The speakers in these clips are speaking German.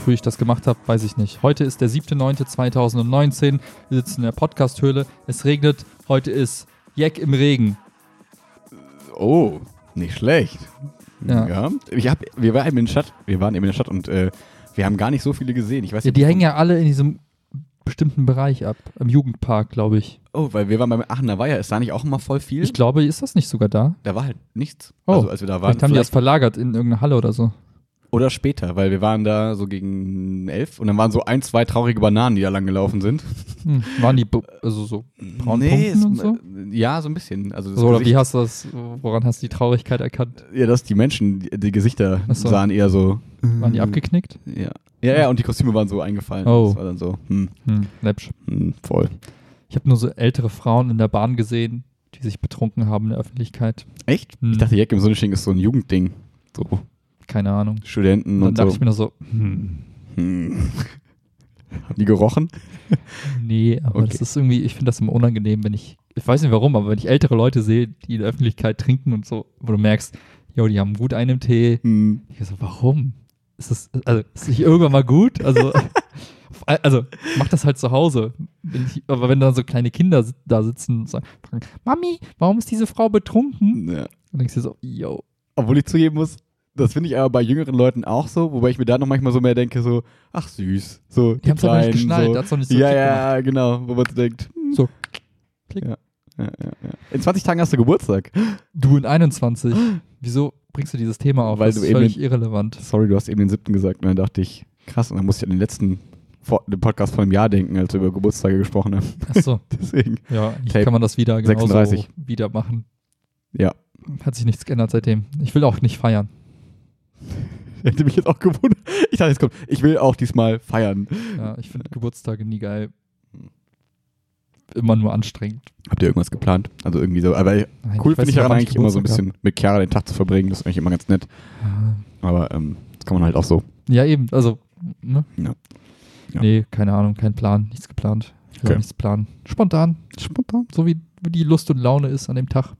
Wofür ich das gemacht habe, weiß ich nicht. Heute ist der 7.9.2019. Wir sitzen in der Podcast-Höhle. Es regnet. Heute ist Jack im Regen. Oh, nicht schlecht. Ja. Ich hab, wir, waren eben in der Stadt, wir waren eben in der Stadt und äh, wir haben gar nicht so viele gesehen. Ich weiß Ja, die hängen ja alle in diesem bestimmten Bereich ab. Im Jugendpark, glaube ich. Oh, weil wir waren beim Aachener Weiher. Ist da nicht auch immer voll viel? Ich glaube, ist das nicht sogar da? da war halt nichts. Oh, also als wir da waren. Vielleicht haben die das vielleicht- verlagert in irgendeine Halle oder so. Oder später, weil wir waren da so gegen elf und dann waren so ein, zwei traurige Bananen, die da lang gelaufen sind. Hm. Waren die also so braun es- Punkten und so? Ja, so ein bisschen. Also so? Oder wie hast du das, woran hast du die Traurigkeit erkannt? Ja, dass die Menschen, die, die Gesichter so. sahen eher so. Waren die abgeknickt? Ja. Ja, ja, und die Kostüme waren so eingefallen. Oh. Das war dann so, hm, Hm, läppsch. hm, voll. Ich habe nur so ältere Frauen in der Bahn gesehen, die sich betrunken haben in der Öffentlichkeit. Echt? Hm. Ich dachte, Jack im Sonnenschein ist so ein Jugendding. So Keine Ahnung. Studenten Und dann und dachte so. ich mir nur so, hm, Hm. Haben die gerochen? nee, aber Okay. das ist irgendwie, ich finde das immer unangenehm, wenn ich, ich weiß nicht warum, aber wenn ich ältere Leute sehe, die in der Öffentlichkeit trinken und so, wo du merkst, jo, die haben gut einen Tee. Hm. Ich so, warum? Ist das, also, ist nicht irgendwann mal gut? Also, also, mach das halt zu Hause. Wenn ich, aber wenn dann so kleine Kinder da sitzen und sagen, Mami, warum ist diese Frau betrunken? Ja. Und denkst du so, yo, Obwohl ich zugeben muss, das finde ich aber bei jüngeren Leuten auch so, wobei ich mir da noch manchmal so mehr denke, so, ach süß. So, die haben es noch nicht geschnallt, so. hat's noch nicht so ja, ja, genau, wo man so denkt, hm. So, klick. Ja, ja, ja. In 20 Tagen hast du Geburtstag. Du in 21. Wieso bringst du dieses Thema auf? Weil das du ist eben völlig irrelevant. Sorry, du hast eben den siebten gesagt und dann dachte ich, krass, und dann musste ich an den letzten vor, den Podcast vor einem Jahr denken, als wir über Geburtstage gesprochen haben. Achso, Deswegen, ja, ich Tape kann man das wieder genauso 36. wieder machen. ja. Hat sich nichts geändert seitdem. Ich will auch nicht feiern. Hätte mich jetzt auch gewundert. Ich dachte, jetzt kommt, ich will auch diesmal feiern. Ja, ich finde Geburtstage nie geil. Immer nur anstrengend. Habt ihr irgendwas geplant? Also irgendwie so, aber Nein, cool finde ich daran eigentlich immer so ein bisschen mit Chiara den Tag zu verbringen. Das ist eigentlich immer ganz nett. Aber ähm, das kann man halt auch so. Ja, eben. Also, ne? Ja. Ja. Nee, keine Ahnung, kein Plan, nichts geplant. Ich will Okay. nichts planen. Spontan. Spontan. So wie, wie die Lust und Laune ist an dem Tag.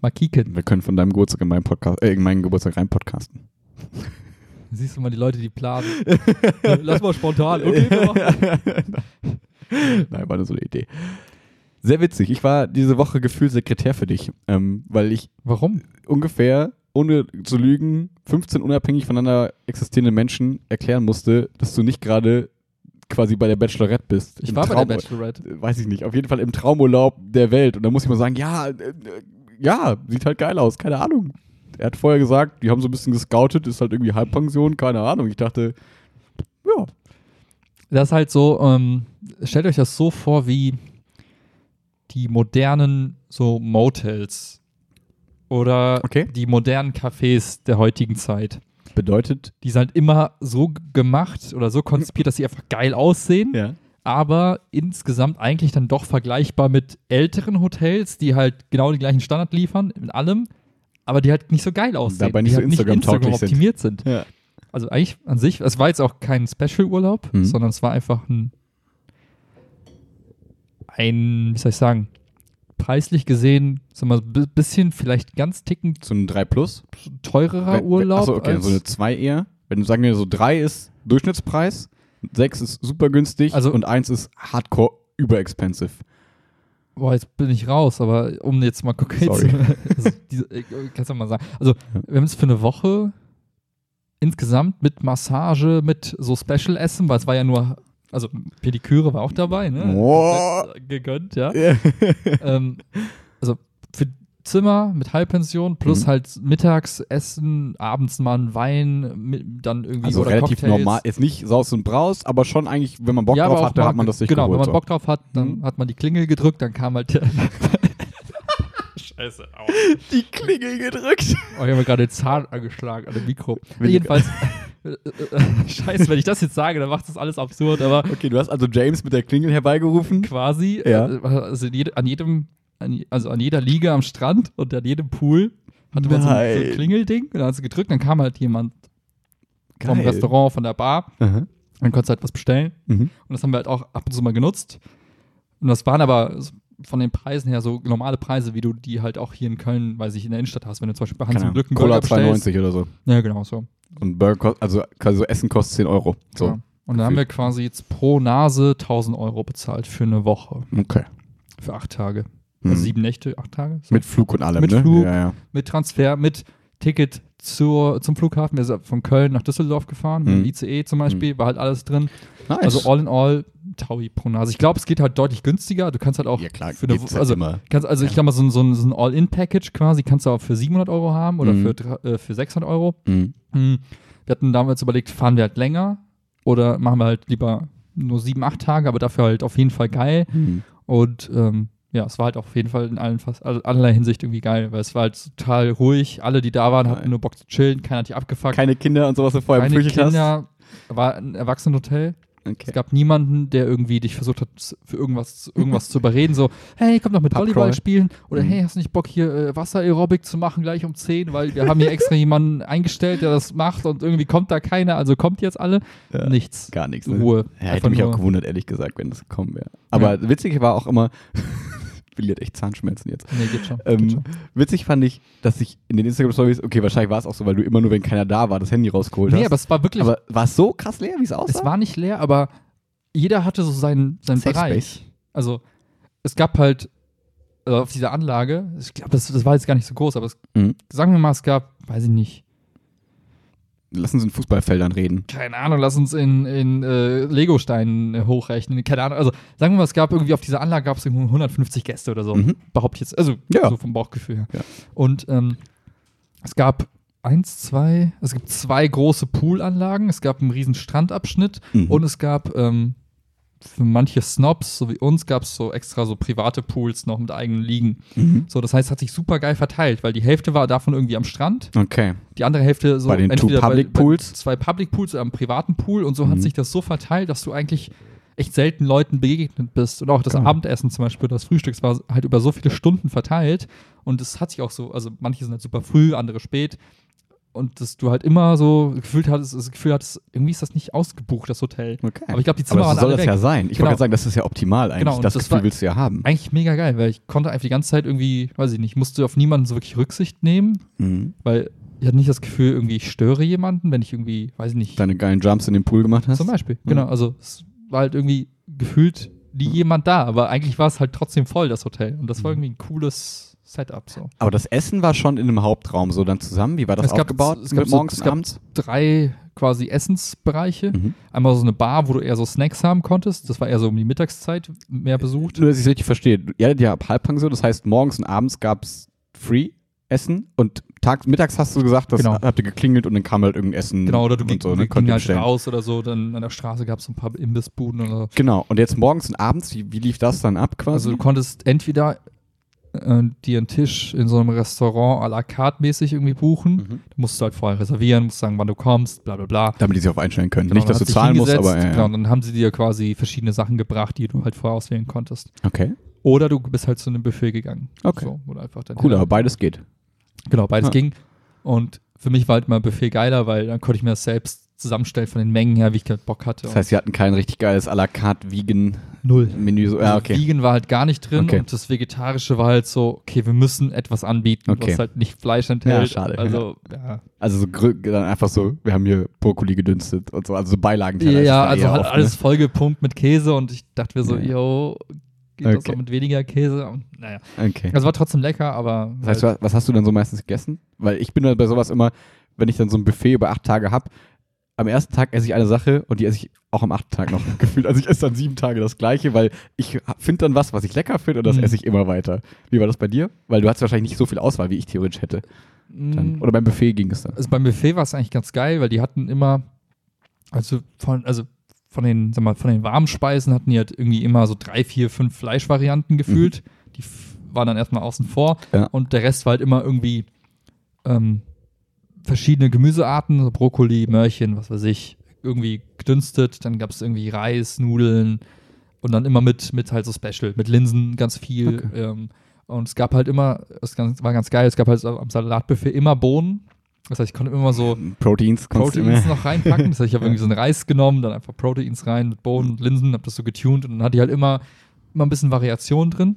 Mal kicken. Wir können von deinem Geburtstag in meinen Podcast, äh, in meinen Geburtstag rein podcasten. Siehst du mal die Leute, die planen. Lass mal spontan. Okay. Nein, war nur so eine Idee. Sehr witzig. Ich war diese Woche gefühlt Sekretär für dich, ähm, weil ich Warum? ungefähr, ohne zu lügen, 15 unabhängig voneinander existierende Menschen erklären musste, dass du nicht gerade quasi bei der Bachelorette bist. Ich Im war bei Traum- der Bachelorette. Weiß ich nicht. Auf jeden Fall im Traumurlaub der Welt. Und da muss ich mal sagen, ja, äh, äh, ja, sieht halt geil aus. Keine Ahnung. Er hat vorher gesagt, die haben so ein bisschen gescoutet, ist halt irgendwie Halbpension, keine Ahnung. Ich dachte, ja, Das ist halt so, ähm, stellt euch das so vor wie die modernen so Motels oder Okay. die modernen Cafés der heutigen Zeit. bedeutet, Die sind halt immer so gemacht oder so konzipiert, dass sie einfach geil aussehen, ja. aber insgesamt eigentlich dann doch vergleichbar mit älteren Hotels, die halt genau den gleichen Standard liefern in allem, aber die halt nicht so geil aussehen. Dabei nicht die so halt nicht Instagram-tauglich Instagram optimiert sind. ja. Also eigentlich an sich, es war jetzt auch kein Special-Urlaub, Mhm. sondern es war einfach ein, ein, wie soll ich sagen, preislich gesehen, sagen wir, ein bisschen vielleicht ganz tickend So ein 3 Plus. teurerer Urlaub. Achso, okay, so eine 2 eher. Wenn du sagen wir so 3 ist Durchschnittspreis, 6 ist super günstig Also- und 1 ist hardcore überexpensive. Boah, jetzt bin ich raus, aber um jetzt mal konkret Sorry. zu, also diese, ich kann's ja mal sagen. Also, wir haben es für eine Woche insgesamt mit Massage, mit so Special-Essen, weil es war ja nur, also Pediküre war auch dabei, ne? Boah. Komplett Gegönnt, ja. ähm, also Zimmer mit Halbpension plus Mhm. halt Mittagsessen, abends mal ein Wein, mit, dann irgendwie Also oder relativ Cocktails. normal. Jetzt nicht Saus und Braus, aber schon eigentlich, wenn man Bock ja, drauf hatte, mal, hat man das sich Genau, geholt. wenn man. Bock drauf hat, dann Mhm. hat man die Klingel gedrückt, dann kam halt der. Scheiße, aua. Die Klingel gedrückt. Oh, ich habe mir gerade den Zahn angeschlagen an dem Mikro. Wenn Jedenfalls, scheiße, wenn ich das jetzt sage, dann macht das alles absurd, aber Okay, du hast also James mit der Klingel herbeigerufen. quasi, Ja. äh, also jede, an jedem, an, also an jeder Liege am Strand und an jedem Pool hatte man so ein, so ein. Klingelding und dann hast du gedrückt, dann kam halt jemand vom Geil. Restaurant, von der Bar, Aha. dann konntest du halt was bestellen Mhm. und das haben wir halt auch ab und zu mal genutzt und das waren aber, von den Preisen her so normale Preise, wie du die halt auch hier in Köln, weiß ich, in der Innenstadt hast, wenn du zum Beispiel bei Hans Keine und Glück einen Cola Burger bestellst. 2,90 oder so. Ja, genau, so. Und Burger, kost- also quasi so Essen kostet 10 Euro. So. Ja. Und dann haben wir quasi jetzt pro Nase 1000 Euro bezahlt für eine Woche, Okay. für acht Tage. Mhm. Also sieben Nächte, acht Tage. So. Mit Flug und allem, Mit ne? Flug. Ja, ja. mit Transfer, mit Ticket zur, zum Flughafen. Wir sind von Köln nach Düsseldorf gefahren, mit Mhm. dem ICE zum Beispiel, war halt alles drin. Nice. Also all in all, Taui pro Nase. Ich glaube, es geht halt deutlich günstiger. Du kannst halt auch ja klar, für eine, halt also, immer. kannst, also ich Ja. glaube mal, so ein, so so ein All-In-Package quasi kannst du auch für 700 Euro haben oder Mhm. für, äh, für 600 Euro. Mhm. Hm. Wir hatten damals überlegt, fahren wir halt länger oder machen wir halt lieber nur sieben, acht Tage, aber dafür halt auf jeden Fall geil. Mhm. Und ähm, ja, es war halt auf jeden Fall in allen fast, also allerlei Hinsicht irgendwie geil, weil es war halt total ruhig. Alle, die da waren, hatten nur Bock zu chillen, keiner hat die abgefuckt. Keine Kinder und sowas, du vorher Keine befürchtet hast? Kinder. War ein Erwachsenenhotel. Okay. Es gab niemanden, der irgendwie dich versucht hat, für irgendwas, irgendwas zu überreden. So, hey, komm doch mit. Volleyball spielen. Oder Mhm. hey, hast du nicht Bock, hier äh, Wasser-Aerobic zu machen, gleich um 10? Weil wir haben hier extra jemanden eingestellt, der das macht und irgendwie kommt da keiner. Also kommt jetzt alle. Ja. Nichts. Gar nichts. Ne? Ruhe. Ja, hätte mich auch gewundert, ehrlich gesagt, wenn das gekommen wäre. Aber witzig war auch immer, Hat echt Zahnschmerzen jetzt. Nee, geht schon. Ähm, geht schon. Witzig fand ich, dass ich in den Instagram-Stories, okay, wahrscheinlich war es auch so, weil du immer nur, wenn keiner da war, das Handy rausgeholt Nee, hast. aber es war wirklich, aber war es so krass leer, wie es aussah? es war nicht leer, aber jeder hatte so seinen, seinen Safe Bereich. Space. Also, es gab halt äh, auf dieser Anlage, ich glaube, das, das war jetzt gar nicht so groß, aber es, Mhm. sagen wir mal, es gab, weiß ich nicht, Lass uns in Fußballfeldern reden. keine Ahnung, lass uns in, in äh, Legosteinen äh, hochrechnen, keine Ahnung, also sagen wir mal, es gab irgendwie auf dieser Anlage gab es irgendwie 150 Gäste oder so, Mhm. behaupte ich jetzt, also Ja. so vom Bauchgefühl her. Ja. Und ähm, es gab eins, zwei, es gibt zwei große Poolanlagen, es gab einen riesen Strandabschnitt Mhm. und es gab ähm, für manche Snobs, so wie uns, gab es so extra so private Pools noch mit eigenen Liegen. Mhm. So, das heißt, es hat sich super geil verteilt, weil die Hälfte war davon irgendwie am Strand, Okay. die andere Hälfte so Bei den entweder Public bei, Pools? Bei zwei Public Pools oder am privaten Pool und so Mhm. hat sich das so verteilt, dass du eigentlich echt selten Leuten begegnet bist. Und auch das Genau. Abendessen zum Beispiel, das Frühstücks war halt über so viele Stunden verteilt und es hat sich auch so, also manche sind halt super früh, andere spät. Und dass du halt immer so gefühlt hattest, das Gefühl hattest, irgendwie ist das nicht ausgebucht, das Hotel. okay. Aber ich glaube, die Zimmer Aber waren so soll alle das weg. ja sein. Ich Genau. wollte gerade sagen, das ist ja optimal eigentlich. Genau, und das, das Gefühl war- willst du ja haben. Eigentlich mega geil, weil ich konnte einfach die ganze Zeit irgendwie, weiß ich nicht, musste auf niemanden so wirklich Rücksicht nehmen, Mhm. weil ich hatte nicht das Gefühl, irgendwie ich störe jemanden, wenn ich irgendwie, weiß ich nicht, Deine geilen Jumps in den Pool gemacht hast. zum Beispiel. Mhm. Genau, also es war halt irgendwie gefühlt nie jemand da, aber eigentlich war es halt trotzdem voll, das Hotel. Und das war Mhm. irgendwie ein cooles Setup so. Aber das Essen war schon in einem Hauptraum so dann zusammen. Wie war das Es gab- aufgebaut? es gab so- morgens es gab- abends? Drei quasi Essensbereiche. Mhm. Einmal so eine Bar, wo du eher so Snacks haben konntest. Das war eher so um die Mittagszeit mehr besucht. Nur, dass ich es richtig verstehe. Ihr hattet ja Halbpension, das heißt, morgens und abends gab es Free Essen und tags, mittags hast du gesagt, das Genau. habt ihr geklingelt und dann kam halt irgendein Essen. Genau, oder du und ging, so, ne? Ihr halt bestellen. raus oder so. Dann an der Straße gab es so ein paar Imbissbuden oder so. Genau, und jetzt morgens und abends, wie, wie lief das dann ab quasi? Also du konntest entweder äh, dir einen Tisch in so einem Restaurant à la carte mäßig irgendwie buchen. Mhm. Du musst halt vorher reservieren, musst sagen, wann du kommst, bla bla bla. Damit die sich auf einstellen können. Genau, Nicht, dass du zahlen musst, aber ja, Genau, ja. und dann haben sie dir quasi verschiedene Sachen gebracht, die du halt vorher auswählen konntest. Okay, Oder du bist halt zu einem Buffet gegangen. Okay. So, du einfach cool, aber beides geht. Genau, beides Ja. ging. Und für mich war halt mal Buffet geiler, weil dann konnte ich mir das selbst zusammenstellen von den Mengen her, wie ich halt Bock hatte. Das heißt, sie hatten kein richtig geiles à la carte Vegan null. Menü. So, ja, okay. Vegan war halt gar nicht drin Okay. und das Vegetarische war halt so, okay, wir müssen etwas anbieten, Okay. was halt nicht Fleisch enthält. Ja, schade. Also, ja. Also so dann einfach so, wir haben hier Brokkoli gedünstet und so, also so Beilagen. Ja, also halt oft, alles Ne? vollgepumpt mit Käse und ich dachte mir so, Ja. yo, geht das Okay. auch mit weniger Käse? Und, naja. Okay. Also war trotzdem lecker, aber Das heißt, halt, was hast du dann so meistens gegessen? Weil ich bin dann bei sowas immer, wenn ich dann so ein Buffet über acht Tage habe, am ersten Tag esse ich eine Sache und die esse ich auch am achten Tag noch gefühlt. Also ich esse dann sieben Tage das gleiche, weil ich finde dann was, was ich lecker finde und das Mhm. esse ich immer weiter. Wie war das bei dir? Weil du hast wahrscheinlich nicht so viel Auswahl, wie ich theoretisch hätte. Dann. mh, Oder beim Buffet ging es dann. also beim Buffet war es eigentlich ganz geil, weil die hatten immer, also von, also von den, sag mal, von den warmen Speisen hatten die halt irgendwie immer so drei, vier, fünf Fleischvarianten gefühlt. Die f- waren dann erstmal außen vor Ja. und der Rest war halt immer irgendwie ähm, verschiedene Gemüsearten, Brokkoli, Möhrchen, was weiß ich, irgendwie gedünstet. Dann gab es irgendwie Reis, Nudeln und dann immer mit, mit halt so Special, mit Linsen ganz viel. Okay. Ähm, und es gab halt immer, es war ganz geil, es gab halt am Salatbuffet immer Bohnen. Das heißt, ich konnte immer so Proteins, Proteins noch reinpacken. Das heißt, ich habe irgendwie so einen Reis genommen, dann einfach Proteins rein mit Bohnen und Linsen, habe das so getuned und dann hatte ich halt immer, immer ein bisschen Variation drin.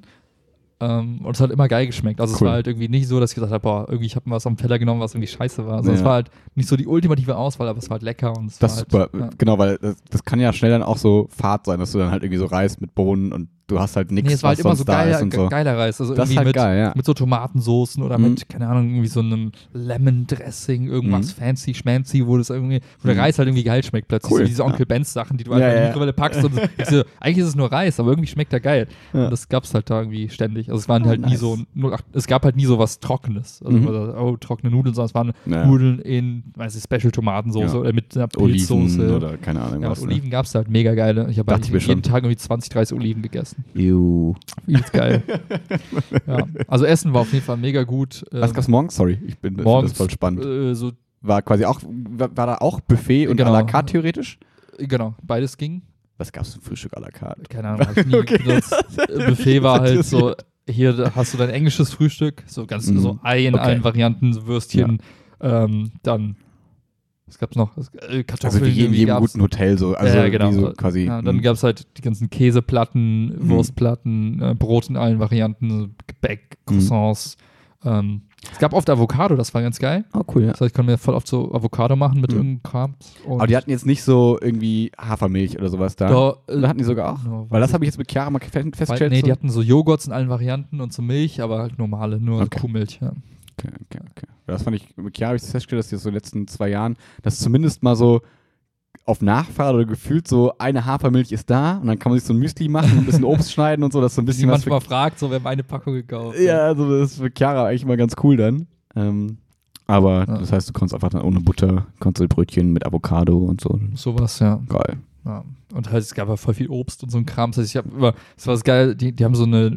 Ähm, und es hat immer geil geschmeckt. Also es Cool. war halt irgendwie nicht so, dass ich gesagt habe, boah, irgendwie ich habe was am Teller genommen, was irgendwie scheiße war. Also es Ja. war halt nicht so die ultimative Auswahl, aber es war halt lecker und es Das ist war super, halt, ja. genau, weil das, das kann ja schnell dann auch so Fad sein, dass du dann halt irgendwie so Reis mit Bohnen und du hast halt nichts, Nee, es war was halt immer so da geiler, so. geiler Reis. Also Das irgendwie halt mit, geil, ja. mit so Tomatensoßen oder Mhm. mit, keine Ahnung, irgendwie so einem Lemon-Dressing, irgendwas Mhm. fancy, schmancy, wo das irgendwie, wo Mhm. der Reis halt irgendwie geil schmeckt. Plötzlich Cool, so diese. Onkel Benz Sachen, die du Ja, einfach in ja, die ja. Mikrowelle packst und so, eigentlich ist es nur Reis, aber irgendwie schmeckt er geil. Und das gab's halt da irgendwie ständig. Also es waren Oh, halt nie nice. so, 08, es gab halt nie so was Trockenes. Also, Mhm. oder, oh, trockene Nudeln, sondern es waren. Nudeln in, weiß ich, Special-Tomatensoße Ja. oder mit einer Oliven Pilzsoße. oder keine Ahnung ja, was. und Oliven gab's halt mega geile. Ich habe eigentlich jeden. Tag irgendwie 20, 30 Oliven gegessen. Ew. Übelst geil. ja. Also Essen war auf jeden Fall mega gut. Was Ähm, gab's morgens? Sorry, ich bin morgens das voll spannend. Äh, so, War quasi auch, war, war da auch Buffet und Genau. à la carte theoretisch? genau, beides ging. Was gab's zum Frühstück à la carte? Keine Ahnung, hab ich nie Okay. benutzt. Buffet war halt so, hier hast du dein englisches Frühstück, so ganz Mhm. so Ei in Okay. allen Varianten, so Würstchen, ähm, dann, was gab's noch? Äh, Kartoffeln Also wie in jedem gab's. guten Hotel so. Also ja, genau. so quasi. Ja, dann mh. gab es halt die ganzen Käseplatten, Mhm. Wurstplatten, äh, Brot in allen Varianten, Gebäck, Mhm. Croissants. Ähm, es gab oft Avocado, das war ganz geil. oh, cool, ja. Das heißt, ich konnte mir voll oft so Avocado machen mit Mhm. irgendeinem Kram. Aber die hatten jetzt nicht so irgendwie Hafermilch oder sowas da. da, äh, hatten die sogar auch? no, Weil das habe ich jetzt mit Chiara mal festgestellt. Nee, so. die hatten so Joghurts in allen Varianten und so Milch, aber halt normale, nur Okay. Kuhmilch. Ja. Okay, okay, okay. Ja, Das fand ich, mit Chiara habe ich das festgestellt, dass die so in den letzten zwei Jahren, dass zumindest mal so auf Nachfrage oder gefühlt so eine Hafermilch ist da und dann kann man sich so ein Müsli machen, ein bisschen Obst schneiden und so, dass so ein Die bisschen was manchmal fragt, so, wer meine Packung gekauft. Ja, also das ist für Chiara eigentlich mal ganz cool dann. Ähm, aber Ja. das heißt, du konntest einfach dann ohne Butter, konntest du Brötchen mit Avocado und so. Sowas, ja. Geil. Ja. Und halt, es gab halt voll viel Obst und so ein Kram. Das heißt, ich habe immer, das war das geil, die, die haben so eine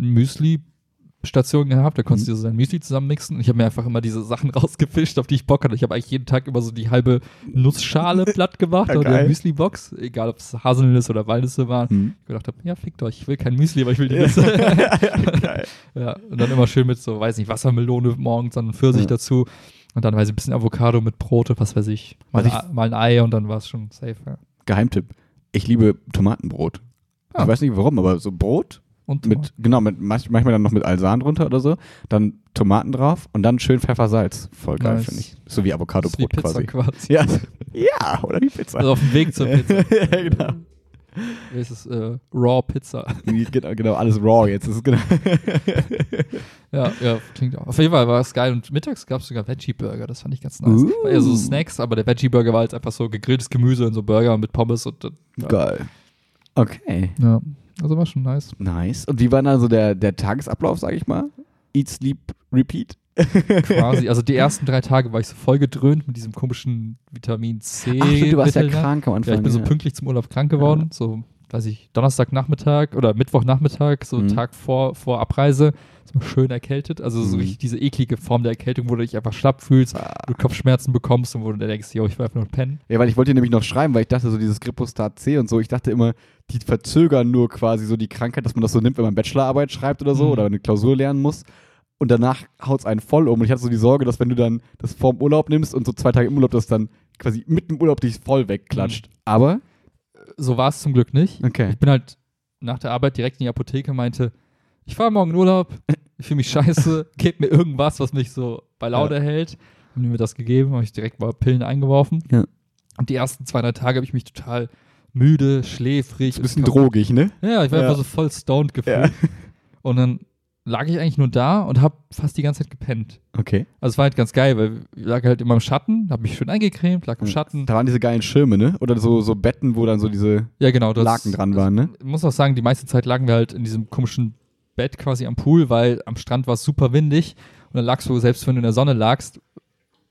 Müsli-Station gehabt, da konntest Mhm. du so dein Müsli zusammenmixen. Und ich habe mir einfach immer diese Sachen rausgefischt, auf die ich Bock hatte. Ich habe eigentlich jeden Tag immer so die halbe Nussschale platt gemacht Ja, oder Müsli-Box, egal ob es Haselnüsse oder Walnüsse waren. Hm. Ich gedacht habe, ja, fickt euch, ich will kein Müsli, aber ich will die Nüsse. Ja, und dann immer schön mit so, weiß nicht, Wassermelone morgens, dann Pfirsich Ja. dazu. Und dann weiß ich ein bisschen Avocado mit Brot, was weiß ich. Mal, ein Ei- mal ein Ei und dann war es schon safe. Ja. Geheimtipp. Ich liebe Tomatenbrot. Ah. Ich weiß nicht warum, aber so Brot Und mit, genau, mit, manch- manchmal dann noch mit Alsan drunter oder so, dann Tomaten drauf und dann schön Pfeffer, Salz. Voll geil, Nice. finde ich. So wie Avocado-Brot quasi. quasi. Ja. ja, oder wie Pizza. Also auf dem Weg zur Pizza. ja, genau. Wie ist es? Äh, Raw Pizza. genau. Genau, alles raw jetzt. Ist genau. ja, ja, klingt auch. Auf jeden Fall war es geil. Und mittags gab es sogar Veggie-Burger. Das fand ich ganz nice. Uh. War eher so Snacks, aber der Veggie-Burger war halt einfach so gegrilltes Gemüse und so Burger mit Pommes und ja. Geil. Okay. ja. Also war schon nice. Nice. Und wie war dann so der, der Tagesablauf, sag ich mal? Eat, sleep, repeat? Quasi. Also die ersten drei Tage war ich so voll gedröhnt mit diesem komischen Vitamin C. Ach, stimmt, du warst ja Mittel da. krank am Anfang. Ja, ich bin so pünktlich zum Urlaub krank geworden. So, weiß ich, Donnerstagnachmittag oder Mittwochnachmittag, so Mhm. Tag vor, vor Abreise. So schön erkältet. Also so Mhm. diese eklige Form der Erkältung, wo du dich einfach schlapp fühlst, Ah. du Kopfschmerzen bekommst und wo du denkst, yo, ich will einfach nur pennen. Ja, weil ich wollte dir nämlich noch schreiben, weil ich dachte, so dieses Gripostat C und so, ich dachte immer, die verzögern nur quasi so die Krankheit, dass man das so nimmt, wenn man Bachelorarbeit schreibt oder so Mhm. oder eine Klausur lernen muss. Und danach haut es einen voll um. Und ich hatte so die Sorge, dass wenn du dann das vorm Urlaub nimmst und so zwei Tage im Urlaub, das dann quasi mit dem Urlaub dich voll wegklatscht. Aber, So war es zum Glück nicht. okay. Ich bin halt nach der Arbeit direkt in die Apotheke, meinte, ich fahre morgen in Urlaub, ich fühle mich scheiße, gebt mir irgendwas, was mich so bei Laune hält. Haben die mir das gegeben, habe ich direkt mal Pillen eingeworfen. Ja. Und die ersten zwei, drei Tage habe ich mich total müde, schläfrig. Ein bisschen drogig, ne? Ja, ich war Ja. einfach so voll stoned gefühlt. Und dann lag ich eigentlich nur da und habe fast die ganze Zeit gepennt. Okay. Also es war halt ganz geil, weil ich lag halt immer im Schatten, habe mich schön eingecremt, lag im Schatten. Da waren diese geilen Schirme, ne? Oder so, so Betten, wo dann so diese Ja, genau. das- Laken dran waren, ne? Ich muss auch sagen, die meiste Zeit lagen wir halt in diesem komischen Bett quasi am Pool, weil am Strand war es super windig und dann lagst du, selbst wenn du in der Sonne lagst,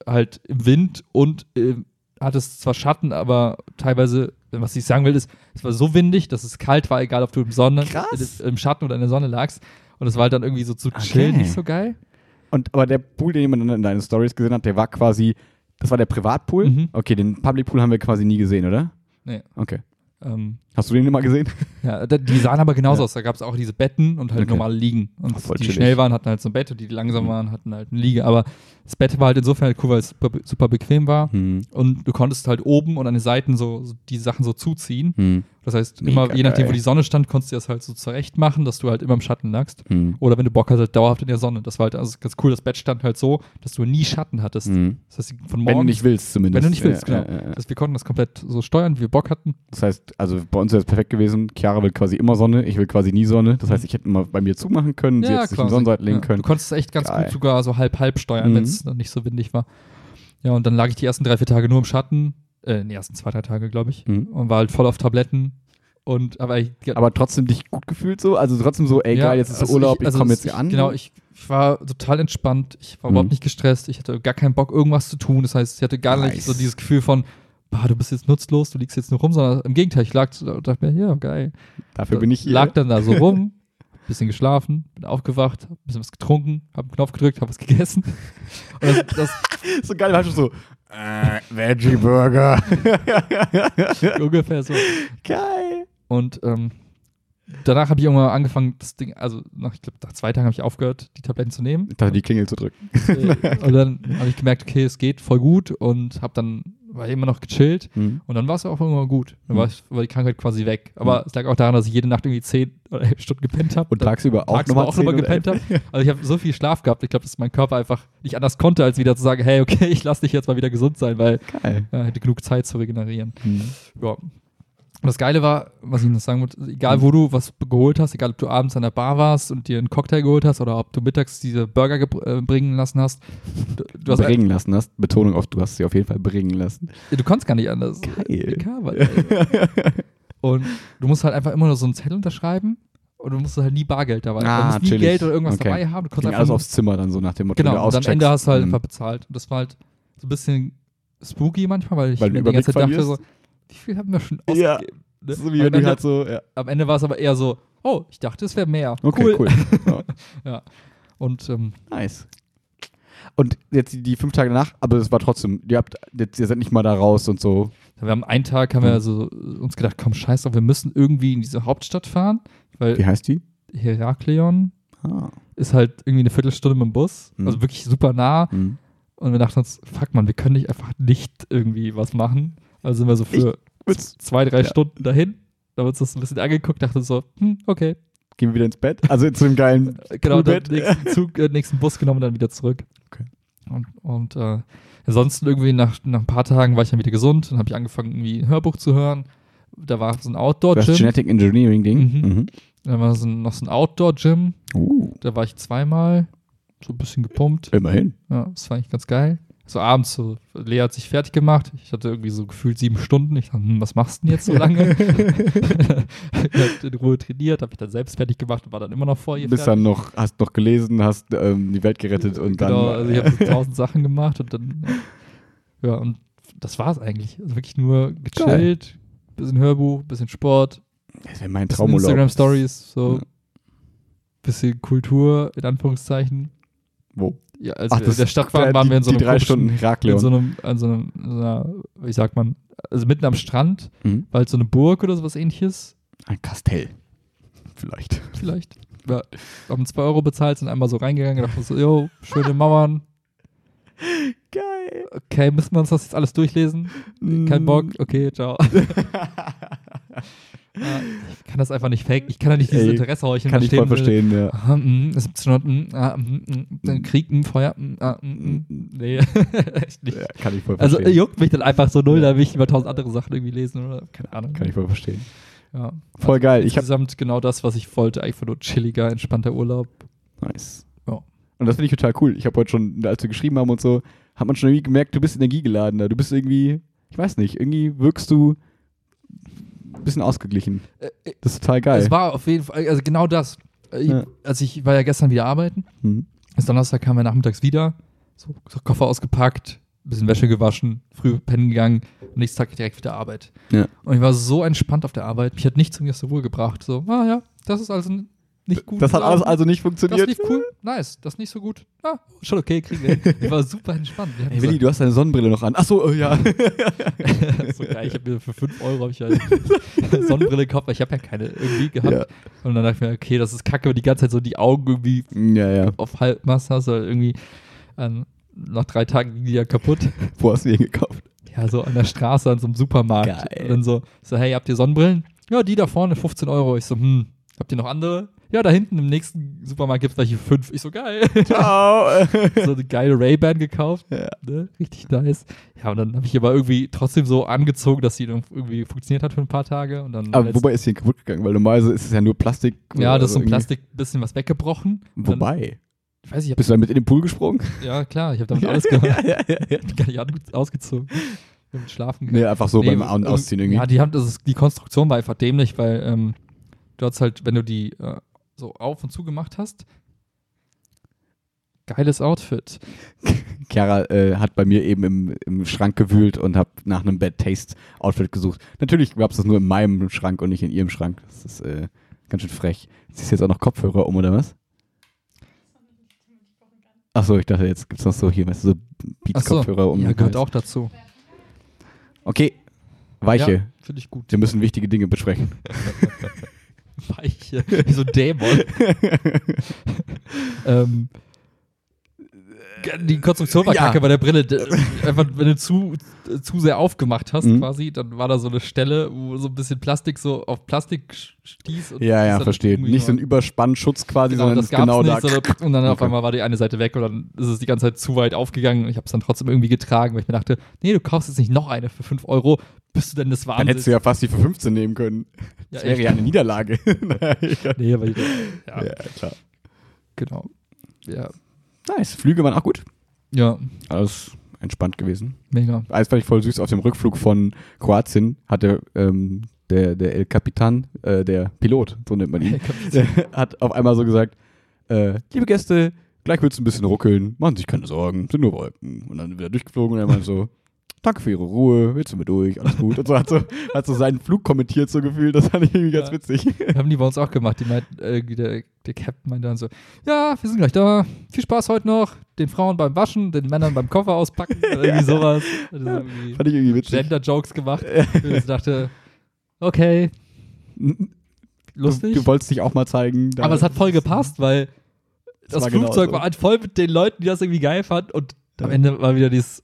halt im Wind und äh, hattest zwar Schatten, aber teilweise, was ich sagen will, ist, es war so windig, dass es kalt war, egal ob du im, Sonne, äh, im Schatten oder in der Sonne lagst. Und es war halt dann irgendwie so zu chillen Okay. nicht so geil. Und aber der Pool, den jemand in deinen Stories gesehen hat, der war quasi, das war der Privatpool. Mhm. Okay, den Public Pool haben wir quasi nie gesehen, oder? Nee. Okay. Ähm, Hast du den immer gesehen? Ja, die sahen aber genauso Ja. aus. Da gab es auch diese Betten und halt Okay. normale Liegen. Und Ach, die chillig. schnell waren, hatten halt so ein Bett und die, die langsam Mhm. waren, hatten halt eine Liege. Aber das Bett war halt insofern halt cool, weil es super, super bequem war. Hm. Und du konntest halt oben und an den Seiten so, so die Sachen so zuziehen. Hm. Das heißt, Mega immer, je nachdem, wo die Sonne stand, konntest du das halt so zurecht machen, dass du halt immer im Schatten lagst. Mhm. Oder wenn du Bock hast, halt dauerhaft in der Sonne. Das war halt also ganz cool. Das Bett stand halt so, dass du nie Schatten hattest. Mhm. Das heißt, von Wenn morgens, du nicht willst, zumindest. wenn du nicht willst, Ja, genau. ja, ja. Das heißt, wir konnten das komplett so steuern, wie wir Bock hatten. Das heißt, also bei uns wäre es perfekt gewesen. Chiara will quasi immer Sonne, ich will quasi nie Sonne. Das heißt, ich hätte immer bei mir zumachen können, sie hätte sich die Sonnenseite legen Ja, können. Du konntest es echt ganz Geil. gut sogar so halb-halb steuern, Mhm. wenn es nicht so windig war. Ja, und dann lag ich die ersten drei, vier Tage nur im Schatten. Äh, die ersten zwei, drei Tage, glaube ich. Mhm. Und war halt voll auf Tabletten. Und, aber ich, Aber trotzdem dich gut gefühlt so? Also trotzdem so, ey Ja, geil, jetzt ist also Urlaub, ich- ich, also komme es- jetzt hier ich, an. Genau, ich, ich war total entspannt. Ich war Mhm. überhaupt nicht gestresst. Ich hatte gar keinen Bock, irgendwas zu tun. Das heißt, ich hatte gar nicht Nice. so dieses Gefühl von, bah, du bist jetzt nutzlos, du liegst jetzt nur rum, sondern im Gegenteil, ich lag und dachte mir, ja, geil. Dafür bin ich hier. Lag dann da so rum, bisschen geschlafen, bin aufgewacht, ein bisschen was getrunken, hab einen Knopf gedrückt, hab was gegessen. Und das, das so geil, war schon so, äh, Veggie Burger. ungefähr so. geil. Und ähm, danach habe ich irgendwann angefangen, das Ding, also nach, ich glaube, nach zwei Tagen habe ich aufgehört, die Tabletten zu nehmen. Dachte, die Klingel zu drücken. Äh, und dann habe ich gemerkt, okay, es geht voll gut und habe dann war immer noch gechillt Mhm. und dann war es auch irgendwann gut. Dann Mhm. war, ich, war die Krankheit quasi weg. Aber es lag auch daran, dass ich jede Nacht irgendwie zehn oder elf Stunden gepennt habe. Und tagsüber auch tagsüber auch nochmal 10 oder gepennt habe. Also ich habe so viel Schlaf gehabt. Ich glaube, dass mein Körper einfach nicht anders konnte, als wieder zu sagen, hey, okay, ich lasse dich jetzt mal wieder gesund sein, weil Geil. er hätte genug Zeit zu regenerieren. Mhm. Ja. Und das Geile war, was ich noch sagen wollte, egal wo du was geholt hast, egal ob du abends an der Bar warst und dir einen Cocktail geholt hast oder ob du mittags diese Burger äh, bringen lassen hast, du, du, hast, bringen lassen hast. Betonung auf, du hast sie auf jeden Fall bringen lassen. du konntest gar nicht anders. Geil. Weil- und du musst halt einfach immer nur so einen Zettel unterschreiben und du musst halt nie Bargeld dabei. Ah, du musst nie chillig. Geld oder irgendwas Okay. dabei haben. Du konntest Ging einfach alles aufs Zimmer dann so nach dem Motto, genau, und am Ende hast du halt einfach bezahlt. Und das war halt so ein bisschen spooky manchmal, weil ich Weil die ganze Zeit dachte so? Wie viel haben wir schon Ja. ausgegeben? Ne? So wie Am wenn du Ende- halt so, ja. am Ende war es aber eher so, oh, ich dachte, es wäre mehr. Okay, cool. cool. Ja. Und ähm, Nice. Und jetzt die, die fünf Tage danach, aber es war trotzdem, ihr habt, jetzt, ihr seid nicht mal da raus und so. wir haben einen Tag, haben wir Mhm. also uns gedacht, komm, scheiß drauf, wir müssen irgendwie in diese Hauptstadt fahren, Wie weil heißt die? Herakleon Ah. ist halt irgendwie eine Viertelstunde mit dem Bus, Mhm. also wirklich super nah. Mhm. Und wir dachten uns, fuck man, wir können nicht einfach nicht irgendwie was machen. Also sind wir so für zwei, drei ja. Stunden dahin. Da haben wir uns das ein bisschen angeguckt, dachten so, hm, okay. Gehen wir wieder ins Bett? Also zu dem geilen Genau, dann nächsten Zug, äh, nächsten Bus genommen und dann wieder zurück. Okay. Und, und äh, ansonsten irgendwie nach, nach ein paar Tagen war ich dann wieder gesund. Dann habe ich angefangen, irgendwie ein Hörbuch zu hören. Da war so ein Das Outdoor-Gym. Genetic Engineering Ding. Mhm. Mhm. Da war so ein, noch so ein Outdoor-Gym. Uh, Da war ich zweimal, so ein bisschen gepumpt. immerhin. Ja, das war eigentlich ganz geil. So abends, so, Lea hat sich fertig gemacht. Ich hatte irgendwie so gefühlt sieben Stunden. Ich dachte, hm, was machst du denn jetzt so lange? ich in Ruhe trainiert, habe ich dann selbst fertig gemacht und war dann immer noch vor ihr Bist dann noch, hast noch gelesen, hast ähm, die Welt gerettet und dann. Genau, also ich habe so tausend Sachen gemacht und dann, ja, und das war's eigentlich. Also wirklich nur gechillt, bisschen Hörbuch, bisschen Sport, das wäre mein bisschen Traumurlaub. Instagram-Stories, so Ja. bisschen Kultur, in Anführungszeichen. Wo? Ja, also Ach, in das- der Stadt waren, waren die, wir in so die einem drei komischen- Stunden in Herakleon. so einem, an so einem, so einer, wie sagt man, also mitten am Strand, mhm. halt so eine Burg oder sowas ähnliches, Ein Kastell. Vielleicht. vielleicht. Ja, haben zwei Euro bezahlt, sind einmal so reingegangen, gedacht so, yo, schöne Mauern, Geil. okay, müssen wir uns das jetzt alles durchlesen? Kein Bock, okay, ciao. Ja, ich kann das einfach nicht fake. Ich kann da nicht dieses Ey, Interesse heucheln. Kann ich voll will, verstehen, ja. Ah, es ist schon, ah, Krieg, mm, Feuer, nee, echt nicht. ja. Kann ich voll Also verstehen. juckt mich dann einfach so null, Ja. da will ich über tausend andere Sachen irgendwie lesen oder keine Ahnung. Kann ich voll verstehen. ja. Voll geil. Ich Insgesamt genau das, was ich wollte, einfach nur chilliger, entspannter Urlaub. Nice. Ja. Und das finde ich total cool. Ich habe heute schon, als wir geschrieben haben und so, hat man schon irgendwie gemerkt, du bist energiegeladener. Du bist irgendwie, ich weiß nicht, irgendwie wirkst du ein bisschen ausgeglichen. Äh, Das ist total geil. Es war auf jeden Fall, also genau das. Äh, Ich, Ja. Also ich war ja gestern wieder arbeiten. Mhm. Bis Donnerstag kamen wir nachmittags wieder. So, so Koffer ausgepackt, bisschen Wäsche gewaschen, früh pennen gegangen und nächsten Tag direkt wieder Arbeit. Ja. Und ich war so entspannt auf der Arbeit. Mich hat nichts aus der Ruhe gebracht. So, ah ja, das ist also n- nicht gut. Das hat alles also nicht Das funktioniert. lief cool, nice. Das nicht so gut. Ah, schon okay, kriegen wir hin. Ich war super entspannt. Hey Willi, du hast deine Sonnenbrille noch an. Achso, oh, ja. so geil, ich habe mir für 5 Euro hab ich halt eine Sonnenbrille gekauft, weil ich habe ja keine irgendwie gehabt. Ja. Und dann dachte ich mir, okay, das ist kacke, wenn die ganze Zeit so die Augen irgendwie ja, ja. auf Halbmast hast oder irgendwie ähm, nach drei Tagen ging die ja kaputt. Wo hast du den gekauft? Ja, so an der Straße, an so einem Supermarkt. Geil. Und dann so, so, hey, habt ihr Sonnenbrillen? ja, die da vorne 15 Euro. Ich so, hm, habt ihr noch andere? Ja, da hinten im nächsten Supermarkt gibt es für 5. Ich so, geil. Ciao. so eine geile Ray-Ban gekauft. Ja. Ne? Richtig nice. Ja, und dann habe ich aber irgendwie trotzdem so angezogen, dass sie dann irgendwie funktioniert hat für ein paar Tage. Und dann Aber wobei ist hier kaputt gegangen, weil normalerweise ist es ja nur Plastik. ja, das ist so ein Plastik bisschen was weggebrochen. Wobei. ich weiß nicht, ich Bist du damit in den Pool gesprungen? ja klar, ich habe damit alles gemacht. ja, ja, ja. Ich gar nicht ausgezogen. Mit schlafen Nee, einfach so beim Ausziehen irgendwie. Ja, die haben, das ist, die Konstruktion war einfach dämlich, weil ähm, du hast halt, wenn du die äh, so auf und zu gemacht hast, geiles Outfit. Chiara äh, hat bei mir eben im, im Schrank gewühlt und hat nach einem Bad Taste Outfit gesucht. Natürlich gab es das nur in meinem Schrank und nicht in ihrem Schrank. Das ist äh, ganz schön frech. Ziehst du jetzt auch noch Kopfhörer um oder was? Achso, ich dachte, jetzt gibt es noch so hier, weißt du, so Beats-Kopfhörer um ja, gehört auch dazu. Okay, Weiche. Ja, finde ich gut. Wir müssen wichtige Dinge besprechen. Weiche. Wie so ein Dämon. ähm, die Konstruktion war Ja. kacke bei der Brille. Einfach, wenn du zu, zu sehr aufgemacht hast, Mhm. quasi, dann war da so eine Stelle, wo so ein bisschen Plastik so auf Plastik stieß. und Ja, ja, dann verstehe. Nicht so ein Überspannschutz quasi, Genau, sondern das gab's genau nicht, da. so, und dann auf Okay. einmal war die eine Seite weg und dann ist es die ganze Zeit zu weit aufgegangen. Ich habe es dann trotzdem irgendwie getragen, weil ich mir dachte, nee, du kaufst jetzt nicht noch eine für 5 Euro. Bist du denn des Dann Wahnsinns? hättest du ja fast die für 15 nehmen können. Das wäre echt. ja eine Niederlage. Nee, aber ich, ja, ja, klar. genau. Ja, Nice. Flüge waren auch gut. ja, Alles entspannt gewesen. mega. Eins fand ich voll süß. Auf dem Rückflug von Kroatien hatte ähm, der, der El Capitan, äh, der Pilot, so nennt man ihn, hat auf einmal so gesagt, äh, liebe Gäste, gleich wird es ein bisschen ruckeln, machen sich keine Sorgen, sind nur Wolken. Und dann wieder durchgeflogen und er meinte so, danke für Ihre Ruhe, jetzt sind wir durch, alles gut. Und so hat so, hat so seinen Flug kommentiert, so gefühlt, das fand ich irgendwie ganz Ja. witzig. Haben die bei uns auch gemacht. Die meint, äh, der, der Captain meinte dann so, ja, wir sind gleich da. Viel Spaß heute noch. Den Frauen beim Waschen, den Männern beim Koffer auspacken. oder irgendwie sowas. Hat er so irgendwie Fand ich irgendwie witzig. Gender-Jokes gemacht. Und ich dachte, okay, lustig. Du, du wolltest dich auch mal zeigen. aber es hat voll gepasst, weil das war Flugzeug genauso. war halt voll mit den Leuten, die das irgendwie geil fanden. Und am Ja. Ende war wieder dieses,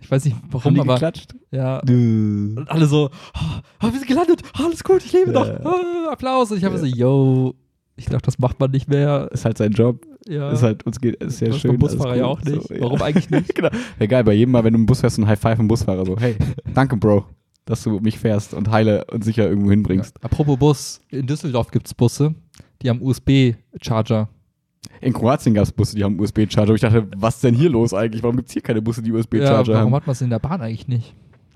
ich weiß nicht Haben warum, die aber geklatscht? ja. Dö. Und alle so, oh, wir sind gelandet, oh, alles gut, ich lebe Ja. noch, ah, Applaus. Und ich habe Ja. so, yo, ich dachte, das macht man nicht mehr. Ist halt sein Job. Ja. Ist halt, uns geht, ist ja Das schön. beim Busfahrer ja auch nicht. So, Warum eigentlich nicht? genau. Geil, bei jedem Mal, wenn du im Bus fährst, ein High Five im Busfahrer. So, hey, danke, Bro, dass du mich fährst und heile und sicher irgendwo hinbringst. Ja. Apropos Bus, in Düsseldorf gibt es Busse, die haben USB-Charger. In Kroatien gab es Busse, die haben USB-Charger. Ich dachte, was ist denn hier los eigentlich? Warum gibt es hier keine Busse, die Ja, USB-Charger warum haben? hat man es in der Bahn eigentlich nicht?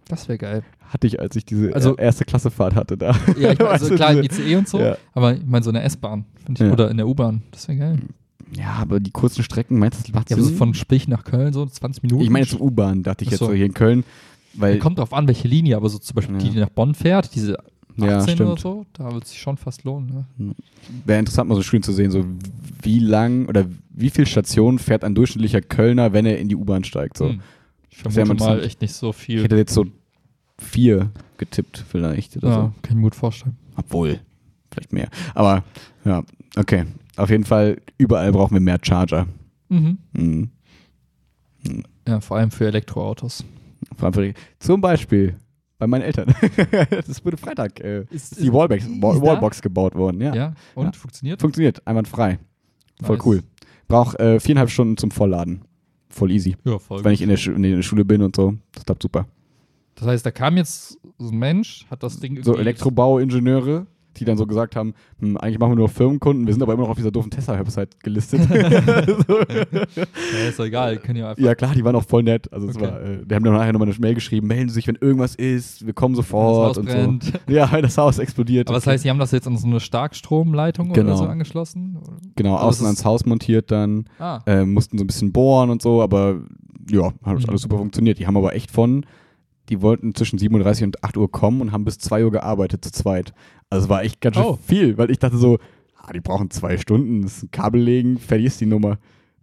Das wäre geil. Hatte ich, als ich diese Also- erste Klassefahrt hatte da. Ja, ich mein, also klar ICE und so, Ja. aber ich meine so eine S-Bahn find ich, Ja. oder in der U-Bahn. Das wäre geil. ja, aber die kurzen Strecken, meinst du, das macht Ja, so Sinn? von Spich nach Köln, so 20 Minuten. ich meine jetzt U-Bahn, dachte ich Ach jetzt so. so hier in Köln. Weil, Kommt drauf an, welche Linie, aber so zum Beispiel Ja. die, die nach Bonn fährt, diese 18 ja, oder stimmt. so, da wird es sich schon fast lohnen. Ne? Wäre interessant, mal so schön zu sehen, so wie lang oder wie viel Stationen fährt ein durchschnittlicher Kölner, wenn er in die U-Bahn steigt. So. Hm. Ich vermute mal echt nicht so Ich viel. hätte jetzt so vier getippt, vielleicht. Oder ja, so. kann ich mir gut vorstellen. Obwohl, vielleicht mehr. Aber ja, okay. Auf jeden Fall, überall brauchen wir mehr Charger. Mhm. Mhm. Ja, vor allem für Elektroautos. Vor allem für Zum Beispiel bei meinen Eltern. das wurde Freitag. Äh, Ist, ist die Wallbox, ist Wall-? Wallbox gebaut worden. Ja. Ja, und Ja. funktioniert? Funktioniert, einwandfrei. Voll Nice. cool. Braucht äh, viereinhalb Stunden zum Vollladen. Voll easy. Ja, voll. Wenn ich in der, Schu in der Schule bin und so. Das klappt super. Das heißt, da kam jetzt so ein Mensch, hat das Ding So irgendwie- Elektrobauingenieure, die dann so gesagt haben, hm, eigentlich machen wir nur Firmenkunden, wir sind aber immer noch auf dieser doofen Tesla-Website gelistet. so. Ja, ist doch egal, die können ja einfach. Ja klar, die waren auch voll nett. Also Okay. war, äh, die haben dann nachher nochmal eine Mail geschrieben, melden Sie sich, wenn irgendwas ist, wir kommen sofort das Haus und brennt. so. Ja, das Haus explodiert. Aber das heißt, sie haben das jetzt an so eine Starkstromleitung oder Genau. so angeschlossen? genau, aber das außen ans Haus montiert dann, Ah, äh, mussten so ein bisschen bohren und so, aber ja, hat Mhm. alles super funktioniert. Die haben aber echt von, die wollten zwischen 37 und 8 Uhr kommen und haben bis 2 Uhr gearbeitet zu zweit. Also es war echt ganz schön Oh. viel, weil ich dachte so, ah, die brauchen zwei Stunden, das ist ein Kabel legen, fertig ist die Nummer.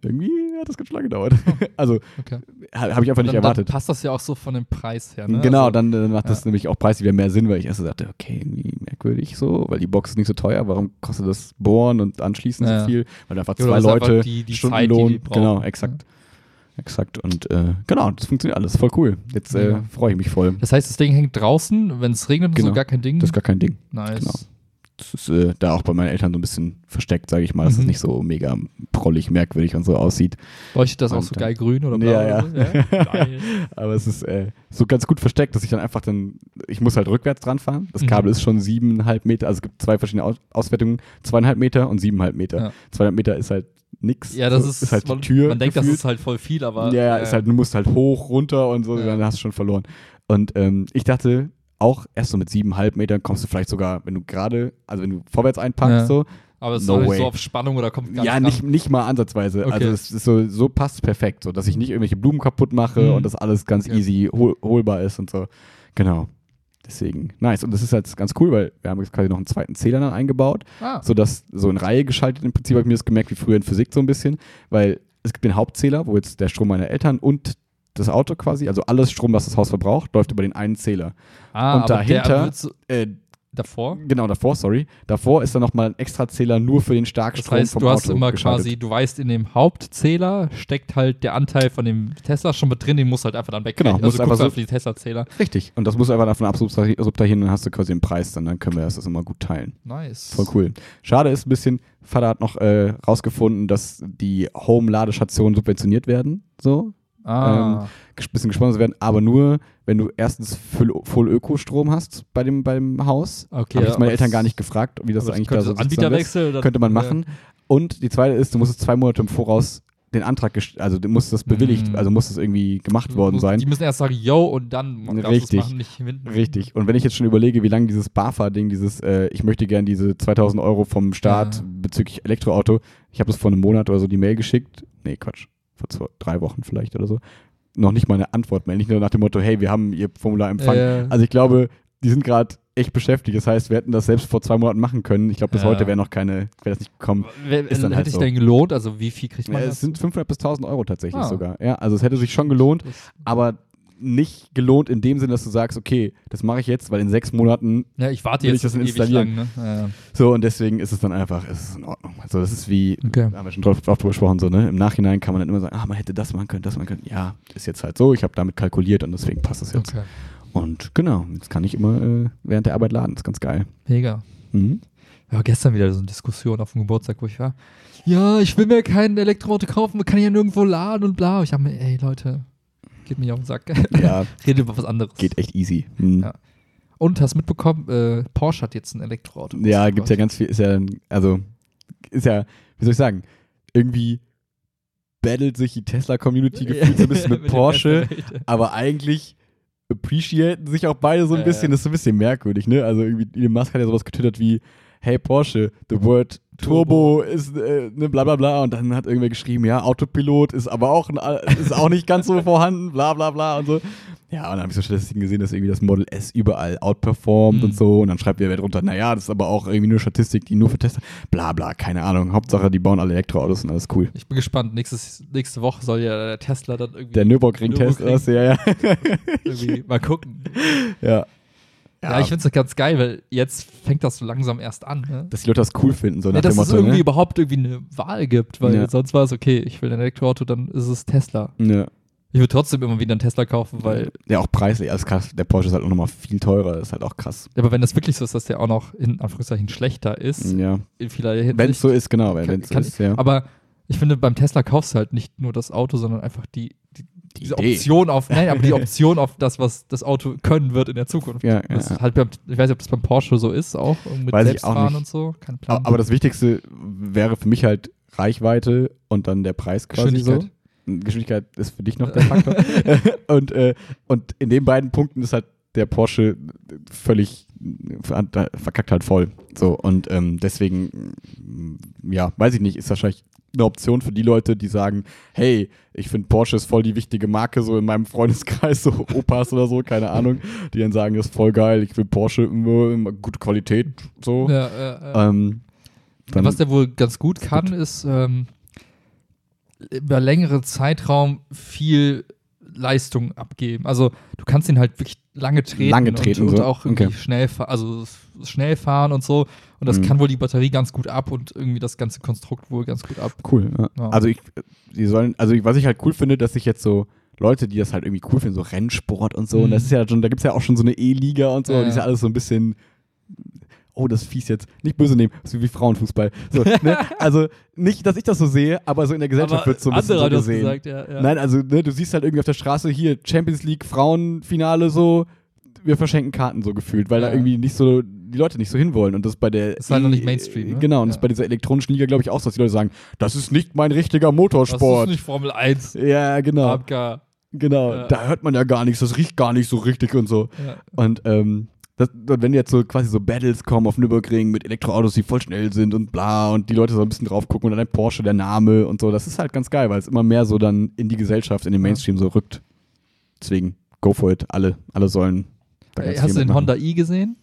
Irgendwie hat das ganz lange gedauert. also okay. ha- habe ich einfach nicht dann, erwartet. Dann passt das ja auch so von dem Preis her, ne? Genau, Also, dann äh, macht das ja. nämlich auch preislich wieder mehr Sinn, weil ich erst so dachte, okay, irgendwie merkwürdig so, weil die Box ist nicht so teuer, warum kostet das Bohren und Anschließen Ja, ja. so viel? Weil einfach Ja, zwei das ist einfach Leute die- die Zeit, die Stundenlohn, die brauchen, genau, exakt. Exakt. Und äh, genau, das funktioniert alles. Voll cool. Jetzt äh, freue ich mich voll. Das heißt, das Ding hängt draußen, wenn es regnet und so Genau. gar kein Ding. Das ist gar kein Ding. nice. genau. Das ist äh, da auch bei meinen Eltern so ein bisschen versteckt, sage ich mal, dass es Mhm. nicht so mega prollig, merkwürdig und so aussieht. Leuchtet das auch Und so dann- geil grün oder blau? Ja, ja. So? ja? Aber es ist äh, so ganz gut versteckt, dass ich dann einfach dann, ich muss halt rückwärts dran fahren. Das Mhm. Kabel ist schon siebeneinhalb Meter, also es gibt zwei verschiedene Aus Auswertungen, zweieinhalb Meter und siebeneinhalb Meter. Ja. Zweieinhalb Meter ist halt nix. Ja, das So, ist, halt die man, Tür. Man denkt, das gefühlt. ist halt voll viel, aber. ja, ja, ist halt, du musst halt hoch, runter und so, Ja. dann hast du schon verloren. Und ähm, ich dachte, auch erst so mit siebeneinhalb Metern kommst du vielleicht sogar, wenn du gerade, also wenn du vorwärts einpackst, Ja. so, aber es ist no halt way. so auf Spannung oder kommt gar ja, nicht. nicht, nicht mal ansatzweise. Okay. Also es ist so, so passt perfekt, so dass ich nicht irgendwelche Blumen kaputt mache Mhm. und das alles ganz Okay. easy hol holbar ist und so. Genau. Deswegen, nice. Und das ist halt ganz cool, weil wir haben jetzt quasi noch einen zweiten Zähler dann eingebaut, Ah, sodass so in Reihe geschaltet im Prinzip habe ich mir das gemerkt, wie früher in Physik so ein bisschen, weil es gibt den Hauptzähler, wo jetzt der Strom meiner Eltern und das Auto quasi, also alles Strom, was das Haus verbraucht, läuft über den einen Zähler. ah und dahinter- so, Äh, davor. genau, davor, sorry. Davor ist dann nochmal ein extra Zähler nur für den Das Starkstrom heißt, vom du hast Auto immer geschaltet. quasi, du weißt, in dem Hauptzähler steckt halt der Anteil von dem Tesla schon mit drin, den musst du halt einfach dann weg. Genau, also musst du einfach guckst so- auf die Tesla-Zähler. Richtig. Und das muss einfach davon absubtrahieren, dann hast du quasi den Preis, dann, dann können wir das immer gut teilen. Nice. Voll cool. Schade ist ein bisschen, Vater hat noch äh, rausgefunden, dass die Home-Ladestationen subventioniert werden, so, Ah, ein bisschen gesponsert werden, aber nur, wenn du erstens Full, Ökostrom hast bei dem, beim Haus. okay. Habe ich meine Eltern gar nicht gefragt, wie das eigentlich da so ist. Anbieterwechsel oder- Könnte man ja. machen. Und die zweite ist, du musst es zwei Monate im Voraus den Antrag, also du musst das bewilligt, Mhm. also muss das irgendwie gemacht worden Muss- sein. Die müssen erst sagen, yo, und dann Richtig. machen, nicht hinten. Richtig. Und wenn ich jetzt schon überlege, wie lange dieses BAFA-Ding, dieses, äh, ich möchte gern diese 2000 Euro vom Staat Ja. bezüglich Elektroauto, ich habe das vor einem Monat oder so die Mail geschickt. Nee, Quatsch. Vor zwei, drei Wochen vielleicht oder so. Noch nicht mal eine Antwort-Mail. Nicht nur nach dem Motto, hey, wir haben Ihr Formular empfangen. Äh, Also ich glaube, die sind gerade echt beschäftigt. Das heißt, wir hätten das selbst vor zwei Monaten machen können. Ich glaube, bis Ja. heute wäre noch keine, wäre das nicht gekommen. wer- ist dann hätte halt sich so. denn gelohnt? Also wie viel kriegt man Äh, das? es sind 500 bis 1000 Euro tatsächlich Ah. sogar. Ja, also es hätte sich schon gelohnt, aber nicht gelohnt in dem Sinne, dass du sagst, okay, das mache ich jetzt, weil in sechs Monaten Ja, ich warte will jetzt ich das installieren. lang, ne? Ja. So, und deswegen ist es dann einfach, es ist in Ordnung. Also das ist wie, Okay. da haben wir schon drauf, drauf gesprochen, so, ne? Im Nachhinein kann man dann immer sagen, ah, man hätte das machen können, das machen können. Ja, ist jetzt halt so, ich habe damit kalkuliert und deswegen passt das jetzt. Okay. Und genau, jetzt kann ich immer äh, während der Arbeit laden, ist ganz geil. Mega. Mhm. Ja, gestern wieder so eine Diskussion auf dem Geburtstag, wo ich war. Ja, ich will mir kein Elektroauto kaufen, man kann ja nirgendwo laden und bla. Ich habe mir, ey Leute, geht mir nicht auf den Sack. Ja, Redet über was anderes. geht echt easy. Mhm. Ja. Und hast mitbekommen, äh, Porsche hat jetzt ein Elektroauto. Ja, gibt's ja ganz viel, ist ja, also, ist ja, wie soll ich sagen, irgendwie battelt sich die Tesla-Community gefühlt so ein bisschen mit dem Porsche, aber eigentlich appreciaten sich auch beide so ein bisschen, das ist so ein bisschen merkwürdig, ne? Also irgendwie, Elon Musk hat ja sowas getwittert wie, hey Porsche, the word Turbo, ist, äh, ne, bla bla bla, und dann hat irgendwer geschrieben, ja, Autopilot ist aber auch, ein, ist auch nicht ganz so vorhanden, bla bla bla und so. Ja, und dann habe ich so Statistiken gesehen, dass irgendwie das Model S überall outperformt Mhm. und so, und dann schreibt wer drunter, naja, das ist aber auch irgendwie nur Statistik, die nur für Tester, bla bla, keine Ahnung, Hauptsache, die bauen alle Elektroautos und alles cool. Ich bin gespannt. Nächstes, nächste Woche soll ja der Tesla dann irgendwie, Der Nürburgring-Test, Nürburgring. ja, ja. irgendwie mal gucken. ja. Ja, ich finde es ganz geil, weil jetzt fängt das so langsam erst an. Ne? dass die Leute das cool finden, so Ja, nach dass dem es Motto, irgendwie ne? überhaupt irgendwie eine Wahl gibt, weil Ja. sonst war es okay, ich will ein Elektroauto, dann ist es Tesla. Ja. Ich würde trotzdem immer wieder einen Tesla kaufen, weil, ja, auch preislich, also krass, der Porsche ist halt auch nochmal viel teurer, ist halt auch krass. aber wenn das wirklich so ist, dass der auch noch in Anführungszeichen schlechter ist, Ja. in vieler Hinsicht. Wenn es so ist, genau, wenn es so ist, ja. Aber ich finde, beim Tesla kaufst du halt nicht nur das Auto, sondern einfach die, die, diese Idee. Option auf, nein, aber die Option auf das, was das Auto können wird in der Zukunft. Ja, ja, ja. halt beim, ich weiß nicht, ob das beim Porsche so ist, auch mit Weiß Selbstfahren und so. Kein Plan. Aber, aber das Wichtigste wäre für mich halt Reichweite und dann der Preis quasi so. Geschwindigkeit. Geschwindigkeit ist für dich noch der Faktor. und, äh, und in den beiden Punkten ist halt der Porsche völlig ver- verkackt halt voll. So, und ähm, deswegen, mm, ja, weiß ich nicht, ist wahrscheinlich eine Option für die Leute, die sagen, hey, ich finde Porsche ist voll die wichtige Marke, so in meinem Freundeskreis, so Opas oder so, keine Ahnung, die dann sagen, das ist voll geil, ich will Porsche, immer, gute Qualität, so. ja, ja, ja. Ähm, Was der wohl ganz gut kann, ist ähm, über längere Zeitraum viel Leistung abgeben. Also du kannst ihn halt wirklich lange treten, Lange treten, und, und so. auch irgendwie Okay. schnell, fa- also schnell fahren und so. Und das Mhm. kann wohl die Batterie ganz gut ab und irgendwie das ganze Konstrukt wohl ganz gut ab. Cool. Ja. Ja. Also ich, die sollen, also ich, was ich halt cool finde, dass sich jetzt so Leute, die das halt irgendwie cool finden, so Rennsport und so, und Mhm. das ist ja schon, da gibt es ja auch schon so eine E-Liga und so, Ja, die ist ja alles so ein bisschen, oh, das ist fies jetzt, nicht böse nehmen, ist wie Frauenfußball. So, ne? Also nicht, dass ich das so sehe, aber so in der Gesellschaft wird so ein bisschen so gesehen. gesagt, ja. ja. Nein, also ne, du siehst halt irgendwie auf der Straße hier Champions League Frauenfinale so, wir verschenken Karten so gefühlt, weil Ja. da irgendwie nicht so die Leute nicht so hinwollen und das bei der Ist halt noch nicht Mainstream, ne? Genau, und das Ja. ist bei dieser elektronischen Liga glaube ich auch so, dass die Leute sagen, das ist nicht mein richtiger das Motorsport. ist nicht Formel 1. ja, genau. AMK. Genau, Ja. da hört man ja gar nichts, das riecht gar nicht so richtig und so. Ja. Und ähm, das, wenn jetzt so quasi so Battles kommen auf Nürburgring mit Elektroautos, die voll schnell sind und bla und die Leute so ein bisschen drauf gucken und dann ein Porsche, der Name und so, das ist halt ganz geil, weil es immer mehr so dann in die Gesellschaft, in den. Mainstream so rückt. Deswegen, go for it, alle, alle sollen da ganz Hast du den mitmachen. Honda i gesehen?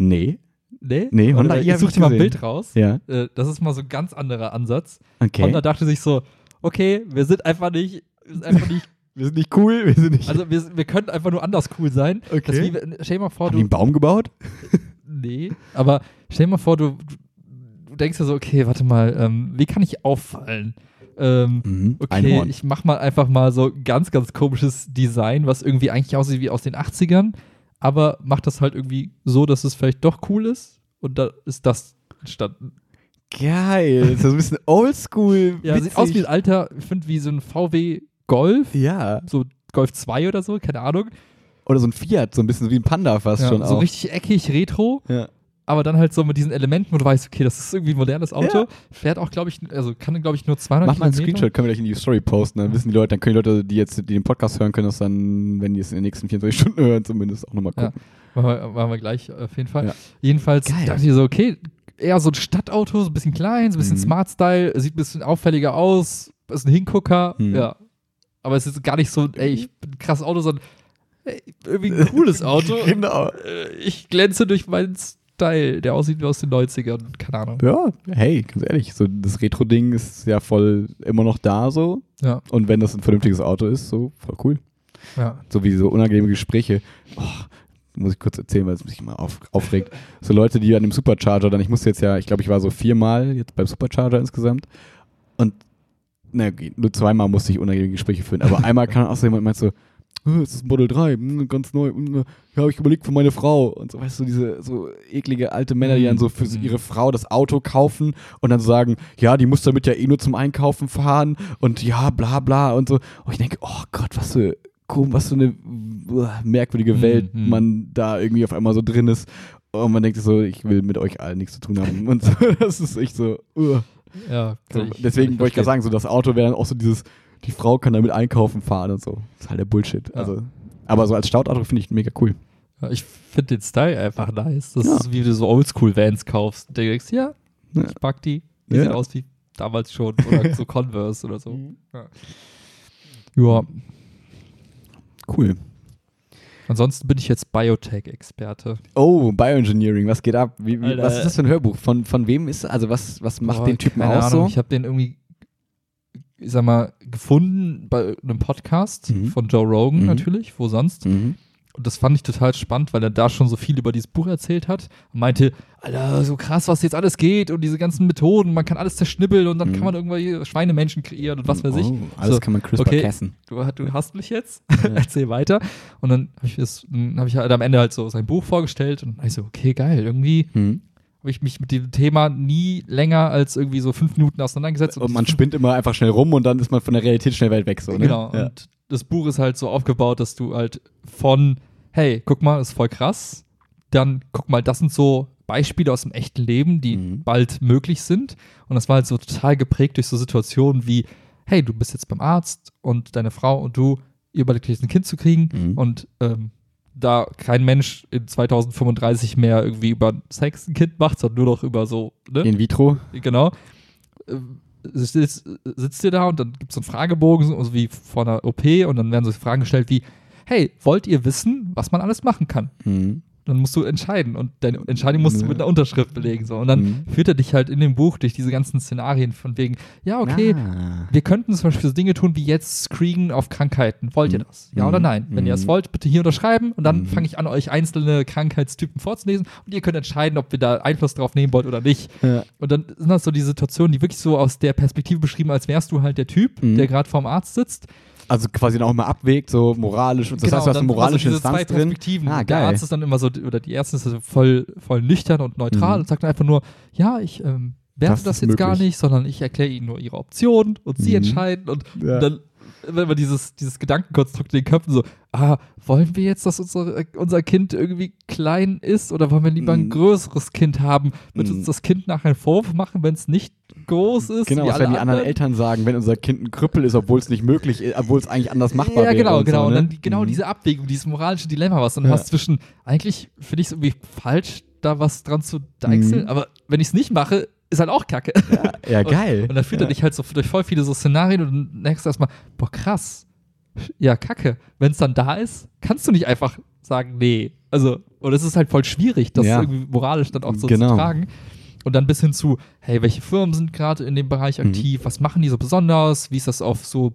Nee. Nee? Nee, Honda i Ich hab such dir mal ein. Bild raus. Ja, Äh, Das ist mal so ein ganz anderer Ansatz. okay. Honda dachte sich so, okay, wir sind einfach nicht, wir sind einfach nicht wir sind nicht cool, wir sind nicht. also wir, wir können einfach nur anders cool sein. Okay. ist wie, stell dir mal vor, Haben du, einen Baum gebaut? nee, aber stell dir mal vor, du, du denkst ja so, okay, warte mal, ähm, wie kann ich auffallen? Ähm, Mhm. okay, ich mach mal einfach mal so ganz, ganz komisches Design, was irgendwie eigentlich aussieht wie aus den 80ern, aber mach das halt irgendwie so, dass es vielleicht doch cool ist und da ist das entstanden. Geil, das ist so ein bisschen oldschool. Ja, sieht aus wie ein alter, ich finde, wie so ein VW Golf, Ja. so Golf 2 oder so, keine Ahnung. Oder so ein Fiat, so ein bisschen wie ein Panda fast Ja, schon so auch. richtig eckig, retro, Ja. Aber dann halt so mit diesen Elementen, wo du weißt, okay, das ist irgendwie ein modernes Auto. Ja. Fährt auch, glaube ich, also kann, glaube ich, nur 200 Mach mal einen Kilometer. Screenshot, können wir gleich in die Story posten. Dann wissen die Leute, dann können die Leute, die jetzt die den Podcast hören, können das dann, wenn die es in den nächsten 24 Stunden hören, zumindest auch nochmal gucken. Machen wir, machen wir gleich auf jeden Fall. Ja. Jedenfalls Geil. dachte ich so, okay, eher so ein Stadtauto, so ein bisschen klein, so ein bisschen Mhm. Smart-Style, sieht ein bisschen auffälliger aus, ist ein Hingucker, Mhm. ja. Aber es ist gar nicht so, ey, ich bin ein krasses Auto, sondern ey, irgendwie ein cooles Auto. Genau. Äh, Ich glänze durch meinen Style, der aussieht wie aus den 90ern, keine Ahnung. Ja, hey, ganz ehrlich, so das Retro-Ding ist ja voll immer noch da so. Ja, Und wenn das ein vernünftiges Auto ist, so voll cool. ja. So wie so unangenehme Gespräche. Oh, muss ich kurz erzählen, weil es mich immer auf, aufregt. So Leute, die an dem Supercharger dann, ich musste jetzt ja, ich glaube, ich war so viermal jetzt beim Supercharger insgesamt. Und na nur zweimal musste ich unangenehme Gespräche führen. Aber einmal kann auch so jemand meint so, "Äh, es ist ein Model 3, hm, ganz neu, hm, ja, habe ich überlegt für meine Frau. Und so, weißt du, diese so eklige alte Männer, die dann so für Mhm. ihre Frau das Auto kaufen und dann sagen, ja, die muss damit ja eh nur zum Einkaufen fahren und ja, bla bla und so. Und ich denke, oh Gott, was für was für eine merkwürdige Mhm, Welt mhm. man da irgendwie auf einmal so drin ist. Und man denkt so, ich will mit euch allen nichts zu tun haben. Und so, das ist echt so. uah. ja so ich- deswegen wollte ich gerade sagen, so das Auto wäre dann auch so dieses, die Frau kann damit einkaufen fahren und so. Das ist halt der Bullshit. Ja. Also, aber so als Staudauto finde ich mega cool. Ja, ich finde den Style einfach nice. Das Ja. ist wie du so Oldschool-Vans kaufst. Du denkst, ja, Ja. ich mag die. Die Ja. sehen aus wie damals schon. Oder so Converse oder so. Mhm. Ja. ja, Cool. ansonsten bin ich jetzt Biotech-Experte. Oh, Bioengineering, was geht ab? Wie, wie, was ist das für ein Hörbuch? Von, von wem ist Also was, was macht Boah, den Typen keine aus Ahnung. so? Ich habe den irgendwie, ich sag mal, gefunden bei einem Podcast Mhm. von Joe Rogan Mhm. natürlich, wo sonst. Mhm. Und das fand ich total spannend, weil er da schon so viel über dieses Buch erzählt hat und meinte, Alter, so krass, was jetzt alles geht und diese ganzen Methoden, man kann alles zerschnibbeln und dann Mhm. kann man irgendwelche Schweinemenschen kreieren und was weiß ich. Oh, alles So, kann man CRISPR okay. cassen. du, du hast mich jetzt, erzähl weiter. Und dann habe ich, das- dann hab ich halt am Ende halt so sein Buch vorgestellt und ich so, okay, geil, irgendwie Mhm. Habe ich mich mit dem Thema nie länger als irgendwie so fünf Minuten auseinandergesetzt. Und man das- spinnt immer einfach schnell rum und dann ist man von der Realität schnell weit weg. So, ne? Genau. Ja. Und das Buch ist halt so aufgebaut, dass du halt von, hey, guck mal, ist voll krass. Dann guck mal, das sind so Beispiele aus dem echten Leben, die Mhm. bald möglich sind. Und das war halt so total geprägt durch so Situationen wie, hey, du bist jetzt beim Arzt und deine Frau und du, ihr überlegt jetzt ein Kind zu kriegen Mhm. und ähm, da kein Mensch in 2035 mehr irgendwie über Sex ein Kind macht, sondern nur noch über so, ne? In vitro. genau. Ähm, Sitzt, sitzt ihr da und dann gibt es so einen Fragebogen, so so wie vor einer OP, und dann werden so Fragen gestellt wie: Hey, wollt ihr wissen, was man alles machen kann? Mhm. Dann musst du entscheiden und deine Entscheidung musst du mit einer Unterschrift belegen. So. Und dann Mhm. führt er dich halt in dem Buch durch diese ganzen Szenarien von wegen, ja, okay, Ah. wir könnten zum Beispiel so Dinge tun wie jetzt screenen auf Krankheiten. Wollt ihr Mhm. das? Ja oder Mhm. nein? Wenn ihr es Mhm. wollt, bitte hier unterschreiben und dann Mhm. fange ich an, euch einzelne Krankheitstypen vorzulesen und ihr könnt entscheiden, ob wir da Einfluss drauf nehmen wollt oder nicht. Ja. Und dann sind das so die Situationen, die wirklich so aus der Perspektive beschrieben, als wärst du halt der Typ, Mhm. der gerade vorm Arzt sitzt. Also quasi dann auch mal abwägt, so moralisch. Und das heißt, du hast eine Genau, immer moralische so diese zwei Instanz drin. Perspektiven. Ah, Der geil. Arzt ist dann immer so, oder die Ärztin ist also voll, voll nüchtern und neutral Mhm. und sagt dann einfach nur, ja, ich ähm, werte Das das, jetzt gar möglich. nicht, sondern ich erkläre Ihnen nur Ihre Optionen und Sie Mhm. entscheiden. Und Ja. dann, wenn man dieses, dieses Gedankenkonstrukt in den Köpfen so, ah, wollen wir jetzt, dass unser, unser Kind irgendwie klein ist oder wollen wir lieber ein Mhm. größeres Kind haben? Wird Mhm. uns das Kind nachher einen Vorwurf machen, wenn es nicht groß ist? Genau, was werden die anderen anderen? Eltern sagen, wenn unser Kind ein Krüppel ist, obwohl es nicht möglich ist, obwohl es eigentlich anders machbar Ja, wäre. genau, und genau. So, Und ne? dann die, genau Mhm. diese Abwägung, dieses moralische Dilemma, was du dann Ja. hast zwischen, eigentlich finde ich es irgendwie falsch, da was dran zu deichseln, Mhm. aber wenn ich es nicht mache, ist halt auch kacke. Ja, ja geil. Und dann führt er dich halt so durch voll viele so Szenarien und dann denkst du erstmal, boah, krass. Ja, kacke. Wenn es dann da ist, kannst du nicht einfach sagen, nee. Also, und es ist halt voll schwierig, das Ja. irgendwie moralisch dann auch so Genau. zu tragen. Und dann bis hin zu, hey, welche Firmen sind gerade in dem Bereich Mhm. aktiv? Was machen die so besonders? Wie ist das auf so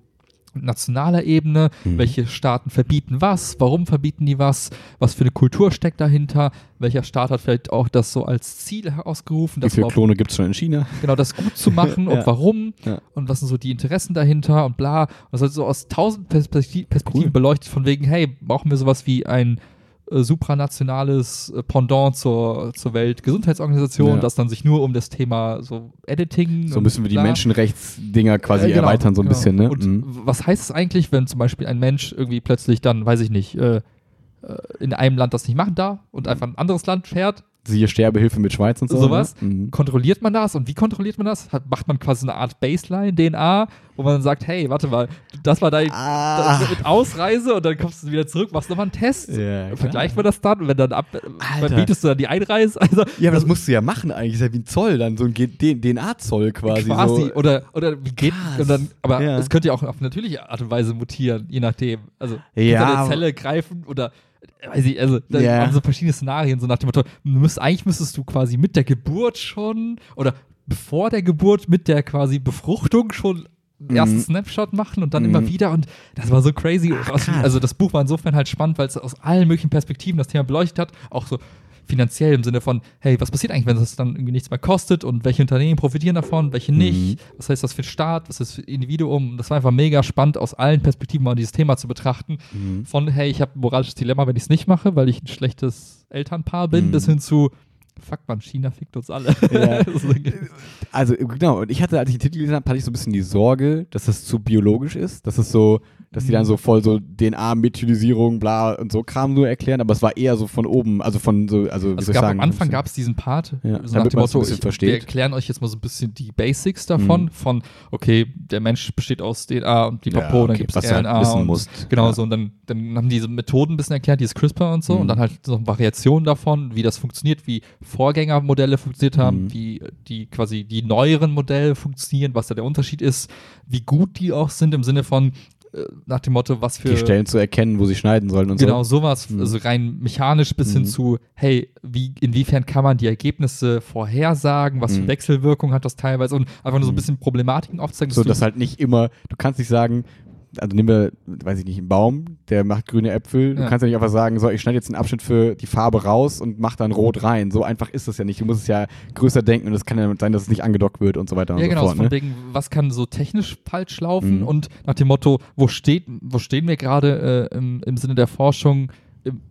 nationaler Ebene? Mhm. Welche Staaten verbieten was? Warum verbieten die was? Was für eine Kultur steckt dahinter? Welcher Staat hat vielleicht auch das so als Ziel herausgerufen, Wie viele Klone gibt es schon in China? genau das gut zu machen Ja. und warum Ja. und was sind so die Interessen dahinter und bla. Und das wird so aus tausend Perspektiv Perspektiven Cool. beleuchtet, von wegen, hey, brauchen wir sowas wie ein äh, supranationales äh, Pendant zur, zur Weltgesundheitsorganisation, Ja. das dann sich nur um das Thema so Editing So müssen wir die Menschenrechtsdinger quasi äh, genau, erweitern, so ein genau. bisschen, ne? Und Mhm. was heißt es eigentlich, wenn zum Beispiel ein Mensch irgendwie plötzlich dann, weiß ich nicht, äh, äh, in einem Land das nicht machen darf und einfach in ein anderes Land fährt, Siehe Sterbehilfe mit Schweiz und so. Sowas. Ne? Mhm. kontrolliert man das und wie kontrolliert man das? Hat, macht man quasi eine Art Baseline, DNA, wo man dann sagt, hey, warte mal, das war dein Ah. das mit Ausreise und dann kommst du wieder zurück, machst nochmal einen Test. Ja. Vergleicht man das dann und wenn dann ab, Alter. verbietest du dann die Einreise, also Ja, aber das musst du ja machen eigentlich. Das ist ja wie ein Zoll, dann so ein DNA-Zoll quasi. quasi So. oder oder wie geht dann, aber Ja. es könnte ja auch auf natürliche Art und Weise mutieren, je nachdem. Also Ja, der aber- Zelle greifen oder weiß ich, also da Ja. haben so verschiedene Szenarien, so nach dem Motto, müsst, eigentlich müsstest du quasi mit der Geburt schon oder bevor der Geburt mit der quasi Befruchtung schon einen ersten Mhm. Snapshot machen und dann Mhm. immer wieder und das war so crazy. Krass. also das Buch war insofern halt spannend, weil es aus allen möglichen Perspektiven das Thema beleuchtet hat, auch so finanziell im Sinne von, hey, was passiert eigentlich, wenn es dann irgendwie nichts mehr kostet und welche Unternehmen profitieren davon, welche nicht, was heißt das für Staat, was ist für Individuum. Das war einfach mega spannend, aus allen Perspektiven mal dieses Thema zu betrachten. Mhm. Von, hey, ich habe ein moralisches Dilemma, wenn ich es nicht mache, weil ich ein schlechtes Elternpaar bin, Mhm. bis hin zu, fuck man, China fickt uns alle. Ja. So, Also genau, und ich hatte, als ich den Titel gelesen habe, hatte ich so ein bisschen die Sorge, dass das zu biologisch ist, dass es so, dass die dann so voll so DNA-Methylisierung, bla und so Kram nur erklären, aber es war eher so von oben, also von so, also wie Also soll ich gab sagen, am Anfang gab es diesen Part, Ja, so nach damit dem man es ein Motto, bisschen ich, versteht. wir erklären euch jetzt mal so ein bisschen die Basics davon, Mhm. von, okay, der Mensch besteht aus DNA und die Ja, Papo, dann okay, gibt es halt RNA wissen und musst. genau Ja. so und dann, dann haben diese Methoden ein bisschen erklärt, dieses CRISPR und so Mhm. und dann halt so Variationen davon, wie das funktioniert, wie Vorgängermodelle funktioniert haben, Mhm. wie die quasi die neueren Modelle funktionieren, was da der Unterschied ist, wie gut die auch sind im Sinne von nach dem Motto, was für die Stellen zu erkennen, wo sie schneiden sollen und Genau, so. sowas, Mhm. also rein mechanisch bis hin Mhm. zu, hey, wie, inwiefern kann man die Ergebnisse vorhersagen, was für Mhm. Wechselwirkung hat das teilweise und einfach nur so ein Mhm. bisschen Problematiken aufzeigen. So, dass halt nicht immer, du kannst nicht sagen, also nehmen wir, weiß ich nicht, einen Baum, der macht grüne Äpfel. Du Ja. kannst ja nicht einfach sagen, so, ich schneide jetzt einen Abschnitt für die Farbe raus und mach dann rot rein. So einfach ist das ja nicht. Du musst es ja größer denken und es kann ja sein, dass es nicht angedockt wird und so weiter und ja, so genau, fort. so von Ne? wegen, was kann so technisch falsch laufen Mhm. und nach dem Motto, wo, steht, wo stehen wir gerade äh, im, im Sinne der Forschung im,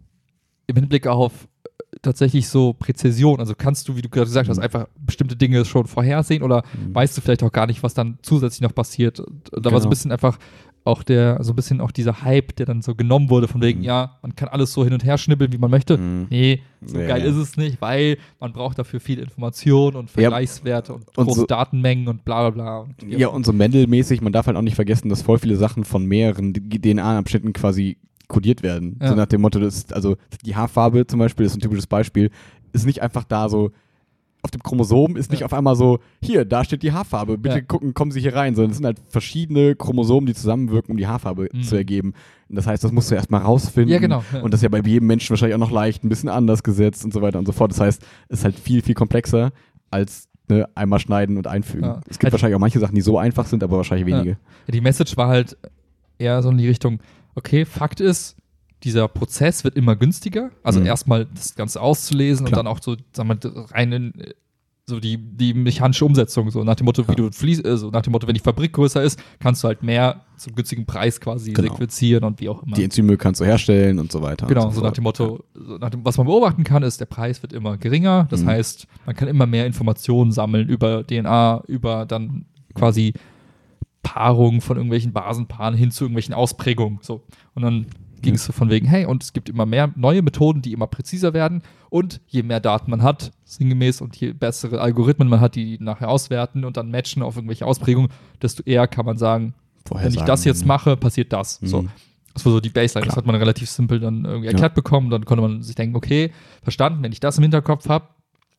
im Hinblick auf äh, tatsächlich so Präzision? Also kannst du, wie du gerade gesagt hast, Mhm. einfach bestimmte Dinge schon vorhersehen oder Mhm. weißt du vielleicht auch gar nicht, was dann zusätzlich noch passiert. Und Da war so Genau. ein bisschen einfach auch der, so ein bisschen auch dieser Hype, der dann so genommen wurde, von wegen, Mhm. ja, man kann alles so hin und her schnibbeln, wie man möchte. Mhm. Nee, so Ja, geil ja. ist es nicht, weil man braucht dafür viel Information und Ja. Vergleichswerte und, Und große so- Datenmengen und bla bla bla. Und, Ja, und so Mendel-mäßig, man darf halt auch nicht vergessen, dass voll viele Sachen von mehreren DNA-Abschnitten quasi kodiert werden. Ja. So nach dem Motto, das, also die Haarfarbe zum Beispiel ist ein typisches Beispiel, ist nicht einfach da so auf dem Chromosom ist nicht Ja. auf einmal so, hier, da steht die Haarfarbe, bitte Ja. gucken, kommen Sie hier rein, sondern es sind halt verschiedene Chromosomen, die zusammenwirken, um die Haarfarbe Mhm. zu ergeben. Und das heißt, das musst du erstmal rausfinden. Ja, genau, ja. Und das ist ja bei jedem Menschen wahrscheinlich auch noch leicht, ein bisschen anders gesetzt und so weiter und so fort. Das heißt, es ist halt viel, viel komplexer als ne, einmal schneiden und einfügen. Es gibt Halt- wahrscheinlich auch manche Sachen, die so einfach sind, aber wahrscheinlich wenige. Die Message war halt eher so in die Richtung, okay, Fakt ist, dieser Prozess wird immer günstiger. Also Mhm. erstmal das Ganze auszulesen Klar. und dann auch so, sagen wir, rein in äh, so die, die mechanische Umsetzung, so nach dem Motto, wie du fließt, äh, so nach dem Motto, wenn die Fabrik größer ist, kannst du halt mehr zum günstigen Preis quasi Genau. sequenzieren und wie auch immer. Die Enzyme kannst du herstellen und so weiter. Genau, so so nach dem Motto, so nach dem, was man beobachten kann, ist, der Preis wird immer geringer. Das Mhm. heißt, man kann immer mehr Informationen sammeln über DNA, über dann quasi Paarungen von irgendwelchen Basenpaaren hin zu irgendwelchen Ausprägungen. So. Und dann ging es so von wegen, hey, und es gibt immer mehr neue Methoden, die immer präziser werden. Und je mehr Daten man hat, sinngemäß, und je bessere Algorithmen man hat, die nachher auswerten und dann matchen auf irgendwelche Ausprägungen, desto eher kann man sagen, Vorher wenn ich sagen, das jetzt mache, passiert das. So. Mhm. Das war so die Baseline. Das Klar. hat man relativ simpel dann irgendwie erklärt bekommen. Dann konnte man sich denken, okay, verstanden, wenn ich das im Hinterkopf habe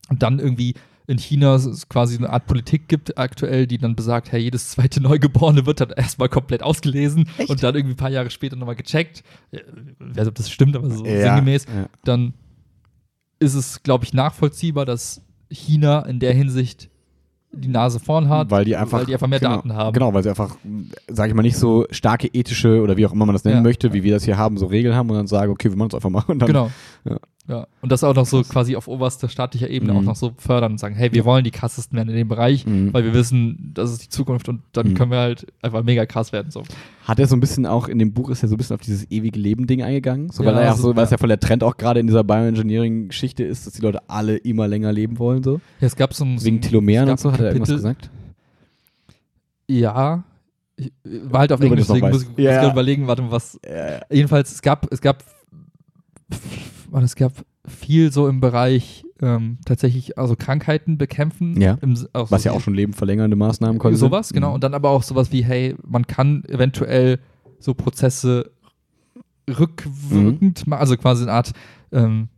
und dann irgendwie in China es quasi eine Art Politik gibt aktuell, die dann besagt, hey, jedes zweite Neugeborene wird dann erstmal komplett ausgelesen und dann irgendwie ein paar Jahre später nochmal gecheckt. Äh, Wer weiß, ob das stimmt, aber so Ja, sinngemäß. ja. Dann ist es, glaube ich, nachvollziehbar, dass China in der Hinsicht die Nase vorn hat, weil die einfach, weil die einfach mehr genau, Daten haben. Genau, weil sie einfach, sage ich mal, nicht so starke ethische oder wie auch immer man das nennen Ja. möchte, wie wir das hier haben, so Regeln haben und dann sagen, okay, wir machen es einfach mal. Dann, Genau. Ja. Ja. Und das auch noch so quasi auf oberster staatlicher Ebene Mhm. auch noch so fördern und sagen, hey, wir wollen die krassesten werden in dem Bereich, Mhm. weil wir wissen, das ist die Zukunft und dann Mhm. können wir halt einfach mega krass werden. So. Hat er so ein bisschen auch in dem Buch ist er so ein bisschen auf dieses ewige Leben-Ding eingegangen? So, Ja, weil er ja also, so, weil es ja. ja voll der Trend auch gerade in dieser Bioengineering-Geschichte ist, dass die Leute alle immer länger leben wollen, so. Ja, es gab so ein, Wegen Telomeren und so, hat er irgendwas gesagt? Ja. Ich, war halt auf Englisch, deswegen muss ich Ja, ja. überlegen, warte mal, was. Äh, Jedenfalls, es gab, es gab, warte, es gab viel so im Bereich ähm, tatsächlich, also Krankheiten bekämpfen. Ja. Im, auch was ja auch schon lebenverlängernde Maßnahmen konnte. Sowas, genau. Und dann aber auch sowas wie, hey, man kann eventuell so Prozesse rückwirkend, ma- also quasi eine Art, ähm,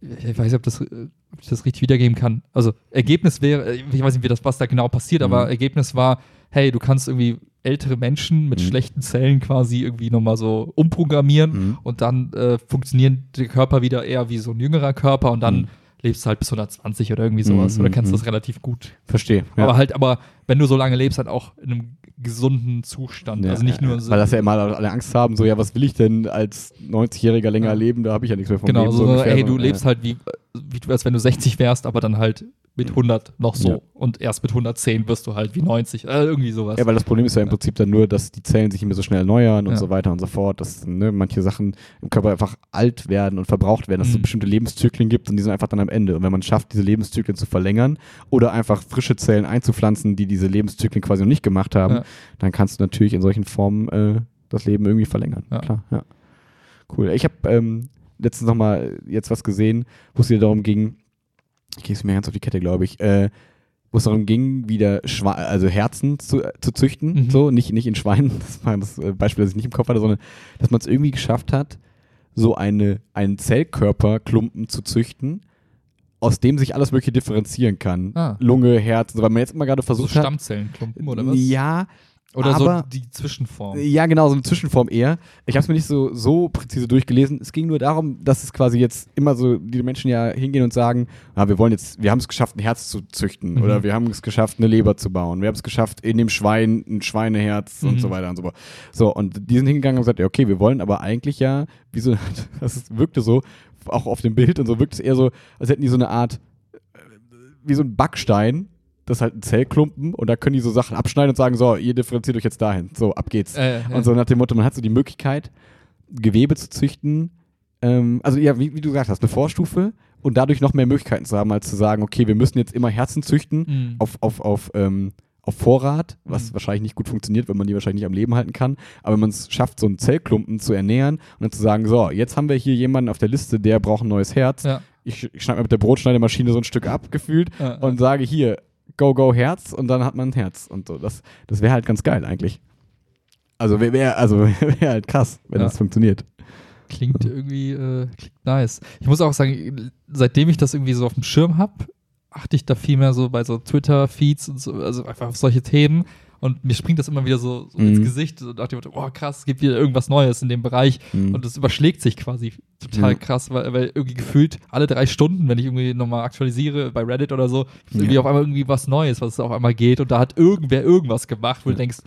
ich weiß nicht, ob, das, ob ich das richtig wiedergeben kann. Also Ergebnis wäre, ich weiß nicht, wie das, was da genau passiert, aber Mhm. Ergebnis war, hey, du kannst irgendwie ältere Menschen mit Mhm. schlechten Zellen quasi irgendwie nochmal so umprogrammieren Mhm. und dann äh, funktionieren der Körper wieder eher wie so ein jüngerer Körper und dann Mhm. lebst du halt bis 120 oder irgendwie sowas Mhm, oder kennst mhm. das relativ gut. Verstehe. Ja. Aber halt, aber wenn du so lange lebst, halt auch in einem gesunden Zustand. Ja, also nicht nur so. Weil das ja immer alle Angst haben, so, ja, was will ich denn als 90-Jähriger länger leben? Da habe ich ja nichts mehr von genau, Leben. so, ungefähr, ey, du lebst halt wie, wie du, als wenn du 60 wärst, aber dann halt mit 100 noch so. Ja. Und erst mit 110 wirst du halt wie 90. Äh, irgendwie sowas. Ja, weil das Problem ist ja im. Prinzip dann nur, dass die Zellen sich mehr so schnell erneuern und Ja. so weiter und so fort, dass ne, manche Sachen im Körper einfach alt werden und verbraucht werden, dass es so Mhm. bestimmte Lebenszyklen gibt und die sind einfach dann am Ende. Und wenn man schafft, diese Lebenszyklen zu verlängern oder einfach frische Zellen einzupflanzen, die diese Lebenszyklen quasi noch nicht gemacht haben, Ja. dann kannst du natürlich in solchen Formen äh, das Leben irgendwie verlängern. Ja. Klar, ja. Cool. Ich habe ähm, letztens noch mal jetzt was gesehen, wo es wieder darum ging, ich gehe es mir ganz auf die Kette, glaube ich, äh, wo es darum ging, wieder Schwa also Herzen zu, äh, zu züchten, Mhm. so, nicht, nicht in Schweinen, das war das äh, Beispiel, das ich nicht im Kopf hatte, sondern dass man es irgendwie geschafft hat, so eine, einen Zellkörperklumpen zu züchten, aus dem sich alles Mögliche differenzieren kann. Ah. Lunge, Herz, so, weil man jetzt immer gerade so versucht hat. Stammzellenklumpen oder was? Ja, oder aber- so die Zwischenform. ja, genau, so eine Zwischenform eher. Ich habe es mir nicht so, so präzise durchgelesen. Es ging nur darum, dass es quasi jetzt immer so, die Menschen ja hingehen und sagen, ah, wir wollen jetzt, wir haben es geschafft, ein Herz zu züchten Mhm. oder wir haben es geschafft, eine Leber zu bauen. Wir haben es geschafft, in dem Schwein ein Schweineherz und Mhm. so weiter und so fort. So, und die sind hingegangen und gesagt, ja, okay, wir wollen aber eigentlich ja, wie so, das wirkte so, auch auf dem Bild und so, wirkt es eher so, als hätten die so eine Art, äh, wie so ein Backstein, das ist halt ein Zellklumpen und da können die so Sachen abschneiden und sagen, so, ihr differenziert euch jetzt dahin. So, ab geht's. Äh. Und so nach dem Motto, man hat so die Möglichkeit, Gewebe zu züchten. Ähm, also ja, wie, wie du gesagt hast, eine Vorstufe und dadurch noch mehr Möglichkeiten zu haben, als zu sagen, okay, wir müssen jetzt immer Herzen züchten Mhm. auf, auf, auf, ähm, auf Vorrat, was Mhm. wahrscheinlich nicht gut funktioniert, wenn man die wahrscheinlich nicht am Leben halten kann. Aber wenn man es schafft, so einen Zellklumpen zu ernähren und dann zu sagen, so, jetzt haben wir hier jemanden auf der Liste, der braucht ein neues Herz. Ja. Ich, ich schneide mir mit der Brotschneidemaschine so ein Stück ab, gefühlt, Ja, ja. und sage hier, go, go, Herz und dann hat man ein Herz. Und so. Das, das wäre halt ganz geil eigentlich. Also wäre wär, also wär halt krass, wenn das funktioniert. Klingt irgendwie äh, klingt nice. Ich muss auch sagen, seitdem ich das irgendwie so auf dem Schirm habe, achte ich da viel mehr so bei so Twitter-Feeds und so, also einfach auf solche Themen. Und mir springt das immer wieder so, so ins Mhm. Gesicht. So nach dem Motto, oh krass, es gibt wieder irgendwas Neues in dem Bereich. Mhm. Und das überschlägt sich quasi total Ja. krass, weil, weil irgendwie gefühlt alle drei Stunden, wenn ich irgendwie nochmal aktualisiere bei Reddit oder so, ist irgendwie Ja. auf einmal irgendwie was Neues, was auf einmal geht. Und da hat irgendwer irgendwas gemacht, wo Ja. du denkst,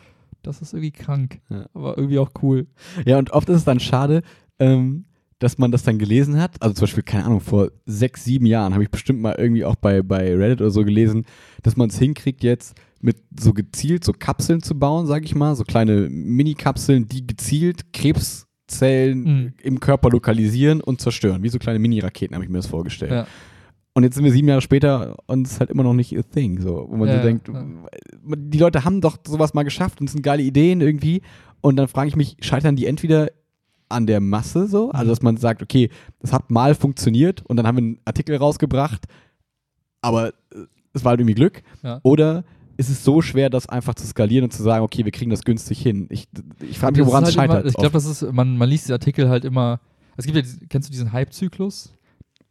das ist irgendwie krank, Ja. aber irgendwie auch cool. Ja, und oft ist es dann schade, ähm, dass man das dann gelesen hat. Also zum Beispiel, keine Ahnung, vor sechs, sieben Jahren habe ich bestimmt mal irgendwie auch bei, bei Reddit oder so gelesen, dass man es hinkriegt, jetzt mit so gezielt so Kapseln zu bauen, sage ich mal, so kleine Mini-Kapseln, die gezielt Krebszellen Mhm. im Körper lokalisieren und zerstören. Wie so kleine Mini-Raketen, habe ich mir das vorgestellt. Ja. Und jetzt sind wir sieben Jahre später und es ist halt immer noch nicht a thing, so, wo man Ja, so denkt, ja. die Leute haben doch sowas mal geschafft und es sind geile Ideen irgendwie. Und dann frage ich mich, scheitern die entweder an der Masse so, also Mhm. dass man sagt, okay, das hat mal funktioniert und dann haben wir einen Artikel rausgebracht, aber äh, es war halt irgendwie Glück. Ja. Oder ist es so schwer, das einfach zu skalieren und zu sagen, okay, wir kriegen das günstig hin? Ich, ich frage mich, woran es halt scheitert. Immer, ich glaube, das ist, man, man liest die Artikel halt immer. Es gibt ja, kennst du diesen Hype-Zyklus?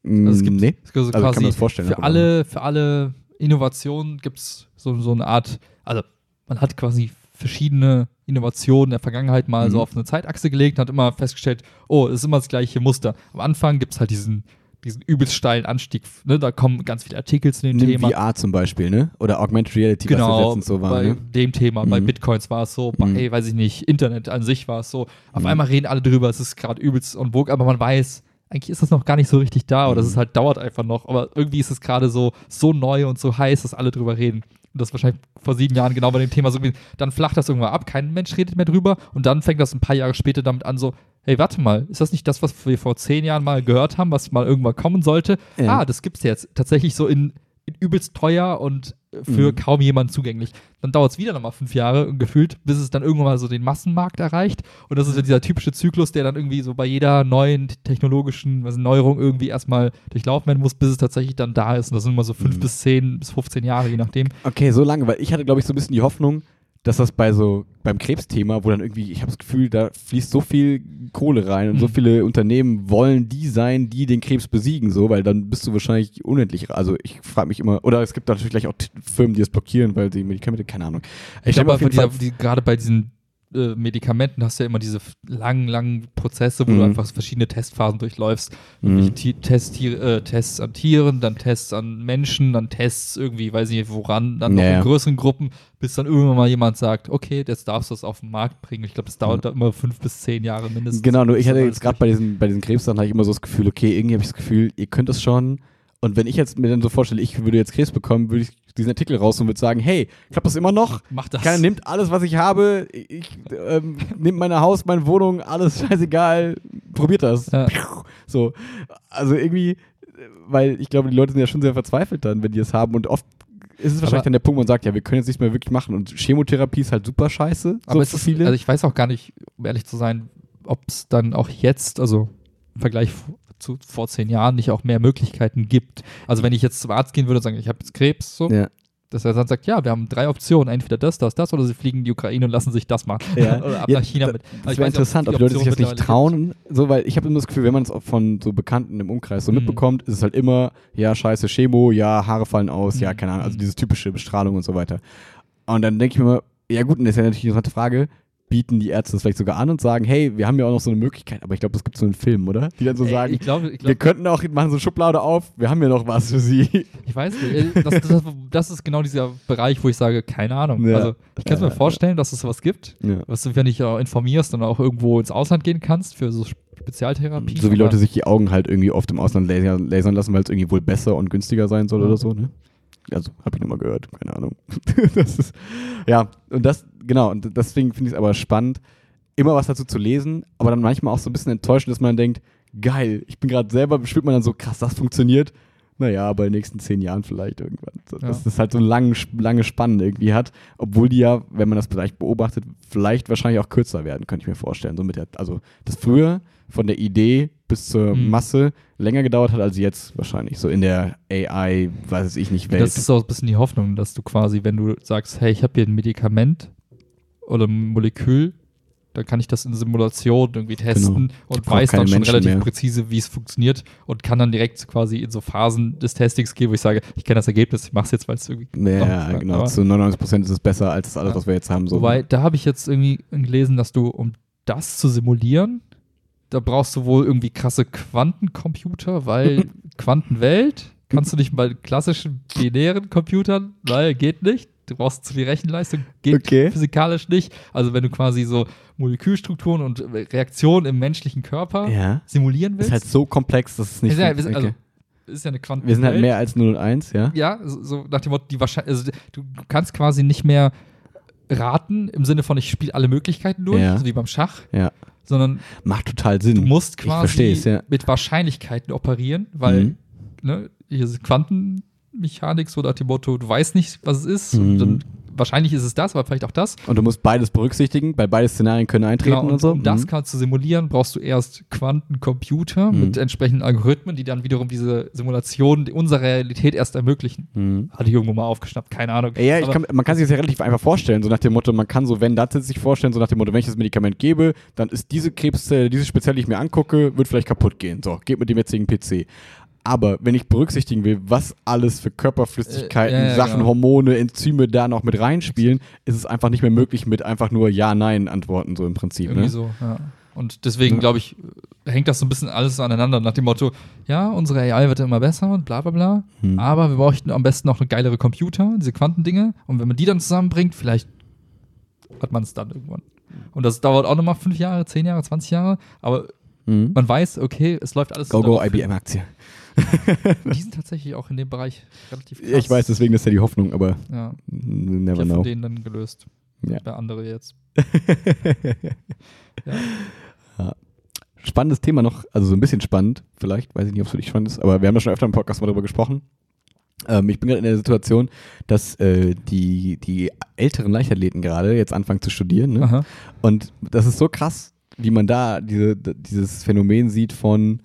Mm, Also es gibt nee. es gibt so Also ich kann mir das vorstellen, für alle, für alle Innovationen gibt es so, so eine Art, also man hat quasi verschiedene Innovationen in der Vergangenheit mal Mhm. so auf eine Zeitachse gelegt und hat immer festgestellt, oh, es ist immer das gleiche Muster. Am Anfang gibt es halt diesen, diesen übelst steilen Anstieg, ne? da kommen ganz viele Artikel zu dem Nimm Thema. VR zum Beispiel, ne? Oder Augmented Reality, was Genau, letztens so war, bei ne? dem Thema, bei Mhm. Bitcoins war es so, bei, Mhm. weiß ich nicht, Internet an sich war es so. Auf Mhm. einmal reden alle drüber, es ist gerade übelst on vogue, aber man weiß, eigentlich ist das noch gar nicht so richtig da oder es Mhm. ist halt, dauert einfach noch, aber irgendwie ist es gerade so, so neu und so heiß, dass alle drüber reden. Das wahrscheinlich vor sieben Jahren genau bei dem Thema so gewesen. Dann flacht das irgendwann ab, kein Mensch redet mehr drüber und dann fängt das ein paar Jahre später damit an, so, hey, warte mal, ist das nicht das, was wir vor zehn Jahren mal gehört haben, was mal irgendwann kommen sollte? Ja. Ah, das gibt's jetzt tatsächlich so in übelst teuer und für Mhm. kaum jemand zugänglich. Dann dauert es wieder nochmal fünf Jahre gefühlt, bis es dann irgendwann mal so den Massenmarkt erreicht. Und das ist ja dieser typische Zyklus, der dann irgendwie so bei jeder neuen technologischen also Neuerung irgendwie erstmal durchlaufen werden muss, bis es tatsächlich dann da ist. Und das sind immer so fünf Mhm. bis zehn bis 15 Jahre, je nachdem. Okay, so lange, weil ich hatte, glaube ich, so ein bisschen die Hoffnung, dass das bei so, beim Krebsthema, wo dann irgendwie, ich habe das Gefühl, da fließt so viel Kohle rein und so Mhm. viele Unternehmen wollen die sein, die den Krebs besiegen, so, weil dann bist du wahrscheinlich unendlich, also ich frage mich immer, oder es gibt natürlich gleich auch Firmen, die das blockieren, weil die Medikamente, keine Ahnung. Ich mir glaube, Fall- die, gerade bei diesen äh, Medikamenten hast du ja immer diese langen, langen Prozesse, wo du Mhm. einfach verschiedene Testphasen durchläufst. Mhm. Tier- äh, Tests an Tieren, dann Tests an Menschen, dann Tests irgendwie, weiß ich nicht woran, dann noch Ja, ja. in größeren Gruppen, bis dann irgendwann mal jemand sagt, okay, jetzt darfst du es auf den Markt bringen. Ich glaube, das dauert da immer fünf bis zehn Jahre mindestens. Genau, nur ich hatte jetzt gerade bei diesen, bei diesen Krebssachen hatte ich immer so das Gefühl, okay, irgendwie habe ich das Gefühl, ihr könnt das schon. Und wenn ich jetzt mir dann so vorstelle, ich würde jetzt Krebs bekommen, würde ich diesen Artikel raus und würde sagen, hey, klappt das immer noch? Mach das. Keiner nimmt alles, was ich habe. Ich ähm, nehme mein Haus, meine Wohnung, alles scheißegal. Probiert das. Ja. So. Also irgendwie, weil ich glaube, die Leute sind ja schon sehr verzweifelt dann, wenn die es haben. Und oft ist es wahrscheinlich Aber- dann der Punkt, wo man sagt, ja, wir können jetzt nichts mehr wirklich machen. Und Chemotherapie ist halt super scheiße. Aber so es ist, viele. also ich weiß auch gar nicht, um ehrlich zu sein, ob es dann auch jetzt, also im Vergleich zu vor zehn Jahren, nicht auch mehr Möglichkeiten gibt. Also wenn ich jetzt zum Arzt gehen würde und sagen, ich habe jetzt Krebs, so, ja. dass er dann sagt, ja, wir haben drei Optionen, entweder das, das, das, oder sie fliegen in die Ukraine und lassen sich das machen. Ja. oder ab Ja, nach China da- mit. Das Also ich wäre interessant, ob die Leute sich das nicht trauen, so, weil ich habe immer das Gefühl, wenn man es von so Bekannten im Umkreis so Mhm. mitbekommt, ist es halt immer, ja, scheiße, Chemo, ja, Haare fallen aus, ja, Mhm. keine Ahnung, also Mhm. diese typische Bestrahlung und so weiter. Und dann denke ich mir immer, ja gut, und das ist ja natürlich eine interessante Frage, bieten die Ärzte das vielleicht sogar an und sagen, hey, wir haben ja auch noch so eine Möglichkeit, aber ich glaube, das gibt so einen Film, oder? Die dann so Ey, sagen, ich glaube, ich, wir glaub, könnten auch, machen so eine Schublade auf, wir haben ja noch was für sie. ich weiß nicht. äh, Das, das, das ist genau dieser Bereich, wo ich sage, keine Ahnung. Ja. Also ich kann es mir vorstellen, dass es sowas gibt, Ja. was du, wenn dich auch informierst und auch irgendwo ins Ausland gehen kannst für so Spezialtherapie. So wie Leute sich die Augen halt irgendwie oft im Ausland lasern, lasern lassen, weil es irgendwie wohl besser und günstiger sein soll Ja. oder so, ne? Also, habe ich nur mal gehört, keine Ahnung. das ist, ja, und das, genau, und deswegen finde ich es aber spannend, immer was dazu zu lesen, aber dann manchmal auch so ein bisschen enttäuschend, dass man denkt, geil, ich bin gerade selber, spürt man dann so, krass, das funktioniert. Naja, aber in den nächsten zehn Jahren vielleicht irgendwann. So, Ja. Dass das halt so eine lange, lange Spanne irgendwie hat, obwohl die ja, wenn man das vielleicht beobachtet, vielleicht wahrscheinlich auch kürzer werden, könnte ich mir vorstellen. So mit der, also das früher von der Idee bis zur Mhm. Masse länger gedauert hat als jetzt wahrscheinlich. So in der AI, weiß ich nicht, Welt. Das ist auch ein bisschen die Hoffnung, dass du quasi, wenn du sagst, hey, ich habe hier ein Medikament oder ein Molekül, dann kann ich das in Simulationen irgendwie testen Genau. und weiß dann schon Menschen relativ mehr. präzise, wie es funktioniert und kann dann direkt quasi in so Phasen des Testings gehen, wo ich sage, ich kenne das Ergebnis, ich mache es jetzt, weil es irgendwie. Ja, genau. aber- Zu 99% ist es besser als das alles, Ja. was wir jetzt haben. So. Wobei, da habe ich jetzt irgendwie gelesen, dass du, um das zu simulieren, da brauchst du wohl irgendwie krasse Quantencomputer, weil Quantenwelt kannst du nicht bei klassischen binären Computern, weil geht nicht. Du brauchst zu viel Rechenleistung, geht Okay. physikalisch nicht. Also wenn du quasi so Molekülstrukturen und Reaktionen im menschlichen Körper ja. simulieren Ist willst. halt so komplex, dass es nicht. ist ja, wir sind, okay. also, ist ja eine Quantenwelt. wir sind halt mehr als 0 und 1, ja? Ja, so, so nach dem Motto, die wahrscheinlich, also du kannst quasi nicht mehr raten im Sinne von, ich spiele alle Möglichkeiten durch, Ja. so wie beim Schach, Ja. sondern Macht total Sinn. du musst quasi ja. mit Wahrscheinlichkeiten operieren, weil Mhm. ne, hier ist Quantenmechanik, so nach dem Motto, du weißt nicht, was es ist. Mhm. Dann, wahrscheinlich ist es das, aber vielleicht auch das. Und du musst beides berücksichtigen, weil beide Szenarien können eintreten Genau, und, und so. um das Mhm. kannst du simulieren, brauchst du erst Quantencomputer Mhm. mit entsprechenden Algorithmen, die dann wiederum diese Simulation unserer Realität erst ermöglichen. Mhm. Hatte ich irgendwo mal aufgeschnappt, keine Ahnung. Ja, kann, man kann sich das ja relativ einfach vorstellen, so nach dem Motto, man kann so, wenn das jetzt sich vorstellen, so nach dem Motto, wenn ich das Medikament gebe, dann ist diese Krebszelle, diese speziell, die ich mir angucke, wird vielleicht kaputt gehen. So, geht mit dem jetzigen PC. Aber wenn ich berücksichtigen will, was alles für Körperflüssigkeiten, Äh, ja, ja, Sachen, genau. Hormone, Enzyme da noch mit reinspielen, ist es einfach nicht mehr möglich mit einfach nur Ja-Nein-Antworten so im Prinzip. Irgendwie Ne? so, ja. Und deswegen, Ja. glaube ich, hängt das so ein bisschen alles aneinander nach dem Motto, ja, unsere AI wird immer besser und bla bla bla, Hm. aber wir bräuchten am besten noch eine geilere Computer, diese Quantendinge. Und wenn man die dann zusammenbringt, vielleicht hat man es dann irgendwann. Und das dauert auch nochmal fünf Jahre, zehn Jahre, 20 Jahre, aber Mhm. man weiß, okay, es läuft alles Go, go. IBM-Aktie. Die sind tatsächlich auch in dem Bereich relativ krass. Ich weiß, deswegen ist ja die Hoffnung, aber Ja, never ich know. von denen dann gelöst. Ja. Bei andere jetzt. ja. Spannendes Thema noch, also so ein bisschen spannend, vielleicht, weiß ich nicht, ob es für dich spannend ist, aber wir haben ja schon öfter im Podcast mal darüber gesprochen. Ähm, ich bin gerade in der Situation, dass äh, die, die älteren Leichtathleten gerade jetzt anfangen zu studieren. Ne? Und das ist so krass, wie man da diese, dieses Phänomen sieht von,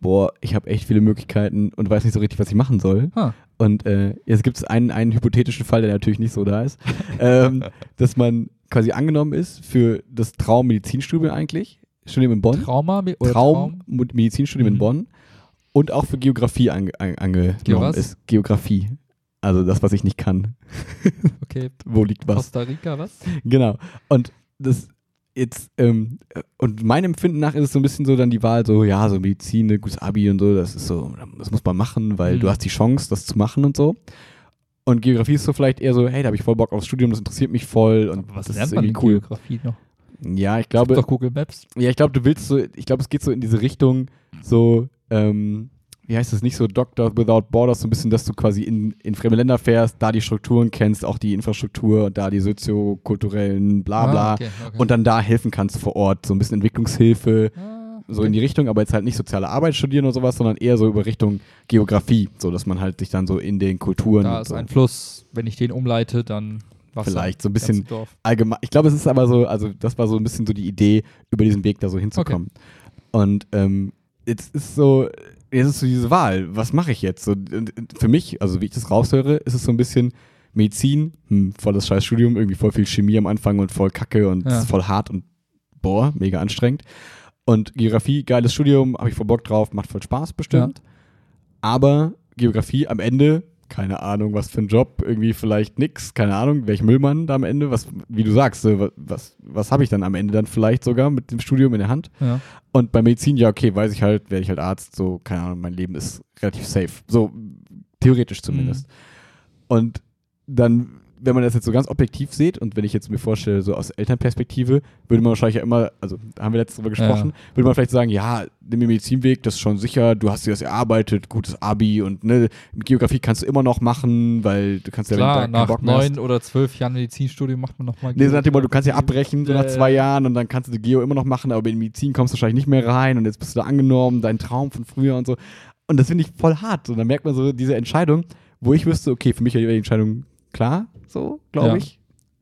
boah, ich habe echt viele Möglichkeiten und weiß nicht so richtig, was ich machen soll. Ah. Und äh, jetzt gibt es einen, einen hypothetischen Fall, der natürlich nicht so da ist, ähm, dass man quasi angenommen ist für das Traummedizinstudium eigentlich, Studium in Bonn. Trauma oder Traum, Med- Medizinstudium in Mhm. Bonn und auch für Geografie ange, an, angenommen Geo ist. Geografie. Also das, was ich nicht kann. Okay, Wo liegt was? Costa Rica, was? Genau. Und das jetzt, ähm, äh, und meinem Empfinden nach ist es so ein bisschen so dann die Wahl, so, ja, so Medizin, ne, gutes Abi und so, das ist so, das muss man machen, weil Mhm. du hast die Chance, das zu machen und so. Und Geografie ist so vielleicht eher so, hey, da habe ich voll Bock aufs Studium, das interessiert mich voll und Aber was das lernt ist man irgendwie cool. Geografie noch? Ja, ich glaube, doch Google Maps. ja, ich glaube, du willst so, ich glaube, es geht so in diese Richtung, so, ähm, wie heißt es nicht so, Doctor Without Borders, so ein bisschen, dass du quasi in, in fremde Länder fährst, da die Strukturen kennst, auch die Infrastruktur da die soziokulturellen bla bla Ah, okay, okay. und dann da helfen kannst vor Ort, so ein bisschen Entwicklungshilfe, Ah, so in die Richtung, aber jetzt halt nicht soziale Arbeit studieren oder sowas, sondern eher so über Richtung Geografie, so dass man halt sich dann so in den Kulturen Da ist so ein Fluss, wenn ich den umleite, dann Wasser. vielleicht so ein bisschen allgemein. Ich glaube, es ist aber so, also das war so ein bisschen so die Idee, über diesen Weg da so hinzukommen. Und ähm, jetzt ist so, jetzt ist so diese Wahl, was mache ich jetzt? So, für mich, also wie ich das raushöre, ist es so ein bisschen Medizin, hm, voll das scheiß Studium, irgendwie voll viel Chemie am Anfang und voll Kacke und Ja. voll hart und boah, mega anstrengend. Und Geografie, geiles Studium, habe ich voll Bock drauf, macht voll Spaß bestimmt. Aber Geografie am Ende, keine Ahnung, was für ein Job, irgendwie vielleicht nix, keine Ahnung, welch Müllmann da am Ende, was, wie du sagst, was, was habe ich dann am Ende dann vielleicht sogar mit dem Studium in der Hand? Ja. Und bei Medizin, ja, okay, weiß ich halt, werde ich halt Arzt, so, keine Ahnung, mein Leben ist relativ safe. So, theoretisch zumindest. Und dann, wenn man das jetzt so ganz objektiv sieht und wenn ich jetzt mir vorstelle, so aus Elternperspektive, würde man wahrscheinlich ja immer, also haben wir letztes drüber gesprochen, würde man vielleicht sagen, ja, nimm den Medizinweg, das ist schon sicher, du hast dir das erarbeitet, gutes Abi und ne, Geografie kannst du immer noch machen, weil du kannst ja, Klar, wenn du da keinen nach neun oder zwölf Jahren Medizinstudium macht man nochmal. Nee, so nach dem du kannst ja abbrechen, so nach zwei Jahren und dann kannst du die Geo immer noch machen, aber in Medizin kommst du wahrscheinlich nicht mehr rein und jetzt bist du da angenommen, dein Traum von früher und so. Und das finde ich voll hart. Und dann merkt man so diese Entscheidung, wo ich wüsste, okay, für mich wäre die Entscheidung klar, so, glaube Ja. ich.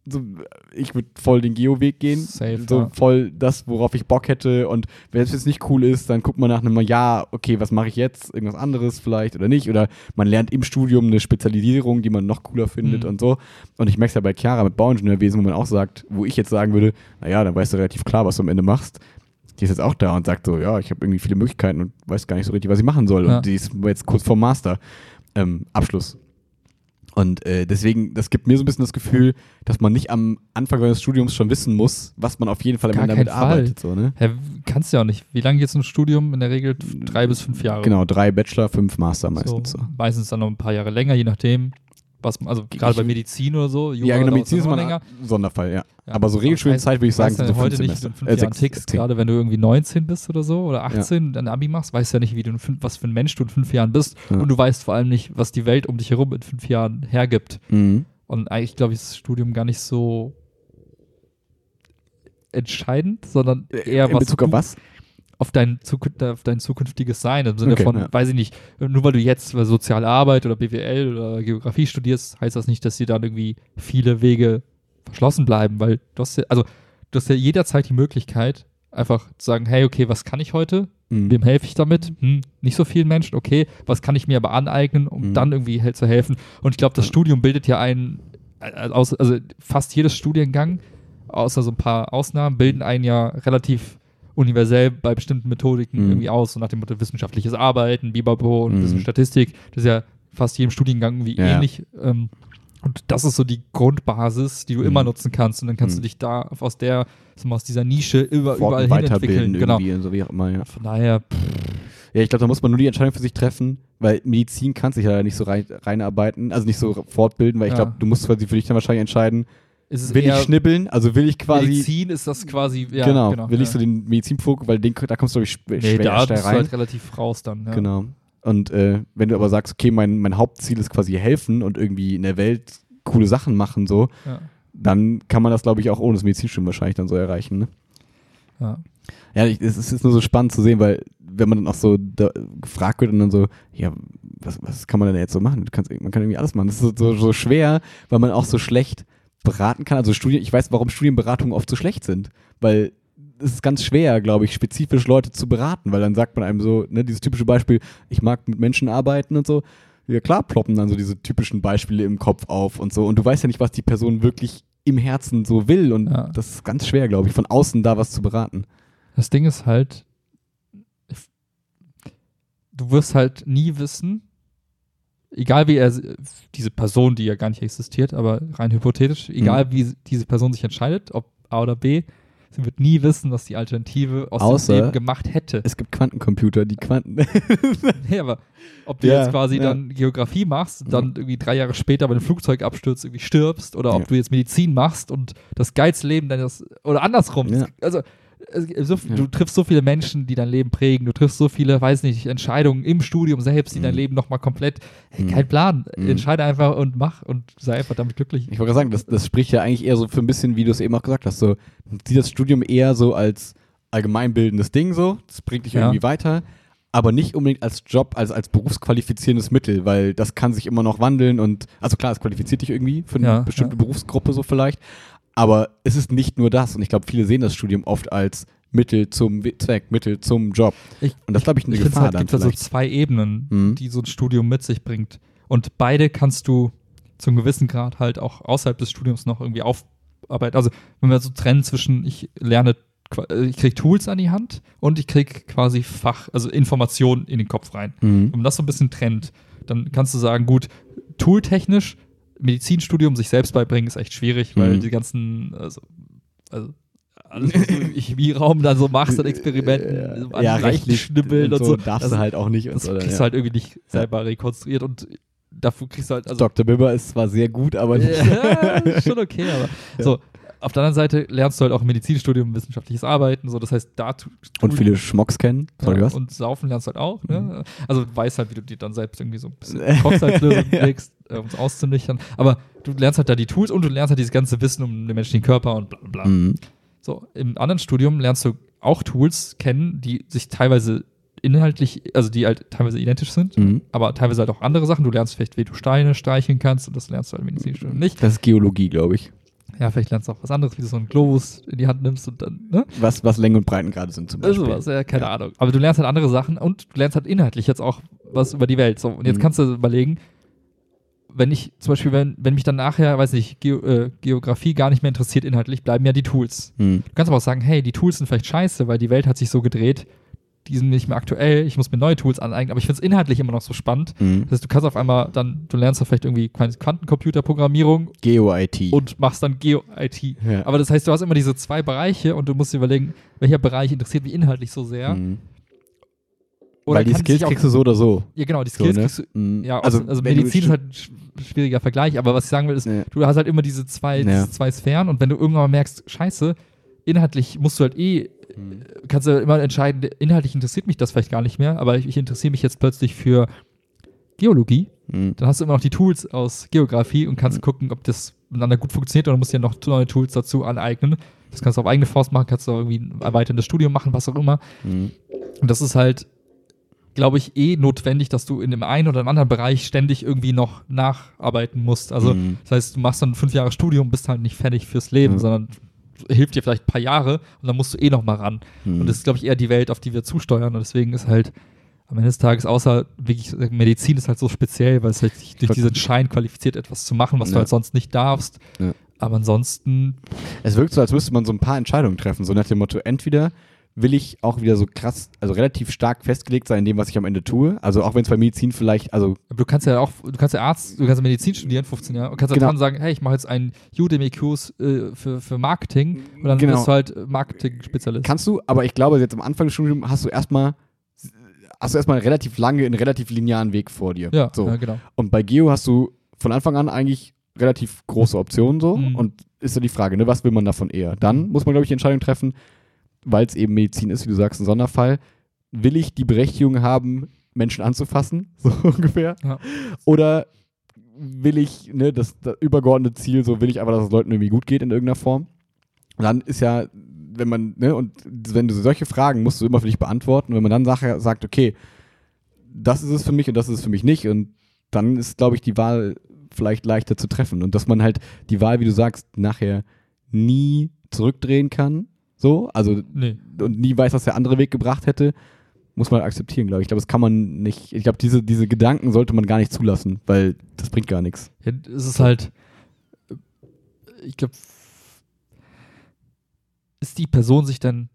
so, ich würde voll den Geo-Weg gehen. Safe, so ja. voll das, worauf ich Bock hätte. Und wenn es jetzt nicht cool ist, dann guckt man nach einem Jahr, okay, was mache ich jetzt? Irgendwas anderes vielleicht oder nicht. Oder man lernt im Studium eine Spezialisierung, die man noch cooler findet Mhm. und so. Und ich merke es ja bei Chiara mit Bauingenieurwesen, wo man auch sagt, wo ich jetzt sagen würde, naja, dann weißt du relativ klar, was du am Ende machst. Die ist jetzt auch da und sagt so, ja, ich habe irgendwie viele Möglichkeiten und weiß gar nicht so richtig, was ich machen soll. Ja. Und die ist jetzt kurz vorm Master. Ähm, Abschluss. Und äh, deswegen, das gibt mir so ein bisschen das Gefühl, dass man nicht am Anfang seines Studiums schon wissen muss, was man auf jeden Fall am Ende damit Fall. arbeitet. So, ne? Hä, kannst du ja auch nicht. Wie lange geht so ein Studium? In der Regel drei bis fünf Jahre. Genau, drei Bachelor, fünf Master So, meistens. So. Meistens dann noch ein paar Jahre länger, je nachdem. Was, also gerade bei Medizin oder so. Jura Ja, genau, Medizin ist mal ein Sonderfall, ja. Ja. Aber so Aber Regelstudienzeit würde ich sagen, sind ja so heute fünf nicht, in fünf Äh, Jahren tickst, gerade wenn du irgendwie 19 bist oder so oder Ja. 18 dann Abi machst, weißt du ja nicht, wie du in fünf, was für ein Mensch du in fünf Jahren bist Ja. und du weißt vor allem nicht, was die Welt um dich herum in fünf Jahren hergibt. Mhm. Und eigentlich glaube ich, ist das Studium gar nicht so entscheidend, sondern eher Äh, In was Bezug du auf was? Auf dein, auf dein zukünftiges Sein. Im Sinne Okay, von, ja. weiß ich nicht, nur weil du jetzt soziale Arbeit oder BWL oder Geografie studierst, heißt das nicht, dass dir dann irgendwie viele Wege verschlossen bleiben, weil du hast ja, also du hast ja jederzeit die Möglichkeit, einfach zu sagen, hey, okay, was kann ich heute? Mhm. Wem helfe ich damit? Hm, nicht so vielen Menschen, okay, was kann ich mir aber aneignen, um Mhm. dann irgendwie zu helfen? Und ich glaube, das. Studium bildet ja einen, äh, also fast jedes Studiengang, außer so ein paar Ausnahmen, bilden einen ja relativ universell bei bestimmten Methodiken Mhm. irgendwie aus, so nach dem Motto wissenschaftliches Arbeiten, Bibabo und Mhm. bisschen Statistik. Das ist ja fast jedem Studiengang irgendwie Ja, ähnlich. Ähm, und das ist so die Grundbasis, die du Mhm. immer nutzen kannst. Und dann kannst Mhm. du dich da aus der, aus dieser Nische über, überall hin entwickeln. Genau. so wie auch immer, ja. Von daher, pff, Ja, ich glaube, da muss man nur die Entscheidung für sich treffen, weil Medizin kann sich ja nicht so rein, reinarbeiten, also nicht so fortbilden, weil ich Ja. glaube, du musst quasi für dich dann wahrscheinlich entscheiden, will ich eher schnibbeln, also will ich quasi, Medizin ist das quasi, ja, genau, genau will ja. ich so den Medizinfokus, weil den, da kommst du, glaube ich, schw- Nee, schwer da bist du rein. halt relativ raus dann. Ja. Genau. Und äh, wenn du aber sagst, okay, mein, mein Hauptziel ist quasi helfen und irgendwie in der Welt coole Sachen machen, so, dann kann man das, glaube ich, auch ohne das Medizinstudium wahrscheinlich dann so erreichen. Ne? Ja. Ja, es ist nur so spannend zu sehen, weil wenn man dann auch so da, gefragt wird und dann so, ja, was, was kann man denn jetzt so machen? Du kannst, man kann irgendwie alles machen. Das ist so, so schwer, weil man auch so schlecht beraten kann. Also Studien, ich weiß, warum Studienberatungen oft so schlecht sind, weil es ist ganz schwer, glaube ich, spezifisch Leute zu beraten, weil dann sagt man einem so, ne, dieses typische Beispiel, ich mag mit Menschen arbeiten und so. Ja klar, ploppen dann so diese typischen Beispiele im Kopf auf und so. Und du weißt ja nicht, was die Person wirklich im Herzen so will. Und Ja. das ist ganz schwer, glaube ich, von außen da was zu beraten. Das Ding ist halt, du wirst halt nie wissen, egal wie er, diese Person, die ja gar nicht existiert, aber rein hypothetisch, egal wie diese Person sich entscheidet, ob A oder B, sie wird nie wissen, was die Alternative aus Außer- dem Leben gemacht hätte. Es gibt Quantencomputer, die Quanten. Nee, aber ob du Ja, jetzt quasi ja. dann Geografie machst, dann irgendwie drei Jahre später bei einem Flugzeugabsturz irgendwie stirbst oder ob Ja. du jetzt Medizin machst und das geilste Leben deines, oder andersrum. Also, so, Ja. du triffst so viele Menschen, die dein Leben prägen, du triffst so viele, weiß nicht, Entscheidungen im Studium selbst, die dein Mhm. Leben nochmal komplett, hey, Mhm. kein Plan, Mhm. entscheide einfach und mach und sei einfach damit glücklich. Ich wollte gerade sagen, das, das spricht ja eigentlich eher so für ein bisschen, wie du es eben auch gesagt hast, so, sieh das Studium eher so als allgemeinbildendes Ding so, das bringt dich Ja. irgendwie weiter, aber nicht unbedingt als Job, als, als berufsqualifizierendes Mittel, weil das kann sich immer noch wandeln und, also klar, es qualifiziert dich irgendwie für eine Ja, bestimmte. Berufsgruppe so vielleicht, aber es ist nicht nur das und ich glaube, viele sehen das Studium oft als Mittel zum Zweck, Mittel zum Job. Ich- und das glaube ich eine ich finde, es Gefahr halt, gibt da so zwei Ebenen, Mhm. die so ein Studium mit sich bringt. Und beide kannst du zum gewissen Grad halt auch außerhalb des Studiums noch irgendwie aufarbeiten. Also wenn wir so trennen zwischen, ich lerne, äh, ich kriege Tools an die Hand und ich kriege quasi Fach, also Informationen in den Kopf rein. Mhm. Wenn man das so ein bisschen trennt, dann kannst du sagen, gut, tooltechnisch, Medizinstudium sich selbst beibringen, ist echt schwierig, weil Mhm. die ganzen, also, also alles, was du im Chemieraum dann so machst an Experimenten, so an ja, rechtlich schnibbeln und so, darfst das, du halt auch nicht. Und das so, oder? kriegst ja. du halt irgendwie nicht selber rekonstruiert und dafür kriegst du halt, also Dr. Bibber ist zwar sehr gut, aber nicht. ja, schon okay, aber Ja. so. Auf der anderen Seite lernst du halt auch im Medizinstudium wissenschaftliches Arbeiten, so das heißt, da Und viele Schmocks kennen. Sorry, ja, was? Und saufen lernst du halt auch, ne? Also du weißt halt, wie du dir dann selbst irgendwie so ein bisschen. Kochsalzlösung kriegst, äh, um es auszunüchtern. Aber du lernst halt da die Tools und du lernst halt dieses ganze Wissen um den menschlichen Körper und bla bla bla. Mhm. So, im anderen Studium lernst du auch Tools kennen, die sich teilweise inhaltlich, also die halt teilweise identisch sind, Mhm. aber teilweise halt auch andere Sachen. Du lernst vielleicht, wie du Steine streicheln kannst und das lernst du halt im Medizinstudium nicht. Das ist Geologie, glaube ich. Ja, vielleicht lernst du auch was anderes, wie du so einen Globus in die Hand nimmst und dann, ne? Was, was Längen und Breitengrade sind zum Beispiel. Also was, ja, keine Ahnung. Aber du lernst halt andere Sachen und du lernst halt inhaltlich jetzt auch was über die Welt. So, und jetzt Mhm. kannst du überlegen, wenn ich zum Beispiel, wenn, wenn mich dann nachher, weiß nicht, Geo, äh, Geografie gar nicht mehr interessiert inhaltlich, bleiben ja die Tools. Hm. Du kannst aber auch sagen, hey, die Tools sind vielleicht scheiße, weil die Welt hat sich so gedreht, die sind nicht mehr aktuell, ich muss mir neue Tools aneignen, aber ich finde es inhaltlich immer noch so spannend. Hm. Das heißt, du kannst auf einmal dann, du lernst da vielleicht irgendwie Quantencomputerprogrammierung Geo-IT. und machst dann Geo-IT. Ja. Aber das heißt, du hast immer diese zwei Bereiche und du musst dir überlegen, welcher Bereich interessiert mich inhaltlich so sehr. Hm. Oder Weil die Skills auch, kriegst du so oder so. Ja, genau, die so Skills ne? kriegst du. Hm. Ja, also, also, Medizin ist halt ein sch- schwieriger Vergleich, aber was ich sagen will, ist, Ja. du hast halt immer diese zwei, diese zwei Sphären und wenn du irgendwann mal merkst, scheiße, inhaltlich musst du halt eh, Hm. kannst du immer entscheiden, inhaltlich interessiert mich das vielleicht gar nicht mehr, aber ich, ich interessiere mich jetzt plötzlich für Geologie, Hm. dann hast du immer noch die Tools aus Geografie und kannst gucken, ob das miteinander gut funktioniert oder musst dir noch neue Tools dazu aneignen. Das kannst du auf eigene Faust machen, kannst du irgendwie ein erweiterndes Studium machen, was auch immer. Hm. Und das ist halt, glaube ich, eh notwendig, dass du in dem einen oder anderen Bereich ständig irgendwie noch nacharbeiten musst. Also, Mhm. das heißt, du machst dann fünf Jahre Studium, bist halt nicht fertig fürs Leben, Ja. sondern hilft dir vielleicht ein paar Jahre und dann musst du eh noch mal ran. Hm. Und das ist, glaube ich, eher die Welt, auf die wir zusteuern. Und deswegen ist halt am Ende des Tages, außer wirklich Medizin ist halt so speziell, weil es halt durch diesen Schein qualifiziert, etwas zu machen, was du Ja. halt sonst nicht darfst. Ja. Aber ansonsten, Es wirkt so, als müsste man so ein paar Entscheidungen treffen, so nach dem Motto, entweder will ich auch wieder so krass, also relativ stark festgelegt sein in dem, was ich am Ende tue. Also auch wenn es bei Medizin vielleicht, also du kannst ja auch, du kannst ja Arzt, du kannst ja Medizin studieren, 15 Jahre, und kannst ja Genau. dann sagen, hey, ich mache jetzt einen Udemy-Kurs äh, für, für Marketing und dann Genau. bist du halt Marketing-Spezialist. kannst du, aber ich glaube, jetzt am Anfang des Studiums hast du erstmal hast du erstmal relativ lange, einen relativ linearen Weg vor dir. Ja, so. ja, genau. Und bei Geo hast du von Anfang an eigentlich relativ große Optionen so. Mhm. Und ist ja die Frage, ne, was will man davon eher? Dann muss man, glaube ich, die Entscheidung treffen, weil es eben Medizin ist, wie du sagst, ein Sonderfall. Will ich die Berechtigung haben, Menschen anzufassen, so ungefähr? Ja. Oder will ich, ne, das, das übergeordnete Ziel, so will ich einfach, dass es Leuten irgendwie gut geht in irgendeiner Form? Und dann ist ja, wenn man, ne, und wenn du solche Fragen musst du immer für dich beantworten. Und wenn man dann nachher sagt, okay, das ist es für mich und das ist es für mich nicht, und dann ist, glaube ich, die Wahl vielleicht leichter zu treffen. Und dass man halt die Wahl, wie du sagst, nachher nie zurückdrehen kann, so, also Nee. und nie weiß, was der andere Weg gebracht hätte, muss man akzeptieren, glaube ich. Ich glaube, das kann man nicht, ich glaube, diese, diese Gedanken sollte man gar nicht zulassen, weil das bringt gar nichts. Ja, es ist halt, äh, ich glaube, ist die Person sich dann,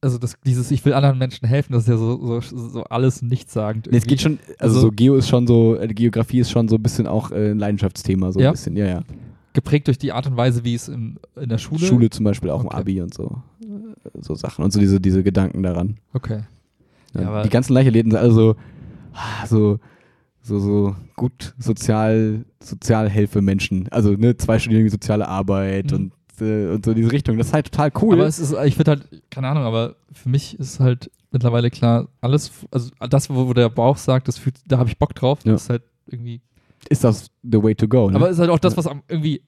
also das, dieses, ich will anderen Menschen helfen, das ist ja so, so, so alles nichtssagend. Nee, es geht schon, also, Also- so Geo ist schon so, äh, Geografie ist schon so ein bisschen auch äh, ein Leidenschaftsthema, so Ja? ein bisschen, ja, ja. Geprägt durch die Art und Weise, wie es im, in der Schule. Schule, zum Beispiel auch im Okay. Abi und so, so Sachen und so diese, diese Gedanken daran. Okay. Ja. Ja, die ganzen Leichtathleten sind alle so, ah, so, so, so gut sozial, Sozialhilfemenschen. Also, ne, zwei irgendwie soziale Arbeit Mhm. und, äh, und so diese Richtung. Das ist halt total cool. Aber es ist, ich finde halt, keine Ahnung, aber für mich ist halt mittlerweile klar, alles, also das, wo, der Bauch sagt, das fühlt, da habe ich Bock drauf, Ja. das ist halt irgendwie ist das the way to go, ne? Aber es ist halt auch das, was am, irgendwie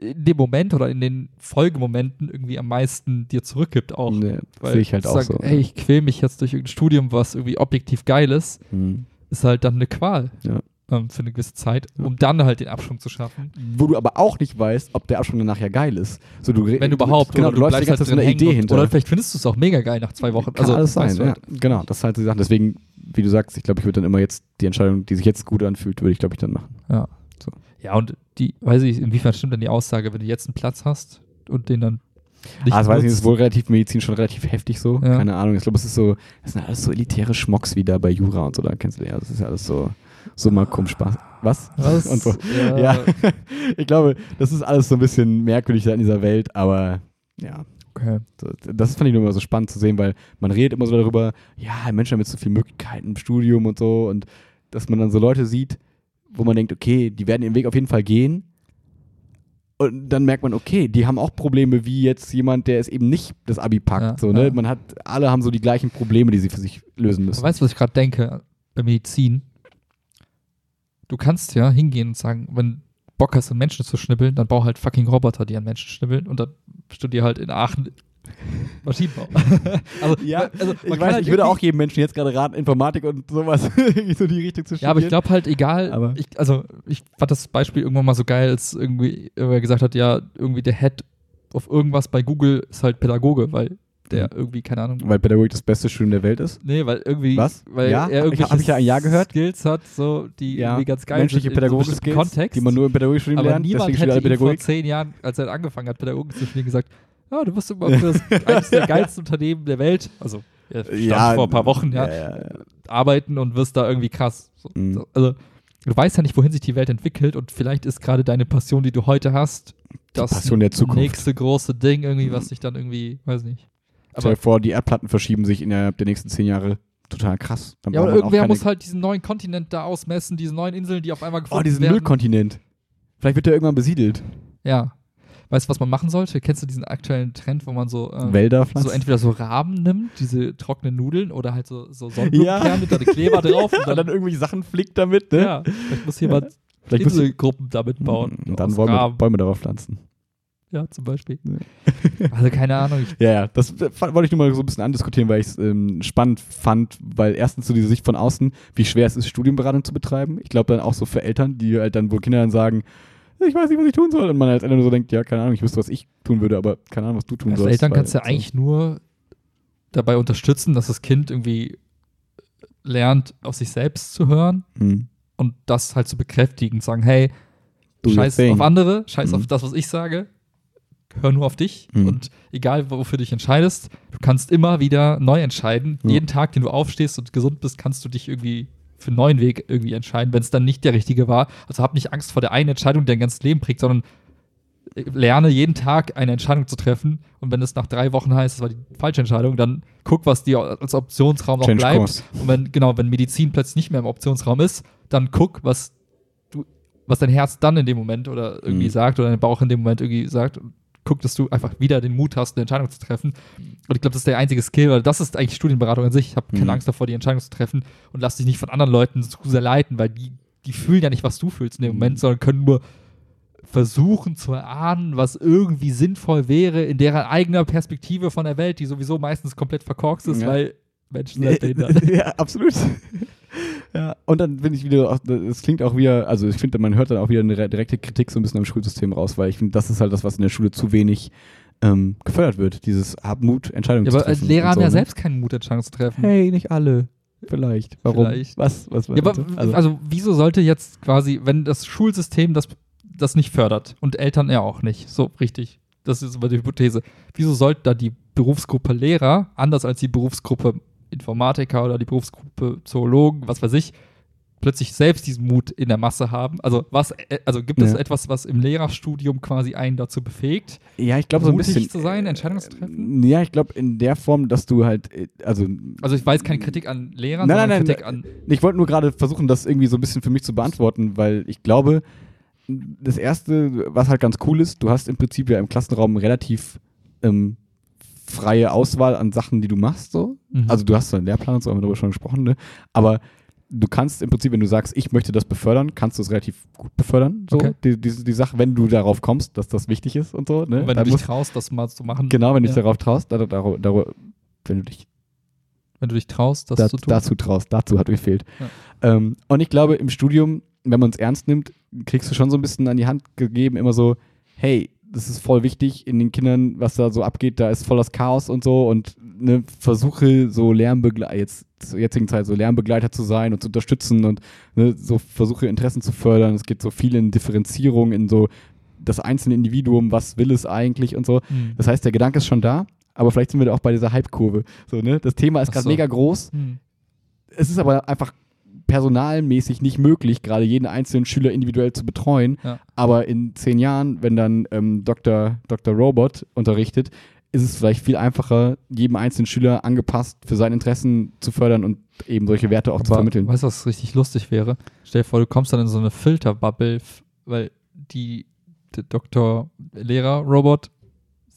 in dem Moment oder in den Folgemomenten irgendwie am meisten dir zurückgibt auch. Nee, Weil sehe ich halt auch sagen, so. Ey, ich quäl mich jetzt durch irgendein Studium, was irgendwie objektiv geil ist, Mhm. ist halt dann eine Qual Ja. Ähm, für eine gewisse Zeit, um dann halt den Abschwung zu schaffen. Wo du aber auch nicht weißt, ob der Abschwung danach ja geil ist. So, du, Wenn überhaupt. Genau, oder du, läufst die ganze Zeit so eine Idee hängen hinter. Und, oder vielleicht findest du es auch mega geil nach zwei Wochen. Kann also, alles sein, du ja. halt. Genau, das ist halt die Sache. Deswegen, wie du sagst, ich glaube, ich würde dann immer jetzt die Entscheidung, die sich jetzt gut anfühlt, würde ich, glaube ich, dann machen. Ja. So. Ja, und die, weiß ich, inwiefern stimmt denn die Aussage, wenn du jetzt einen Platz hast und den dann nicht das weiß ich ist wohl relativ Medizin schon relativ heftig so. Ja. Keine Ahnung. Ich glaube, es ist so, das sind alles so elitäre Schmocks wie da bei Jura und so, da kennst du ja, das ist ja alles so, so mal krumm Spaß. Was? Was? Und so. Ja. Ja, ich glaube, das ist alles so ein bisschen merkwürdig da in dieser Welt, aber ja, Okay. Das fand ich nur immer so spannend zu sehen, weil man redet immer so darüber, ja, Menschen haben jetzt so viele Möglichkeiten im Studium und so und dass man dann so Leute sieht, wo man denkt, okay, die werden ihren Weg auf jeden Fall gehen. Und dann merkt man, okay, die haben auch Probleme wie jetzt jemand, der es eben nicht das Abi packt. Ja, so, ne? ja. Man hat, alle haben so die gleichen Probleme, die sie für sich lösen müssen. Weißt du, was ich gerade denke bei Medizin? Du kannst ja hingehen und sagen, wenn du Bock hast, an Menschen zu schnibbeln, dann bau halt fucking Roboter, die an Menschen schnibbeln und dann studier halt in Aachen Maschinenbau. also, Ja, also, man ich weiß, halt ich würde auch jedem Menschen jetzt gerade raten, Informatik und sowas in so die Richtung zu studieren. Ja, aber ich glaube halt, egal, Aber- ich, also ich fand das Beispiel irgendwann mal so geil, als irgendwie irgendwer gesagt hat, ja, irgendwie der Head auf irgendwas bei Google ist halt Pädagoge, weil der Mhm. irgendwie, keine Ahnung, Weil Pädagogik das beste Studium der Welt ist. nee, weil irgendwie, Was? weil Ja? er Hab ich- irgendwelche hab ich ja ein Ja gehört? Skills hat, so, die irgendwie ganz geil menschliche sind pädagogische Skills, Kontext. die man nur im Pädagogikstudium aber lernt. niemand Deswegen hätte alle vor Pädagogik. zehn Jahren, als er angefangen hat, Pädagogen zu studieren, gesagt, ja, du wirst immer für das eines der geilsten Unternehmen der Welt, also er stand vor ein paar Wochen, ja, ja, ja, ja. arbeiten und wirst da irgendwie krass. Mhm. so, also, du weißt ja nicht, wohin sich die Welt entwickelt und vielleicht ist gerade deine Passion, die du heute hast, das nächste große Ding irgendwie, was dich dann irgendwie, weiß nicht. Aber, vor, die Erdplatten verschieben sich innerhalb der nächsten zehn Jahre. Total krass. Dann ja, aber irgendwer muss halt diesen neuen Kontinent da ausmessen, diese neuen Inseln, die auf einmal gefunden Oh, diesen werden. Müllkontinent. Vielleicht wird der irgendwann besiedelt. Ja. Weißt du, was man machen sollte? Kennst du diesen aktuellen Trend, wo man so, ähm, Wälder so pflanzen. entweder so Raben nimmt, diese trockenen Nudeln, oder halt so, so Sonnenblumenkerne, da die Kleber drauf und und dann, dann irgendwelche Sachen flickt damit, ne? ja, vielleicht muss jemand muss Inselgruppen damit bauen. und dann aus Bäume. Bäume darauf pflanzen. Ja, zum Beispiel. Also keine Ahnung. Ja, ja, das wollte ich nur mal so ein bisschen andiskutieren, weil ich es ähm, spannend fand, weil erstens so diese Sicht von außen, wie schwer es ist, Studienberatung zu betreiben. Ich glaube dann auch so für Eltern, die halt dann, wo Kinder dann sagen, ich weiß nicht, was ich tun soll. Und man als Eltern nur so denkt, ja, keine Ahnung, ich wüsste, was ich tun würde, aber keine Ahnung, was du tun als sollst. Eltern weil- kannst du ja eigentlich nur dabei unterstützen, dass das Kind irgendwie lernt, auf sich selbst zu hören Hm. und das halt zu bekräftigen, sagen, hey, Do scheiß auf andere, scheiß Mhm. auf das, was ich sage, hör nur auf dich Mhm. und egal, wofür du dich entscheidest, du kannst immer wieder neu entscheiden. Ja. Jeden Tag, den du aufstehst und gesund bist, kannst du dich irgendwie für einen neuen Weg irgendwie entscheiden, wenn es dann nicht der richtige war. Also hab nicht Angst vor der einen Entscheidung, die dein ganzes Leben prägt, sondern lerne jeden Tag eine Entscheidung zu treffen und wenn es nach drei Wochen heißt, es war die falsche Entscheidung, dann guck, was dir als Optionsraum noch Change bleibt. course. Und wenn, genau, wenn Medizin plötzlich nicht mehr im Optionsraum ist, dann guck, was du, was dein Herz dann in dem Moment oder irgendwie Mhm. sagt oder dein Bauch in dem Moment irgendwie sagt und guck, dass du einfach wieder den Mut hast, eine Entscheidung zu treffen. Und ich glaube, das ist der einzige Skill, weil das ist eigentlich Studienberatung an sich. Ich habe keine Mhm. Angst davor, die Entscheidung zu treffen und lass dich nicht von anderen Leuten zu sehr leiten, weil die, die fühlen ja nicht, was du fühlst in dem Mhm. Moment, sondern können nur versuchen zu erahnen, was irgendwie sinnvoll wäre in deren eigener Perspektive von der Welt, die sowieso meistens komplett verkorkst ist, Ja. weil Menschen sind behindert. ja, absolut. ja, und dann bin ich wieder, es klingt auch wieder, also ich finde, man hört dann auch wieder eine direkte Kritik so ein bisschen am Schulsystem raus, weil ich finde, das ist halt das, was in der Schule zu wenig ähm, gefördert wird. Dieses Hab Mut, Entscheidungen Ja, zu aber treffen. als Lehrer haben so, ja ne? selbst keinen Mut, Entscheidungen zu treffen. Hey, nicht alle. Vielleicht. Warum? Vielleicht. Was? Was? Ja, aber also, also, wieso sollte jetzt quasi, wenn das Schulsystem das, das nicht fördert und Eltern ja auch nicht, so richtig, das ist aber die Hypothese, wieso sollte da die Berufsgruppe Lehrer, anders als die Berufsgruppe Informatiker oder die Berufsgruppe Zoologen, was weiß ich, plötzlich selbst diesen Mut in der Masse haben? Also was, äh, also gibt es Ja. etwas, was im Lehrerstudium quasi einen dazu befähigt, ja, ich glaube so ein bisschen. zu sein, Entscheidungen zu treffen? äh, Ja, ich glaube in der Form, dass du halt, äh, also Also ich weiß keine Kritik an Lehrern, Nein, sondern nein, nein, Kritik an Ich wollte nur gerade versuchen, das irgendwie so ein bisschen für mich zu beantworten, weil ich glaube, das Erste, was halt ganz cool ist, du hast im Prinzip ja im Klassenraum relativ ähm, freie Auswahl an Sachen, die du machst. So. Mhm. Also du hast so einen Lehrplan und so, haben wir darüber schon gesprochen, ne? aber du kannst im Prinzip, wenn du sagst, ich möchte das befördern, kannst du es relativ gut befördern. So. Okay. Die, die, die Sache, wenn du darauf kommst, dass das wichtig ist und so. Ne? wenn du Dann dich musst- traust, das mal zu machen. genau, wenn du Ja. dich darauf traust, da, da, da, da, wenn du dich Wenn du dich traust, das da, zu tun. dazu traust. Dazu hat gefehlt. Ja. Ähm, und ich glaube, im Studium, wenn man es ernst nimmt, kriegst du schon so ein bisschen an die Hand gegeben, immer so, hey, das ist voll wichtig in den Kindern, was da so abgeht, da ist voll das Chaos und so und ne, versuche so Lernbegleiter, jetzt zur jetzigen Zeit so Lernbegleiter zu sein und zu unterstützen und ne, so versuche Interessen zu fördern. Es geht so viel in Differenzierung, in so das einzelne Individuum, was will es eigentlich und so. Hm. Das heißt, der Gedanke ist schon da, aber vielleicht sind wir da auch bei dieser Hype-Kurve. So, ne? Das Thema ist gerade so. mega groß. Hm. Es ist aber einfach personalmäßig nicht möglich, gerade jeden einzelnen Schüler individuell zu betreuen. Ja. Aber in zehn Jahren, wenn dann ähm, Dr. Dr. Robot unterrichtet, ist es vielleicht viel einfacher, jedem einzelnen Schüler angepasst für seine Interessen zu fördern und eben solche Werte auch zu Aber vermitteln. Weißt du, was richtig lustig wäre? Stell dir vor, du kommst dann in so eine Filterbubble, weil die der Doktor, Lehrer, Robot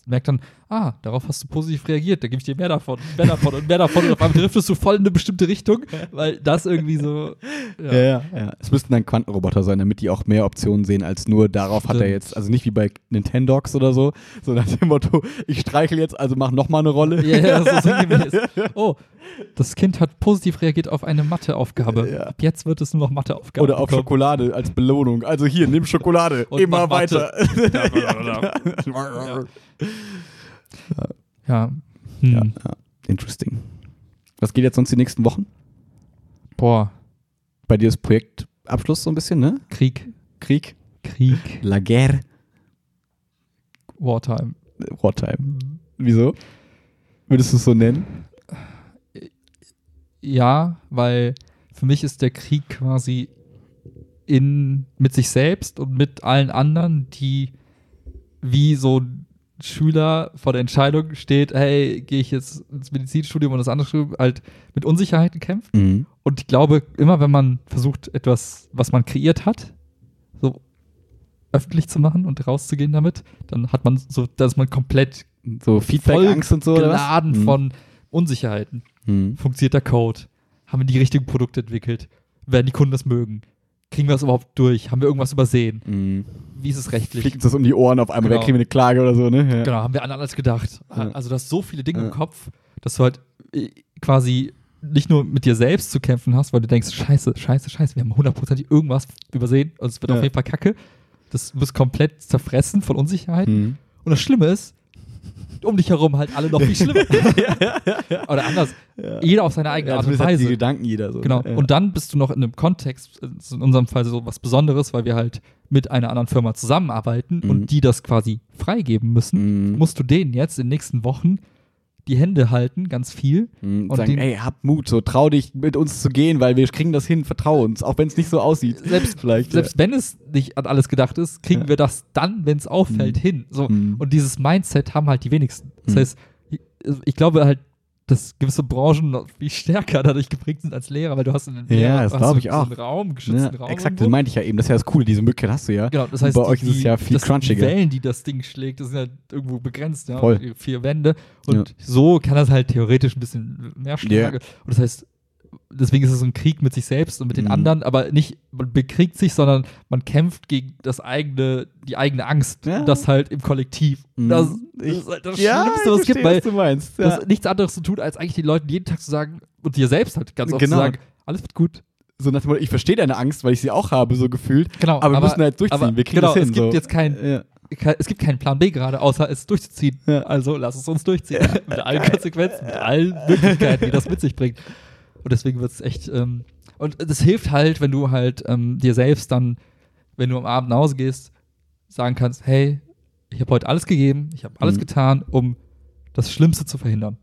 merkt dann, ah, darauf hast du positiv reagiert, da gebe ich dir mehr davon, mehr davon und mehr davon und auf einmal driftest du voll in eine bestimmte Richtung, weil das irgendwie so Ja, ja, ja. Es müssten dann Quantenroboter sein, damit die auch mehr Optionen sehen als nur darauf hat er Stimmt. jetzt, also nicht wie bei Nintendogs oder so, so nach dem Motto, ich streichel jetzt, also mach nochmal eine Rolle. Ja, ja, so sinngemäß. Oh, das Kind hat positiv reagiert auf eine Matheaufgabe. Ja. Ab jetzt wird es nur noch Matheaufgaben Oder auf bekommen. Schokolade als Belohnung. Also hier, nimm Schokolade. Und Immer weiter. Ja. Hm. Ja, ja. Interesting. Was geht jetzt sonst die nächsten Wochen? Boah, Bei dir ist Projektabschluss so ein bisschen, ne? Krieg, Krieg. Krieg, La guerre. Wartime. Wartime. Wieso? Würdest du es so nennen? Ja, weil für mich ist der Krieg quasi in, mit sich selbst und mit allen anderen, die wie so ein Schüler vor der Entscheidung steht, hey, gehe ich jetzt ins Medizinstudium oder das andere Studium, halt mit Unsicherheiten kämpft. Mhm. Und ich glaube, immer wenn man versucht, etwas, was man kreiert hat, so öffentlich zu machen und rauszugehen damit, dann hat man so, dass man komplett So Feedback, Angst und so, geladen Mhm. von Unsicherheiten. Mhm. Funktioniert der Code? Haben wir die richtigen Produkte entwickelt? Werden die Kunden das mögen? Kriegen wir das überhaupt durch? Haben wir irgendwas übersehen? Mhm. Wie ist es rechtlich? Fliegt uns das um die Ohren auf einmal, Genau. da kriegen wir eine Klage oder so, ne? Ja. Genau, haben wir an alles gedacht. Ja. Also du hast so viele Dinge Ja. im Kopf, dass du halt äh, quasi nicht nur mit dir selbst zu kämpfen hast, weil du denkst, scheiße, scheiße, scheiße, wir haben hundertprozentig irgendwas übersehen und es wird auf jeden Fall kacke. Das, du bist komplett zerfressen von Unsicherheiten. Mhm. Und das Schlimme ist, um dich herum halt alle noch viel schlimmer. Oder anders. Jeder auf seine eigene Art und hat die Weise. Gedanken jeder so. Genau. ne? Und dann bist du noch in einem Kontext, ist in unserem Fall so was Besonderes, weil wir halt mit einer anderen Firma zusammenarbeiten Mhm. und die das quasi freigeben müssen, Mhm. musst du denen jetzt in den nächsten Wochen die Hände halten, ganz viel. Mhm. und sagen, ey, hab Mut, so trau dich mit uns zu gehen, weil wir kriegen das hin, vertrau uns, auch wenn es nicht so aussieht. Selbst, Vielleicht, selbst wenn es nicht an alles gedacht ist, kriegen Ja. wir das dann, wenn es auffällt, Mhm. hin. So. Mhm. Und dieses Mindset haben halt die wenigsten. Das Mhm. heißt, ich, ich glaube halt, dass gewisse Branchen noch viel stärker dadurch geprägt sind als Lehrer, weil du hast in den Ja, Lehrer, das hast ich auch. einen Raum, einen Ja, geschützten Raum. exakt, das meinte ich ja eben. Das ist ja das Coole, diese Möglichkeit hast du ja. Genau, das Und heißt, bei euch die, ist es ja viel das, crunchiger. Die Wellen, die das Ding schlägt, das sind ja irgendwo begrenzt, ja. Voll. Vier Wände. Und Ja. so kann das halt theoretisch ein bisschen mehr schlagen. Ja. Und das heißt, deswegen ist es so ein Krieg mit sich selbst und mit den Mhm. anderen, aber nicht, man bekriegt sich, sondern man kämpft gegen das eigene, die eigene Angst. Ja. Das halt im Kollektiv. Mhm. Das, ist halt das ja, Schlimmste, was es gibt, weil was Ja. nichts anderes zu tun, als eigentlich den Leuten jeden Tag zu sagen und dir selbst halt ganz oft Genau. zu sagen, alles wird gut. So nach dem Motto, ich verstehe deine Angst, weil ich sie auch habe, so gefühlt. Genau, Aber wir müssen halt durchziehen, aber wir kriegen genau, das hin. Es gibt so. jetzt kein, Ja. es gibt keinen Plan B gerade, außer es durchzuziehen. Ja. Also lass es uns durchziehen. mit allen Konsequenzen, mit allen Möglichkeiten, die das mit sich bringt. Und deswegen wird es echt. Ähm, und das hilft halt, wenn du halt ähm, dir selbst dann, wenn du am Abend nach Hause gehst, sagen kannst: Hey, ich habe heute alles gegeben, ich habe alles Mhm. getan, um das Schlimmste zu verhindern.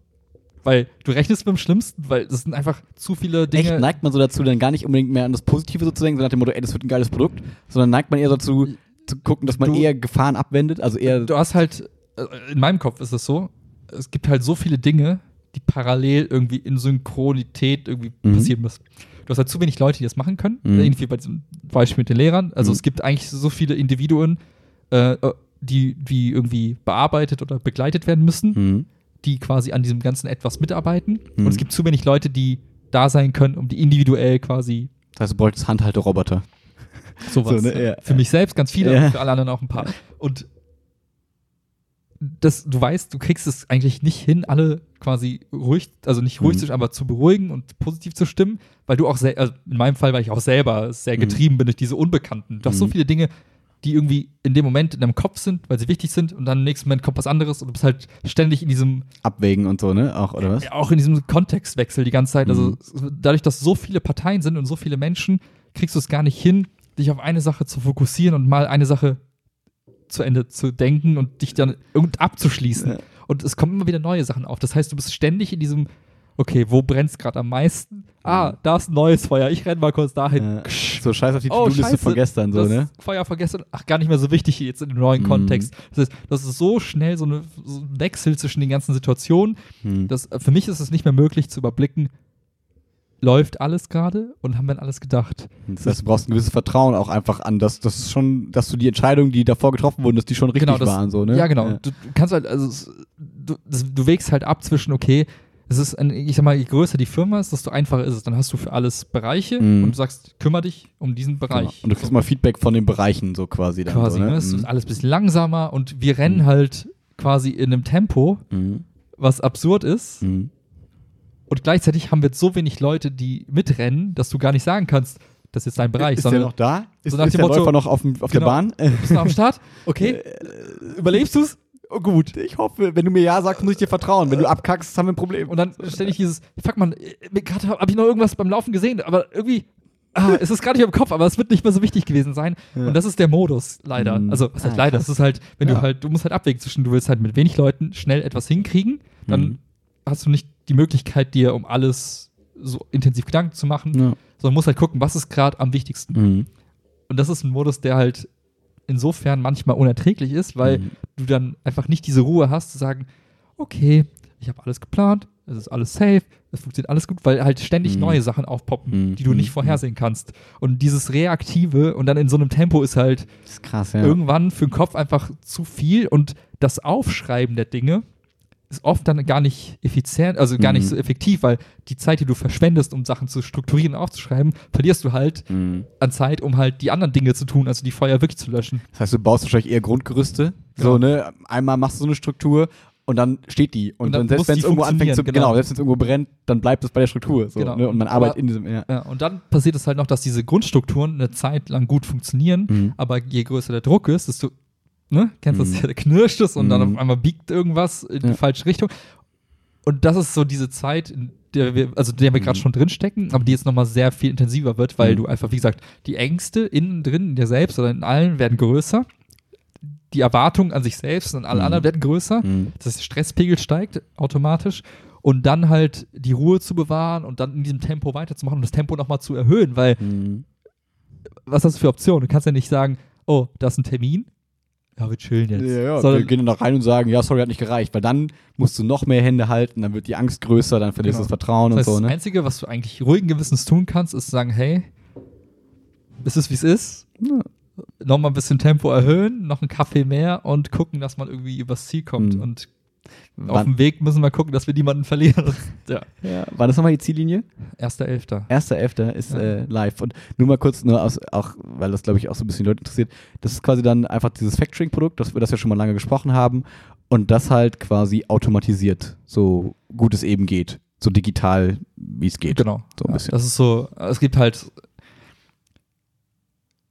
Weil du rechnest mit dem Schlimmsten, weil das sind einfach zu viele Dinge. Echt, neigt man so dazu, dann gar nicht unbedingt mehr an das Positive so zu denken, so nach dem Motto, ey, das wird ein geiles Produkt, sondern neigt man eher dazu, zu gucken, dass man Du- eher Gefahren abwendet, also eher. du hast halt, äh, in meinem Kopf ist es so, es gibt halt so viele Dinge, die parallel irgendwie in Synchronität irgendwie Mhm. passieren müssen. Du hast halt zu wenig Leute, die das machen können, Mhm. irgendwie bei diesem Beispiel mit den Lehrern. Also Mhm. es gibt eigentlich so viele Individuen, äh, äh, die, die irgendwie bearbeitet oder begleitet werden müssen, Mhm. die quasi an diesem ganzen etwas mitarbeiten. Mhm. Und es gibt zu wenig Leute, die da sein können, um die individuell quasi Das heißt, du bräuchtest Handhalter-Roboter. sowas. So, ne? Ja. Für mich selbst ganz viele, Ja. und für alle anderen auch ein paar. Und das, du weißt, du kriegst es eigentlich nicht hin, alle quasi ruhig, also nicht ruhig Mhm. zu stimmen, aber zu beruhigen und positiv zu stimmen, weil du auch sehr, also in meinem Fall, weil ich auch selber sehr Mhm. getrieben bin durch diese Unbekannten. Du hast so Mhm. viele Dinge, die irgendwie in dem Moment in deinem Kopf sind, weil sie wichtig sind und dann im nächsten Moment kommt was anderes und du bist halt ständig in diesem Abwägen und so, ne? Auch, oder was? ja, auch in diesem Kontextwechsel die ganze Zeit. Mhm. Also dadurch, dass so viele Parteien sind und so viele Menschen, kriegst du es gar nicht hin, dich auf eine Sache zu fokussieren und mal eine Sache zu Ende zu denken und dich dann irgend abzuschließen. Ja. Und es kommen immer wieder neue Sachen auf. Das heißt, du bist ständig in diesem, okay, wo brennt es gerade am meisten? Ah, da ist ein neues Feuer. Ich renne mal kurz dahin. Ja. So scheiß auf die Oh, To-Do-Liste von gestern, so, das ne? Feuer von gestern, ach, gar nicht mehr so wichtig jetzt in dem neuen Mhm. Kontext. Das heißt, das ist so schnell so, eine, so ein Wechsel zwischen den ganzen Situationen, Hm. das, für mich ist es nicht mehr möglich zu überblicken, läuft alles gerade und haben wir an alles gedacht. Das heißt, du brauchst ein gewisses Vertrauen auch einfach an, dass das ist schon, dass du die Entscheidungen, die davor getroffen wurden, dass die schon richtig Genau, das- waren, so, ne? Ja, genau. Du, du kannst halt, also du, das, du wägst halt ab zwischen, okay, es ist, ein, ich sag mal, je größer die Firma ist, desto einfacher ist es. Dann hast du für alles Bereiche Mhm. und du sagst, kümmere dich um diesen Genau. Bereich. Und du kriegst mal Feedback von den Bereichen so quasi dann. quasi, so, ne? ne? Es ist Mhm. alles ein bisschen langsamer und wir rennen Mhm. halt quasi in einem Tempo, Mhm. was absurd ist. Mhm. Und gleichzeitig haben wir jetzt so wenig Leute, die mitrennen, dass du gar nicht sagen kannst, das ist dein Bereich, Ist der sondern noch da? Ist, nach ist der Motto- Läufer noch auf, dem, auf Genau. der Bahn? Äh, bist du am Start? Okay, überlebst du's? Oh, gut. Ich hoffe, wenn du mir Ja sagst, muss ich dir vertrauen. Wenn du abkackst, haben wir ein Problem. Und dann ständig dieses, fuck man, gerade habe ich noch irgendwas beim Laufen gesehen, aber irgendwie, ah, es ist gerade nicht im Kopf, aber es wird nicht mehr so wichtig gewesen sein. Ja. Und das ist der Modus, leider. Mhm. Also, was heißt Ah, leider? Das ist halt, wenn Ja. du halt, du musst halt abwägen zwischen, du willst halt mit wenig Leuten schnell etwas hinkriegen, dann Mhm. hast du nicht die Möglichkeit, dir um alles so intensiv Gedanken zu machen, Ja. sondern musst halt gucken, was ist gerade am wichtigsten. Mhm. Und das ist ein Modus, der halt insofern manchmal unerträglich ist, weil Mhm. du dann einfach nicht diese Ruhe hast zu sagen, okay, ich habe alles geplant, es ist alles safe, es funktioniert alles gut, weil halt ständig Mhm. neue Sachen aufpoppen, Mhm. die du nicht Mhm. vorhersehen kannst. Und dieses Reaktive und dann in so einem Tempo ist halt ist krass, ja. irgendwann für den Kopf einfach zu viel und das Aufschreiben der Dinge ist oft dann gar nicht effizient, also gar nicht Mhm. so effektiv, weil die Zeit, die du verschwendest, um Sachen zu strukturieren und aufzuschreiben, verlierst du halt Mhm. an Zeit, um halt die anderen Dinge zu tun, also die Feuer wirklich zu löschen. Das heißt, du baust wahrscheinlich eher Grundgerüste. So, Genau. ne? Einmal machst du so eine Struktur und dann steht die. Und, Und dann dann, selbst wenn es irgendwo anfängt zu, genau. genau. selbst wenn es irgendwo brennt, dann bleibt es bei der Struktur. So, Genau. ne? Und man Aber- arbeitet in diesem, ja. Ja, und dann passiert es halt noch, dass diese Grundstrukturen eine Zeit lang gut funktionieren, Mhm. aber je größer der Druck ist, desto, ne, kennst du Mhm. das, der knirscht es und dann Mhm. auf einmal biegt irgendwas in die Ja. falsche Richtung. Und das ist so diese Zeit, in der wir, also in der wir gerade Mhm. schon drinstecken, aber die jetzt nochmal sehr viel intensiver wird, weil Mhm. du einfach, wie gesagt, die Ängste innen drin, in dir selbst oder in allen werden größer. Die Erwartungen an sich selbst und an alle Mhm. anderen werden größer. Mhm. Das Stresspegel steigt automatisch und dann halt die Ruhe zu bewahren und dann in diesem Tempo weiterzumachen und das Tempo nochmal zu erhöhen, weil Mhm. was hast du für Optionen? Du kannst ja nicht sagen, oh, da ist ein Termin. Ja, wir chillen jetzt. Ja, ja. Sondern- wir gehen dann noch rein und sagen, ja, sorry, hat nicht gereicht. Weil dann musst du noch mehr Hände halten, dann wird die Angst größer, dann verlierst du Genau. das Vertrauen das heißt, und so, das ne? Einzige, was du eigentlich ruhigen Gewissens tun kannst, ist sagen, hey, es ist, wie es ist. Ja. Nochmal ein bisschen Tempo erhöhen, noch einen Kaffee mehr und gucken, dass man irgendwie übers Ziel kommt. Mhm. Und auf Wann, dem Weg müssen wir gucken, dass wir niemanden verlieren. ja. ja, war das nochmal die Ziellinie? Erster Elfter. 1.11. ist Ja. äh, live. Und nur mal kurz, nur aus, auch, weil das, glaube ich, auch so ein bisschen die Leute interessiert. Das ist quasi dann einfach dieses Factoring-Produkt, das wir das ja schon mal lange gesprochen haben. Und das halt quasi automatisiert, so gut es eben geht. So digital, wie es geht. Genau. So ein ja, bisschen. Das ist so, es gibt halt,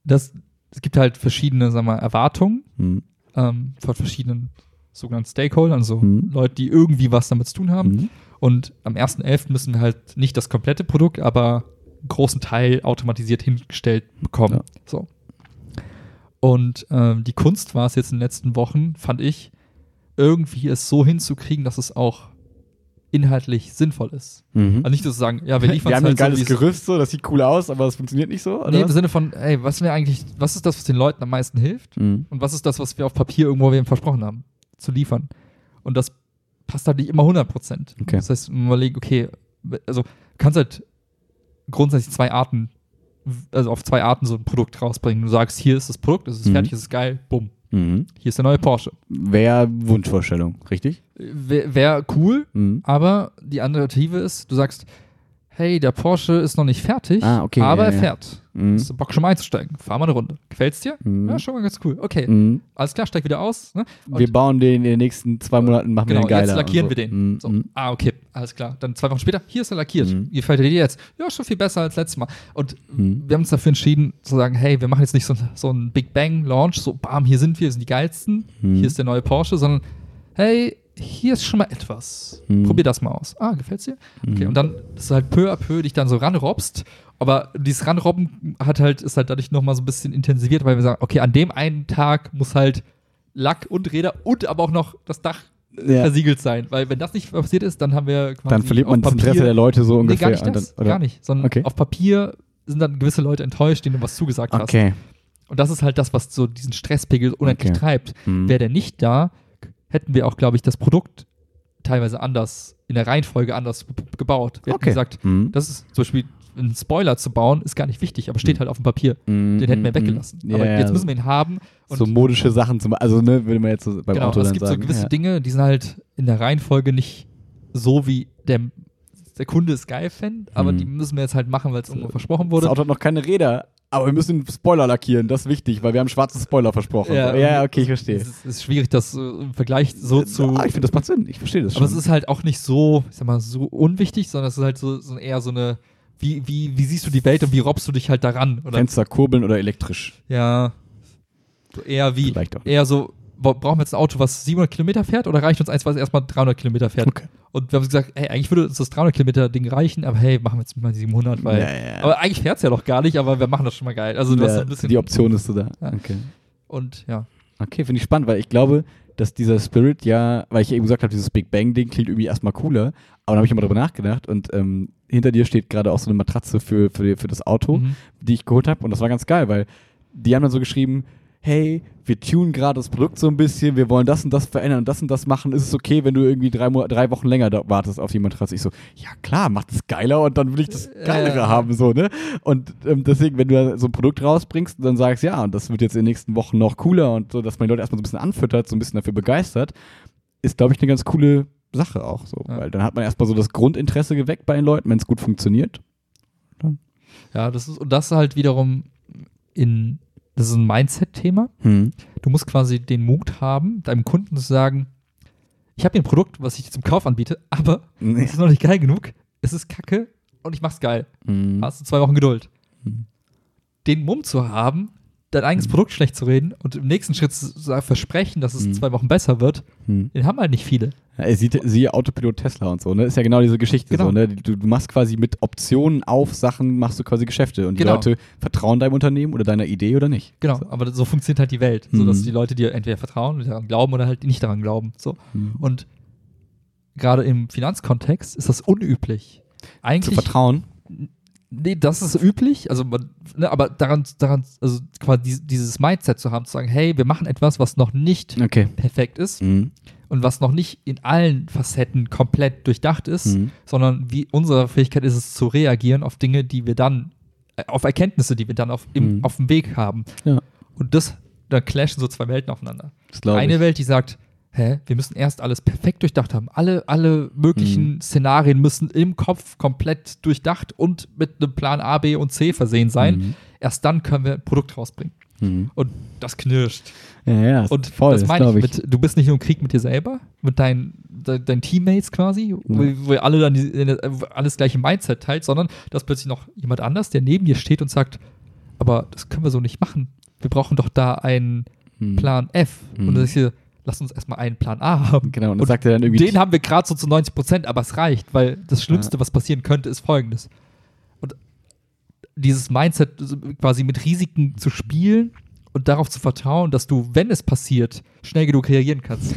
das, es gibt halt verschiedene, sagen wir mal, Erwartungen Hm. ähm, von verschiedenen sogenannten Stakeholdern, also Mhm. Leute, die irgendwie was damit zu tun haben. Mhm. Und am 1.11. müssen wir halt nicht das komplette Produkt, aber einen großen Teil automatisiert hingestellt bekommen. Ja. So. Und ähm, die Kunst war es jetzt in den letzten Wochen, fand ich, irgendwie es so hinzukriegen, dass es auch inhaltlich sinnvoll ist. Mhm. Also nicht so zu sagen, ja, wir liefern Wir haben ein halt geiles so, Gerüst, so, das sieht cool aus, aber es funktioniert nicht so, oder? Nee, im? Sinne von, ey, was mir eigentlich, was ist das, was den Leuten am meisten hilft? Mhm. Und was ist das, was wir auf Papier irgendwo wem versprochen haben, zu liefern? Und das passt halt nicht immer 100 Prozent. Okay. Das heißt, man überlegt, okay, also du kannst halt grundsätzlich zwei Arten, also auf zwei Arten so ein Produkt rausbringen. Du sagst, hier ist das Produkt, es ist Mhm. fertig, es ist geil, bumm. Mhm. Hier ist der neue Porsche. Wäre Wunschvorstellung, richtig? Wäre wär cool, Mhm. aber die Alternative ist, du sagst, hey, der Porsche ist noch nicht fertig, Ah, okay, aber ja, er fährt. Mhm. Hast du Bock schon mal einzusteigen? Fahr mal eine Runde. Gefällt's dir? Mhm. Ja, schon mal ganz cool. Okay, Mhm. alles klar, steig wieder aus. Ne? Wir bauen den in den nächsten zwei Monaten, machen Genau, wir den geiler. jetzt lackieren und wir so. den. Mhm. So. Mhm. Ah, okay, alles klar. Dann zwei Wochen später, hier ist er lackiert. Mhm. Gefällt dir jetzt? Ja, schon viel besser als letztes Mal. Und Mhm. wir haben uns dafür entschieden, zu sagen, hey, wir machen jetzt nicht so, so einen Big Bang Launch, so bam, hier sind wir, wir sind die geilsten, Mhm. hier ist der neue Porsche, sondern hey, hier ist schon mal etwas. Mhm. Probier das mal aus. Ah, gefällt's dir? Okay, Mhm. und dann, dass du halt peu à peu dich dann so ranrobst, aber dieses Ranrobben hat halt, ist halt dadurch nochmal so ein bisschen intensiviert, weil wir sagen, okay, an dem einen Tag muss halt Lack und Räder und aber auch noch das Dach Ja. versiegelt sein, weil wenn das nicht passiert ist, dann haben wir quasi Dann verliert man das Interesse der Leute so Nee, ungefähr. gar nicht das, dann, gar nicht, sondern Okay. auf Papier sind dann gewisse Leute enttäuscht, denen du was zugesagt hast. Okay. Und das ist halt das, was so diesen Stresspegel unendlich Okay. treibt. Mhm. Wäre der nicht da, hätten wir auch, glaube ich, das Produkt teilweise anders, in der Reihenfolge anders gebaut. Wir hätten Okay. gesagt, Mhm. das ist zum Beispiel einen Spoiler zu bauen, ist gar nicht wichtig, aber steht Mhm. halt auf dem Papier. Mhm. Den hätten wir Mhm. weggelassen. Ja, aber ja, jetzt müssen wir ihn haben. So modische Sachen zum, also ne, würde man jetzt so beim genau, Auto es dann gibt sagen. so gewisse ja. Dinge, die sind halt in der Reihenfolge nicht so, wie der, der Kunde es geil fände, aber Mhm. die müssen wir jetzt halt machen, weil es irgendwo versprochen wurde. Das Auto hat noch keine Räder, aber wir müssen Spoiler lackieren, das ist wichtig, weil wir haben schwarzen Spoiler versprochen. Ja, ja okay, ich verstehe. Es ist, schwierig, das äh, im Vergleich so zu. ah, ich finde, das macht Sinn, ich verstehe das schon. aber es ist halt auch nicht so, ich sag mal, so unwichtig, sondern es ist halt so, so eher so eine, wie, wie, wie siehst du die Welt und wie robbst du dich halt daran? Oder Fenster kurbeln oder elektrisch. ja. So eher wie, Vielleicht auch. eher so, brauchen wir jetzt ein Auto, was 700 Kilometer fährt oder reicht uns eins, was erstmal 300 Kilometer fährt? Okay. Und wir haben gesagt, hey, eigentlich würde uns das 300 Kilometer Ding reichen, aber hey, machen wir jetzt mal die 700, weil. Ja, ja. Aber eigentlich fährt es ja doch gar nicht, aber wir machen das schon mal geil. Also du hast Ja, ein bisschen. die Option ist so da. Ja. Okay. Und ja. Okay, finde ich spannend, weil ich glaube, dass dieser Spirit ja, weil ich eben gesagt habe, dieses Big Bang-Ding klingt irgendwie erstmal cooler, aber dann habe ich immer drüber nachgedacht und ähm, hinter dir steht gerade auch so eine Matratze für, für, für das Auto, Mhm. die ich geholt habe und das war ganz geil, weil die haben dann so geschrieben, hey, wir tunen gerade das Produkt so ein bisschen, wir wollen das und das verändern und das und das machen, ist es okay, wenn du irgendwie drei, Mo drei Wochen länger da wartest auf die Matratze? Ich so, ja klar, macht es geiler und dann will ich das Geilere Äh. haben, so, ne? Und ähm, deswegen, wenn du so ein Produkt rausbringst und dann sagst, ja, und das wird jetzt in den nächsten Wochen noch cooler und so, dass man die Leute erstmal so ein bisschen anfüttert, so ein bisschen dafür begeistert, ist, glaube ich, eine ganz coole Sache auch so. Ja. Weil dann hat man erstmal so das Grundinteresse geweckt bei den Leuten, wenn es gut funktioniert. Ja, das ist, und das halt wiederum in, das ist ein Mindset-Thema. Hm. Du musst quasi den Mut haben, deinem Kunden zu sagen, ich habe hier ein Produkt, was ich dir zum Kauf anbiete, aber Nee. es ist noch nicht geil genug, es ist kacke und ich mach's geil. Hm. Hast du zwei Wochen Geduld. Hm. Den Mumm zu haben, dein eigenes Produkt schlecht zu reden und im nächsten Schritt zu versprechen, dass es in Hm. zwei Wochen besser wird, Hm. den haben halt nicht viele. Ja, er sieht, siehe Autopilot Tesla und so, ne? Ist ja genau diese Geschichte Genau. so, ne? Du, du machst quasi mit Optionen auf Sachen, machst du quasi Geschäfte und die Genau. Leute vertrauen deinem Unternehmen oder deiner Idee oder nicht. Genau, So. aber so funktioniert halt die Welt, so dass Mhm. die Leute dir entweder vertrauen und daran glauben oder halt nicht daran glauben. So. Mhm. Und gerade im Finanzkontext ist das unüblich. Zu Eigentlich, vertrauen. Nee, das ist üblich, also man, ne, aber daran, daran, also quasi dies- dieses Mindset zu haben, zu sagen, hey, wir machen etwas, was noch nicht Okay. perfekt ist Mhm. und was noch nicht in allen Facetten komplett durchdacht ist, Mhm. sondern wie unsere Fähigkeit ist es zu reagieren auf Dinge, die wir dann, äh, auf Erkenntnisse, die wir dann auf, im, Mhm. auf dem Weg haben. Ja. Und das, da clashen so zwei Welten aufeinander. Eine ich. Welt, die sagt, hä, wir müssen erst alles perfekt durchdacht haben. Alle, alle möglichen Mhm. Szenarien müssen im Kopf komplett durchdacht und mit einem Plan A, B und C versehen sein. Mhm. Erst dann können wir ein Produkt rausbringen. Mhm. Und das knirscht. Ja, ja, Und voll, das das meine ich, ich. mit, du bist nicht nur im Krieg mit dir selber, mit deinen, de, deinen Teammates quasi, wo, wo ihr alle dann die, alles gleiche Mindset teilt, sondern du hast plötzlich noch jemand anders, der neben dir steht und sagt, aber das können wir so nicht machen. Wir brauchen doch da einen Mhm. Plan F. Und dann ist hier, lass uns erstmal einen Plan A haben. Genau, und das Und sagt er dann irgendwie. Den haben wir gerade so zu 90 Prozent, aber es reicht, weil das Schlimmste, was passieren könnte, ist folgendes. Und dieses Mindset quasi mit Risiken zu spielen und darauf zu vertrauen, dass du, wenn es passiert, schnell genug reagieren kannst.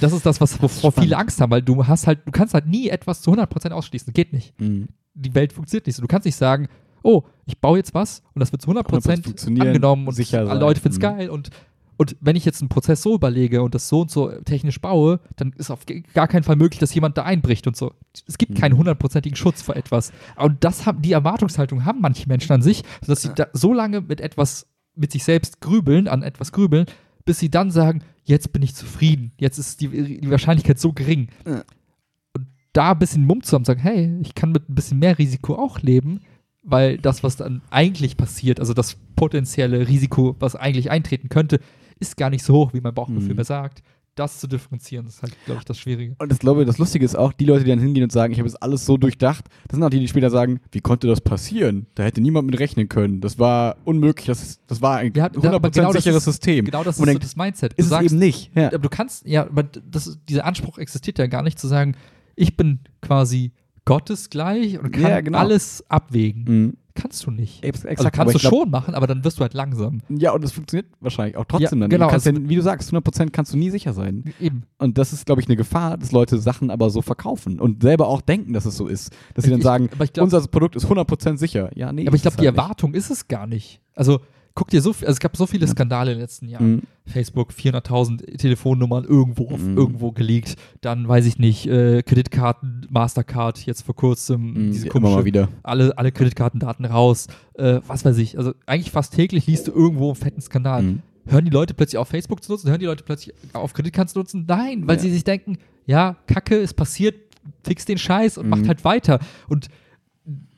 Das ist das, was wovor viele Angst haben, weil du hast halt, du kannst halt nie etwas zu 100% ausschließen. Geht nicht. Mhm. Die Welt funktioniert nicht so. Du kannst nicht sagen, oh, ich baue jetzt was und das wird zu 100%, 100% funktionieren, angenommen und alle. Leute finden es Mhm. geil und und wenn ich jetzt einen Prozess so überlege und das so und so technisch baue, dann ist auf gar keinen Fall möglich, dass jemand da einbricht und so. Es gibt keinen Mhm. hundertprozentigen Schutz vor etwas. Und das haben, die Erwartungshaltung haben manche Menschen an sich, dass sie da so lange mit etwas, mit sich selbst grübeln, an etwas grübeln, bis sie dann sagen, jetzt bin ich zufrieden, jetzt ist die, die Wahrscheinlichkeit so gering. Und da ein bisschen Mumm zu haben, sagen, hey, ich kann mit ein bisschen mehr Risiko auch leben, weil das, was dann eigentlich passiert, also das potenzielle Risiko, was eigentlich eintreten könnte, ist gar nicht so hoch, wie mein Bauchgefühl Mhm. mir sagt. Das zu differenzieren, ist halt, glaube ich, das Schwierige. Und ich glaube, das Lustige ist auch, die Leute, die dann hingehen und sagen, ich habe jetzt alles so durchdacht, das sind auch die, die später sagen, wie konnte das passieren? Da hätte niemand mit rechnen können. Das war unmöglich, das, das war ein Ja, 100% aber genau das sicheres ist- System. Genau das ist Und so denkt, das Mindset. ist es eben nicht. Ja. aber du kannst, ja, aber das, dieser Anspruch existiert ja gar nicht, zu sagen, ich bin quasi gottesgleich und kann Ja, genau. alles abwägen. Mhm. Kannst du nicht. Also Exakt, aber kannst du glaub- schon machen, aber dann wirst du halt langsam. Ja, und das funktioniert wahrscheinlich auch trotzdem Ja, dann. genau, ja, wie du sagst, 100% kannst du nie sicher sein. Eben. Und das ist, glaube ich, eine Gefahr, dass Leute Sachen aber so verkaufen und selber auch denken, dass es so ist. Dass sie dann Ich- sagen, glaub- unser Produkt ist 100% sicher. Ja, nee. Aber ich glaube, die halt nicht. Erwartung ist es gar nicht. Also guck dir so viel, also es gab so viele Skandale in den letzten Jahren. Mhm. Facebook 400.000 Telefonnummern irgendwo auf, Mhm. irgendwo geleakt. Dann weiß ich nicht, äh, Kreditkarten, Mastercard jetzt vor kurzem Mhm, diese immer komische mal wieder. alle, alle Kreditkartendaten raus, äh, was weiß ich. Also eigentlich fast täglich liest du irgendwo einen fetten Skandal. Mhm. Hören die Leute plötzlich auf Facebook zu nutzen? Hören die Leute plötzlich auf Kreditkarten zu nutzen? Nein, weil Ja. sie sich denken, ja, Kacke ist passiert, fixt den Scheiß und Mhm. macht halt weiter. Und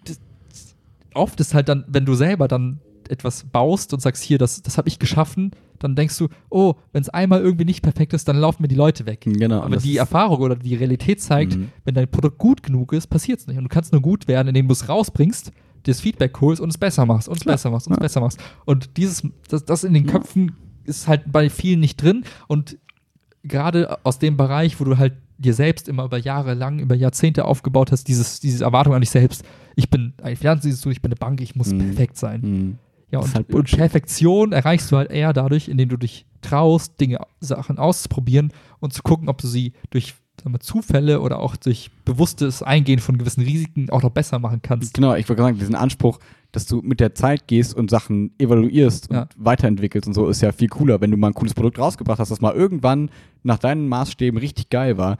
das, oft ist halt dann, wenn du selber dann etwas baust und sagst, hier, das, das habe ich geschaffen, dann denkst du, oh, wenn es einmal irgendwie nicht perfekt ist, dann laufen mir die Leute weg. Genau. Aber die Erfahrung oder die Realität zeigt, Mhm. wenn dein Produkt gut genug ist, passiert es nicht. Und du kannst nur gut werden, indem du es rausbringst, dir das Feedback holst und es besser machst und es besser machst und es Ja. besser machst. Und dieses, das, das in den. Köpfen ist halt bei vielen nicht drin. Und gerade aus dem Bereich, wo du halt dir selbst immer über Jahre lang, über Jahrzehnte aufgebaut hast, dieses, diese Erwartung an dich selbst, ich bin ein Finanzinstitut, ich bin eine Bank, ich muss Mhm. perfekt sein. Mhm. Ja, und, halt und Perfektion erreichst du halt eher dadurch, indem du dich traust, Dinge, Sachen auszuprobieren und zu gucken, ob du sie durch wir, Zufälle oder auch durch bewusstes Eingehen von gewissen Risiken auch noch besser machen kannst. Genau, ich wollte sagen, diesen Anspruch, dass du mit der Zeit gehst und Sachen evaluierst und Ja. weiterentwickelst und so, ist ja viel cooler. Wenn du mal ein cooles Produkt rausgebracht hast, das mal irgendwann nach deinen Maßstäben richtig geil war,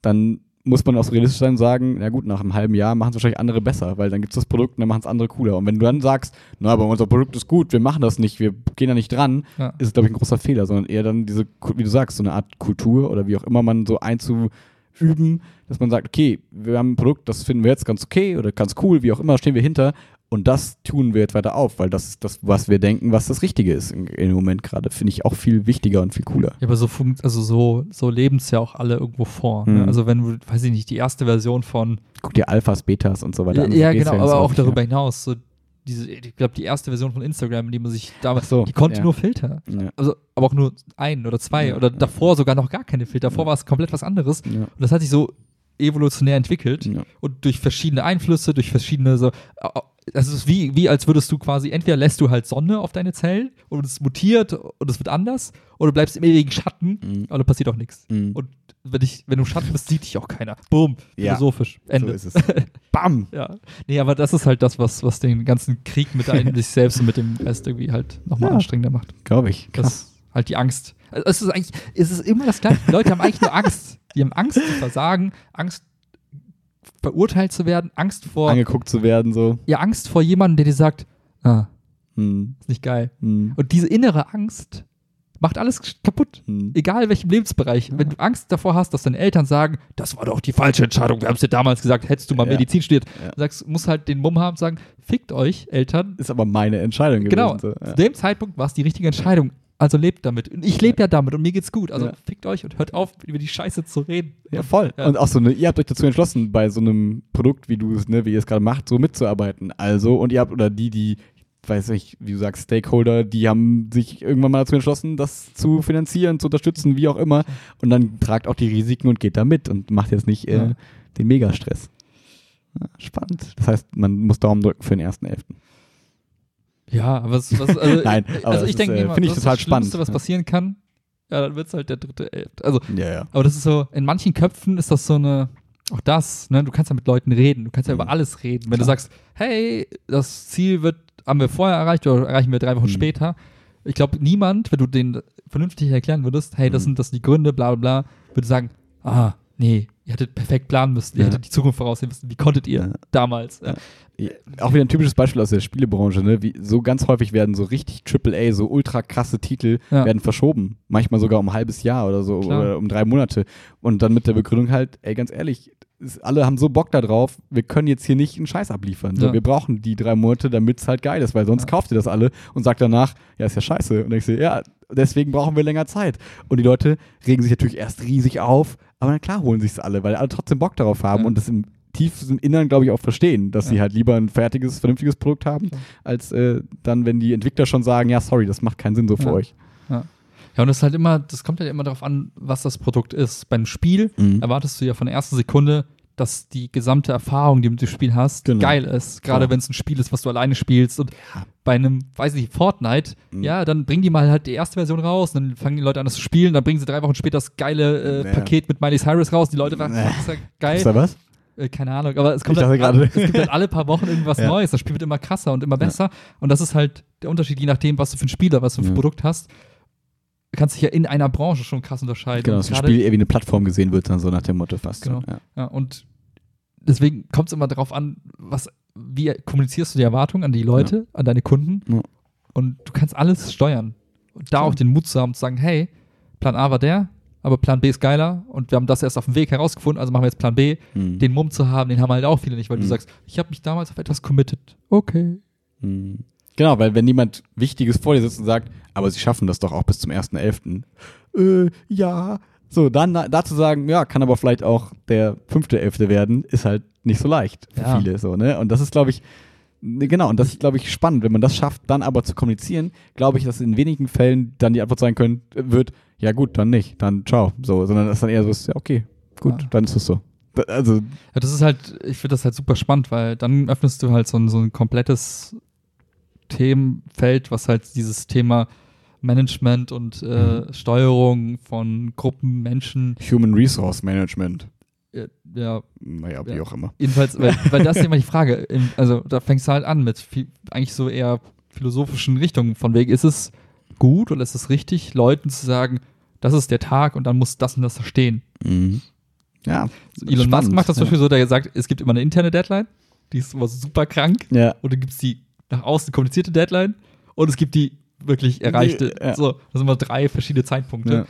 dann muss man auch so realistisch sein und sagen, na gut, nach einem halben Jahr machen es wahrscheinlich andere besser, weil dann gibt es das Produkt und dann machen es andere cooler. Und wenn du dann sagst, na, aber unser Produkt ist gut, wir machen das nicht, wir gehen da nicht dran, Ja. ist es, glaube ich, ein großer Fehler, sondern eher dann diese, wie du sagst, so eine Art Kultur oder wie auch immer man so einzuüben, dass man sagt, okay, wir haben ein Produkt, das finden wir jetzt ganz okay oder ganz cool, wie auch immer, stehen wir hinter und das tun wir jetzt weiter auf, weil das ist das, was wir denken, was das Richtige ist im, Moment gerade, finde ich auch viel wichtiger und viel cooler. Ja, aber so funkt, also so, so leben es ja auch alle irgendwo vor. Ne? Mhm. Also wenn du, weiß ich nicht, die erste Version von Guck dir Alphas, Betas und so weiter ja, an. ja genau, aber auch darüber hinaus, so diese, ich glaube, die erste Version von Instagram, die man sich damals, so, die konnte ja. nur Filter. Ja. Also, aber auch nur ein oder zwei Ja, oder davor sogar noch gar keine Filter. Davor war es komplett was anderes. Und das hat sich so evolutionär entwickelt und durch verschiedene Einflüsse, durch verschiedene so. Es ist wie, wie, als würdest du quasi, entweder lässt du halt Sonne auf deine Zellen und es mutiert und es wird anders, oder du bleibst im ewigen Schatten, Mhm. aber da passiert auch nichts. Mhm. Und wenn, ich, wenn du im Schatten bist, sieht dich auch keiner. Boom, Ja. philosophisch. Ende. So ist es. Bam! Ja. Nee, aber das ist halt das, was, was den ganzen Krieg mit einem sich selbst und mit dem Rest irgendwie halt nochmal Ja. anstrengender macht. Glaube ich. Das Krass. ist halt die Angst. Also Es ist eigentlich, es ist immer das Gleiche. Die Leute haben eigentlich nur Angst. Die haben Angst zu versagen, Angst verurteilt zu werden, Angst vor, Angeguckt zu werden, so. ja, Angst vor jemandem, der dir sagt, ah, Hm. ist nicht geil. Hm. Und diese innere Angst macht alles kaputt. Hm. Egal in welchem Lebensbereich. Wenn du Angst davor hast, dass deine Eltern sagen, das war doch die falsche Entscheidung, wir haben es dir damals gesagt, hättest du mal Ja. Medizin studiert. Ja. Du sagst, musst halt den Mumm haben, sagen, fickt euch, Eltern. Ist aber meine Entscheidung gewesen. Genau, So. zu Ja. dem Zeitpunkt war es die richtige Entscheidung. Also lebt damit. Und ich lebe ja damit und mir geht's gut. Also Ja. fickt euch und hört auf, über die Scheiße zu reden. Ja, voll. Ja. Und auch so, ne, ihr habt euch dazu entschlossen, bei so einem Produkt, wie du es, ne, wie ihr es gerade macht, so mitzuarbeiten. Also, und ihr habt, oder die, die, weiß ich, wie du sagst, Stakeholder, die haben sich irgendwann mal dazu entschlossen, das zu finanzieren, zu unterstützen, wie auch immer. Und dann tragt auch die Risiken und geht da mit und macht jetzt nicht äh, den Megastress. Ja, spannend. Das heißt, man muss Daumen drücken für den 1.11. Ja, aber was, was also, Nein, aber also das ich ist, denke äh, finde ich total das Schlimmste, spannend. was passieren kann. Ja, dann wird's halt der dritte Elfte. Also, Ja, ja. aber das ist so, in manchen Köpfen ist das so eine, auch das, ne, du kannst ja mit Leuten reden, du kannst ja Mhm. über alles reden. Wenn du Klar. sagst, hey, das Ziel wird, haben wir vorher erreicht oder erreichen wir drei Wochen Mhm. später. Ich glaube, niemand, wenn du den vernünftig erklären würdest, hey, das Mhm. sind das die Gründe, bla bla bla, würde sagen, ah, nee, ihr hättet perfekt planen müssen, ihr Ja. hättet die Zukunft voraussehen müssen. Wie konntet ihr Ja. damals? Ja. Ja, Auch wieder ein typisches Beispiel aus der Spielebranche, ne? Wie so ganz häufig werden so richtig AAA, so ultra krasse Titel werden verschoben. Manchmal sogar um ein halbes Jahr oder so Klar. oder um drei Monate. Und dann mit der Begründung halt, ey, ganz ehrlich, alle haben so Bock da drauf, wir können jetzt hier nicht einen Scheiß abliefern. So. Wir brauchen die drei Monate, damit es halt geil ist, weil sonst kauft ihr das alle und sagt danach, ja, ist ja scheiße. Und ich so, ja, deswegen brauchen wir länger Zeit. Und die Leute regen sich natürlich erst riesig auf, aber dann klar holen sich es alle, weil alle trotzdem Bock darauf haben Ja. und das im tiefsten Innern, glaube ich, auch verstehen, dass sie Ja. halt lieber ein fertiges, vernünftiges Produkt haben, Ja. als äh, dann, wenn die Entwickler schon sagen, ja, sorry, das macht keinen Sinn so für Ja. euch. Ja, und das ist halt immer, das kommt halt immer darauf an, was das Produkt ist. Beim Spiel Mhm. erwartest du ja von der ersten Sekunde, dass die gesamte Erfahrung, die du mit dem Spiel hast, Genau. geil ist. Gerade wenn es ein Spiel ist, was du alleine spielst. Und Ja. bei einem, weiß ich nicht, Fortnite, Mhm. ja, dann bringen die mal halt die erste Version raus, dann fangen die Leute an, das zu spielen, dann bringen sie drei Wochen später das geile äh, Ja. Paket mit Miley Cyrus raus. Die Leute sagen, das ist ja geil. Ist da was? Äh, keine Ahnung, aber es kommt halt, gerade- es gibt halt alle paar Wochen irgendwas Ja. Neues. Das Spiel wird immer krasser und immer besser. Und das ist halt der Unterschied, je nachdem, was du für ein Spieler, was du für ein. Produkt hast. Kannst dich ja in einer Branche schon krass unterscheiden. Genau, dass ein Spiel eher wie eine Plattform gesehen wird, dann so nach dem Motto fast. Genau. Ja. Ja, und deswegen kommt es immer darauf an, was, wie kommunizierst du die Erwartungen an die Leute, an deine Kunden. Ja. Und du kannst alles steuern. Und da auch den Mut zu haben, zu sagen, hey, Plan A war der, aber Plan B ist geiler und wir haben das erst auf dem Weg herausgefunden, also machen wir jetzt Plan B. Hm. Den Mumm zu haben, den haben halt auch viele nicht, weil du Mhm. sagst, ich habe mich damals auf etwas committed. Okay. Hm. Genau, weil wenn jemand Wichtiges vor dir sitzt und sagt, aber sie schaffen das doch auch bis zum 1.11. Äh, ja. So, dann dazu sagen, ja, kann aber vielleicht auch der 5.11. werden, ist halt nicht so leicht für Ja. viele. So, ne? Und das ist, glaube ich, ne, genau, und das ist, glaube ich, spannend. Wenn man das schafft, dann aber zu kommunizieren, glaube ich, dass in wenigen Fällen dann die Antwort sein können, wird, ja gut, dann nicht, dann ciao. So, sondern dass dann eher so ist, ja, okay, gut, Ja. dann ist es so. Also, Ja, das ist halt, ich finde das halt super spannend, weil dann öffnest du halt so ein, so ein komplettes Themenfeld, was halt dieses Thema Management und äh, Mhm. Steuerung von Gruppen, Menschen, Human Resource Management. ja, Naja, wie Ja. auch immer. jedenfalls, weil, weil das ist immer die Frage. Im, also da fängst du halt an mit viel, eigentlich so eher philosophischen Richtungen. Von wegen, ist es gut oder ist es richtig, Leuten zu sagen, das ist der Tag und dann muss das und das da stehen. Mhm. Ja. Elon Musk spannend, macht das zum ja. Beispiel so, der sagt, es gibt immer eine interne Deadline, die ist immer super krank. Ja. Und dann gibt es die nach außen kommunizierte Deadline und es gibt die wirklich erreichte. ja. So, das sind immer drei verschiedene Zeitpunkte. Ja.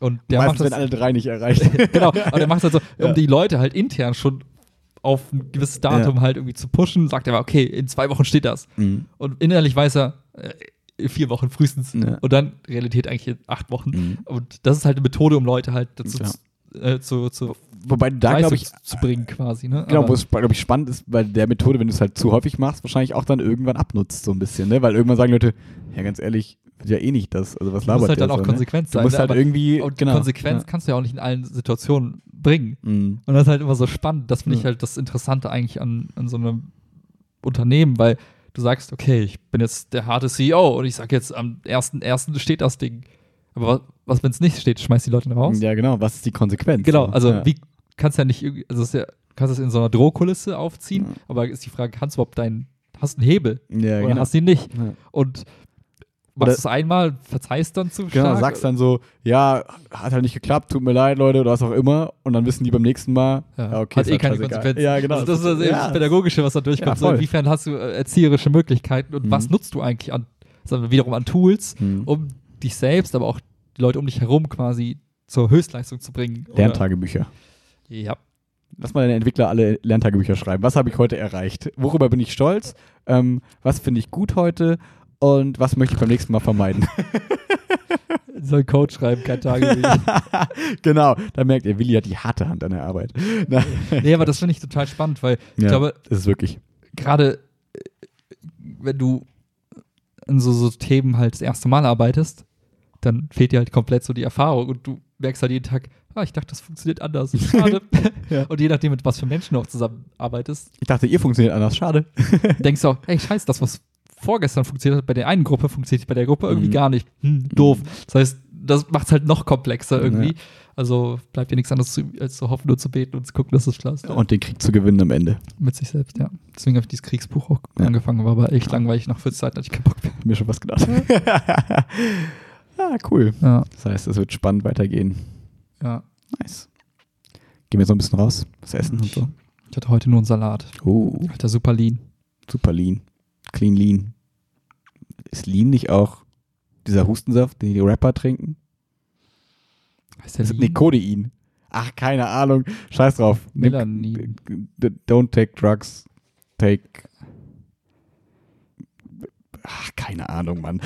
Und der Meistens macht das. alle drei nicht erreicht. genau, aber der macht es halt so, um die Leute halt intern schon auf ein gewisses Datum halt irgendwie zu pushen, sagt er mal, okay, in zwei Wochen steht das. Mhm. Und innerlich weiß er, äh, vier Wochen frühestens. Ja. Und dann Realität eigentlich in acht Wochen. Mhm. Und das ist halt eine Methode, um Leute halt dazu Ja. Zu, äh, zu, zu Wobei da, glaube ich, zu bringen quasi. Ne? genau, wo es, glaube ich, spannend ist, bei der Methode, wenn du es halt zu häufig machst, wahrscheinlich auch dann irgendwann abnutzt, so ein bisschen, ne? Weil irgendwann sagen Leute, ja, ganz ehrlich, wird ja eh nicht das. Also, was Du musst halt dann auch so, konsequent ne? sein. Du musst ne? halt irgendwie, Und genau. Konsequenz Ja. kannst du ja auch nicht in allen Situationen bringen. Mhm. Und das ist halt immer so spannend. Das finde ich Ja. halt das Interessante eigentlich an, an so einem Unternehmen, weil du sagst, okay, ich bin jetzt der harte CEO und ich sage jetzt, am 1.1. steht das Ding. Aber was, wenn es nicht steht, schmeißt die Leute raus? Ja, genau. Was ist die Konsequenz? Genau, So, also ja. wie kannst ja nicht also es ist ja, kannst es in so einer Drohkulisse aufziehen, Ja. aber ist die Frage, kannst du überhaupt deinen, hast du einen Hebel Ja, oder genau. hast du ihn nicht? Und machst es einmal, verzeihst dann zu Genau, stark. sagst dann so, ja, hat halt nicht geklappt, tut mir leid, Leute, oder was auch immer. Und dann wissen die beim nächsten Mal, Ja, ja, okay, hat ist eh halt keine. Konsequenzen. Ja, genau. Also das ist das, ja, das Pädagogische, was da durchkommt. Ja, so, voll. inwiefern hast du erzieherische Möglichkeiten und Mhm. was nutzt du eigentlich an, sagen wir wiederum an Tools, Hm. um dich selbst, aber auch die Leute um dich herum quasi zur Höchstleistung zu bringen? Oder- Lerntagebücher. Ja. Lass mal deine Entwickler alle Lerntagebücher schreiben. Was habe ich heute erreicht? Worüber bin ich stolz? Ähm, was finde ich gut heute? Und was möchte ich beim nächsten Mal vermeiden? Soll ein Code schreiben, kein Tagebuch. genau, da merkt ihr, Willi hat die harte Hand an der Arbeit. Nee, aber das finde ich total spannend, weil ich ja, glaube, das ist wirklich. gerade äh, wenn du an so, so Themen halt das erste Mal arbeitest, dann fehlt dir halt komplett so die Erfahrung und du merkst halt jeden Tag, ah, ich dachte, das funktioniert anders. Schade. Ja. Und je nachdem, mit was für Menschen du auch zusammenarbeitest, Ich dachte, ihr funktioniert anders. Schade. denkst du auch, hey, scheiße, das, was vorgestern funktioniert hat bei der einen Gruppe, funktioniert bei der Gruppe irgendwie Mhm. gar nicht. Hm, doof. Das heißt, das macht es halt noch komplexer irgendwie. Ja. Also bleibt dir nichts anderes zu, als zu hoffen, nur zu beten und zu gucken, dass es klappt. Und den Krieg zu gewinnen am Ende. Mit sich selbst, ja. Deswegen habe ich dieses Kriegsbuch auch Ja. angefangen, war aber echt langweilig. Nach 40 Zeiten hatte ich keinen Bock mehr. Mir schon was gedacht. ah, cool. Ja, Das heißt, es wird spannend weitergehen. ja. Nice. Gehen wir jetzt noch ein bisschen raus, was essen und so. Ich hatte heute nur einen Salat. Oh, Alter, super lean. super lean. Clean lean. Ist lean nicht auch dieser Hustensaft, den die Rapper trinken? Heißt der Das lean? nee, Codein. Ach, keine Ahnung. Scheiß drauf. Melanin. Don't take drugs. Take. Ach, keine Ahnung, Mann.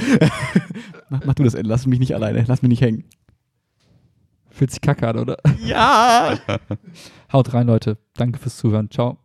mach, mach du das, Ende. lass mich nicht alleine. Lass mich nicht hängen. Fühlt sich kacke an, oder? Ja! Haut rein, Leute. Danke fürs Zuhören. Ciao.